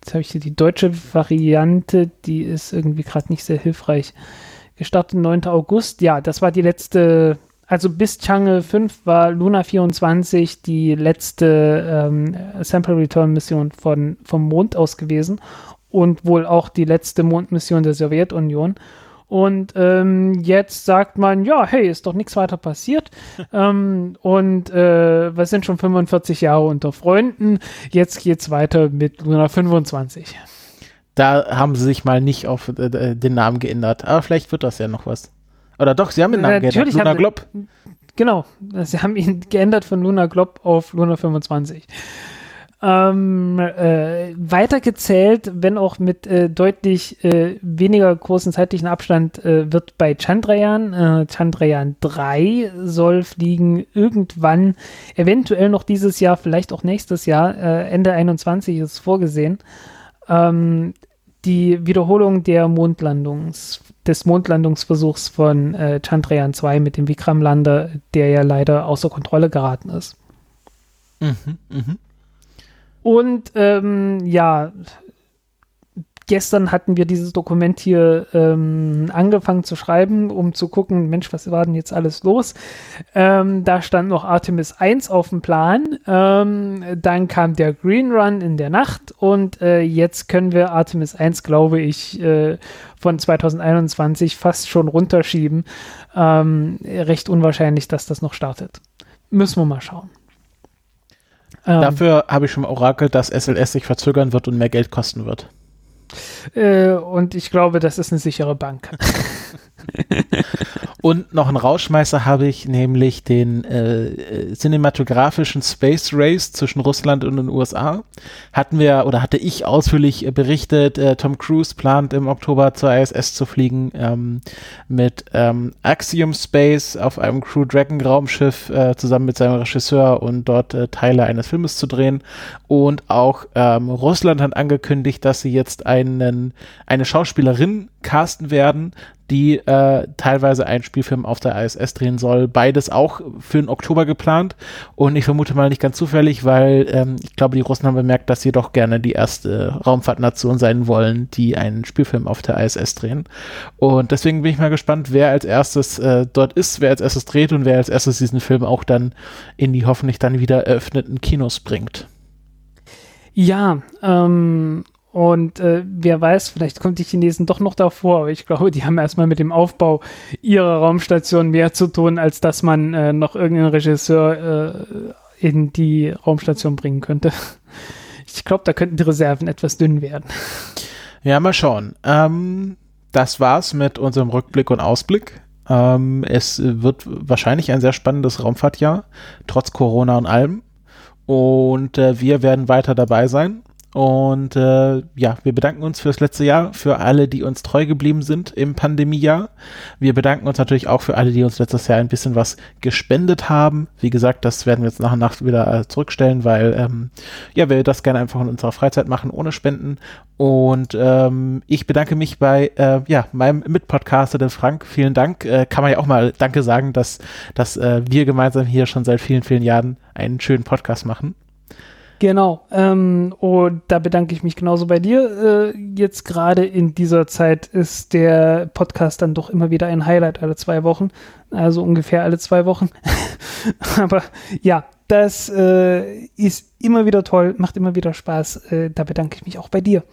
jetzt habe ich hier die deutsche Variante, die ist irgendwie gerade nicht sehr hilfreich. Gestartet 9. August. Ja, das war die letzte also bis Chang'e 5 war Luna 24 die letzte ähm, Sample Return Mission von, vom Mond aus gewesen und wohl auch die letzte Mondmission der Sowjetunion. Und ähm, jetzt sagt man, ja, hey, ist doch nichts weiter passiert. ähm, und äh, wir sind schon 45 Jahre unter Freunden. Jetzt geht's weiter mit Luna 25. Da haben sie sich mal nicht auf äh, den Namen geändert. Aber vielleicht wird das ja noch was. Oder doch, sie haben den Namen geändert. Natürlich Luna Glob. Genau, sie haben ihn geändert von Luna Glob auf Luna 25. Ähm, äh, weitergezählt, wenn auch mit äh, deutlich äh, weniger großen zeitlichen Abstand, äh, wird bei Chandrayaan, äh, Chandrayaan 3 soll fliegen irgendwann, eventuell noch dieses Jahr, vielleicht auch nächstes Jahr, äh, Ende 21 ist vorgesehen. Ähm, die Wiederholung der Mondlandungs, des Mondlandungsversuchs von äh, Chandrayaan 2 mit dem Vikram-Lander, der ja leider außer Kontrolle geraten ist. Mhm, mh. Und ähm, ja, gestern hatten wir dieses Dokument hier ähm, angefangen zu schreiben, um zu gucken, Mensch, was war denn jetzt alles los? Ähm, da stand noch Artemis 1 auf dem Plan. Ähm, dann kam der Green Run in der Nacht und äh, jetzt können wir Artemis 1, glaube ich, äh, von 2021 fast schon runterschieben. Ähm, recht unwahrscheinlich, dass das noch startet. Müssen wir mal schauen. Dafür habe ich schon mal orakelt, dass SLS sich verzögern wird und mehr Geld kosten wird. Äh, und ich glaube, das ist eine sichere Bank. Und noch einen Rauschmeißer habe ich, nämlich den äh, cinematografischen Space Race zwischen Russland und den USA. Hatten wir oder hatte ich ausführlich berichtet, äh, Tom Cruise plant im Oktober zur ISS zu fliegen ähm, mit ähm, Axiom Space auf einem Crew Dragon Raumschiff äh, zusammen mit seinem Regisseur und dort äh, Teile eines Filmes zu drehen. Und auch ähm, Russland hat angekündigt, dass sie jetzt einen, eine Schauspielerin casten werden, die äh, teilweise einen Spielfilm auf der ISS drehen soll. Beides auch für den Oktober geplant und ich vermute mal nicht ganz zufällig, weil ähm, ich glaube, die Russen haben bemerkt, dass sie doch gerne die erste Raumfahrtnation sein wollen, die einen Spielfilm auf der ISS drehen. Und deswegen bin ich mal gespannt, wer als erstes äh, dort ist, wer als erstes dreht und wer als erstes diesen Film auch dann in die hoffentlich dann wieder eröffneten Kinos bringt. Ja, ähm, und äh, wer weiß, vielleicht kommt die Chinesen doch noch davor, aber ich glaube, die haben erstmal mit dem Aufbau ihrer Raumstation mehr zu tun, als dass man äh, noch irgendeinen Regisseur äh, in die Raumstation bringen könnte. Ich glaube, da könnten die Reserven etwas dünn werden. Ja, mal schauen. Ähm, das war's mit unserem Rückblick und Ausblick. Ähm, es wird wahrscheinlich ein sehr spannendes Raumfahrtjahr, trotz Corona und allem. Und äh, wir werden weiter dabei sein. Und äh, ja, wir bedanken uns fürs letzte Jahr, für alle, die uns treu geblieben sind im Pandemiejahr. Wir bedanken uns natürlich auch für alle, die uns letztes Jahr ein bisschen was gespendet haben. Wie gesagt, das werden wir jetzt nach und nach wieder äh, zurückstellen, weil ähm, ja, wir das gerne einfach in unserer Freizeit machen, ohne Spenden. Und ähm, ich bedanke mich bei äh, ja, meinem Mitpodcaster, den Frank. Vielen Dank. Äh, kann man ja auch mal Danke sagen, dass, dass äh, wir gemeinsam hier schon seit vielen, vielen Jahren einen schönen Podcast machen. Genau. Ähm, und da bedanke ich mich genauso bei dir. Äh, jetzt gerade in dieser Zeit ist der Podcast dann doch immer wieder ein Highlight alle zwei Wochen. Also ungefähr alle zwei Wochen. Aber ja, das äh, ist immer wieder toll, macht immer wieder Spaß. Äh, da bedanke ich mich auch bei dir.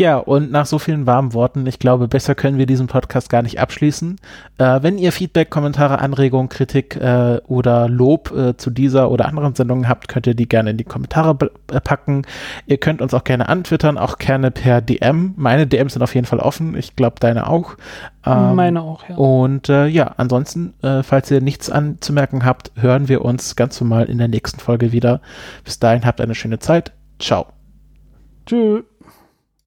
Ja, und nach so vielen warmen Worten, ich glaube, besser können wir diesen Podcast gar nicht abschließen. Äh, wenn ihr Feedback, Kommentare, Anregungen, Kritik äh, oder Lob äh, zu dieser oder anderen Sendungen habt, könnt ihr die gerne in die Kommentare äh, packen. Ihr könnt uns auch gerne antwittern, auch gerne per DM. Meine DMs sind auf jeden Fall offen. Ich glaube, deine auch. Ähm, Meine auch, ja. Und äh, ja, ansonsten, äh, falls ihr nichts anzumerken habt, hören wir uns ganz normal in der nächsten Folge wieder. Bis dahin habt eine schöne Zeit. Ciao. Tschüss.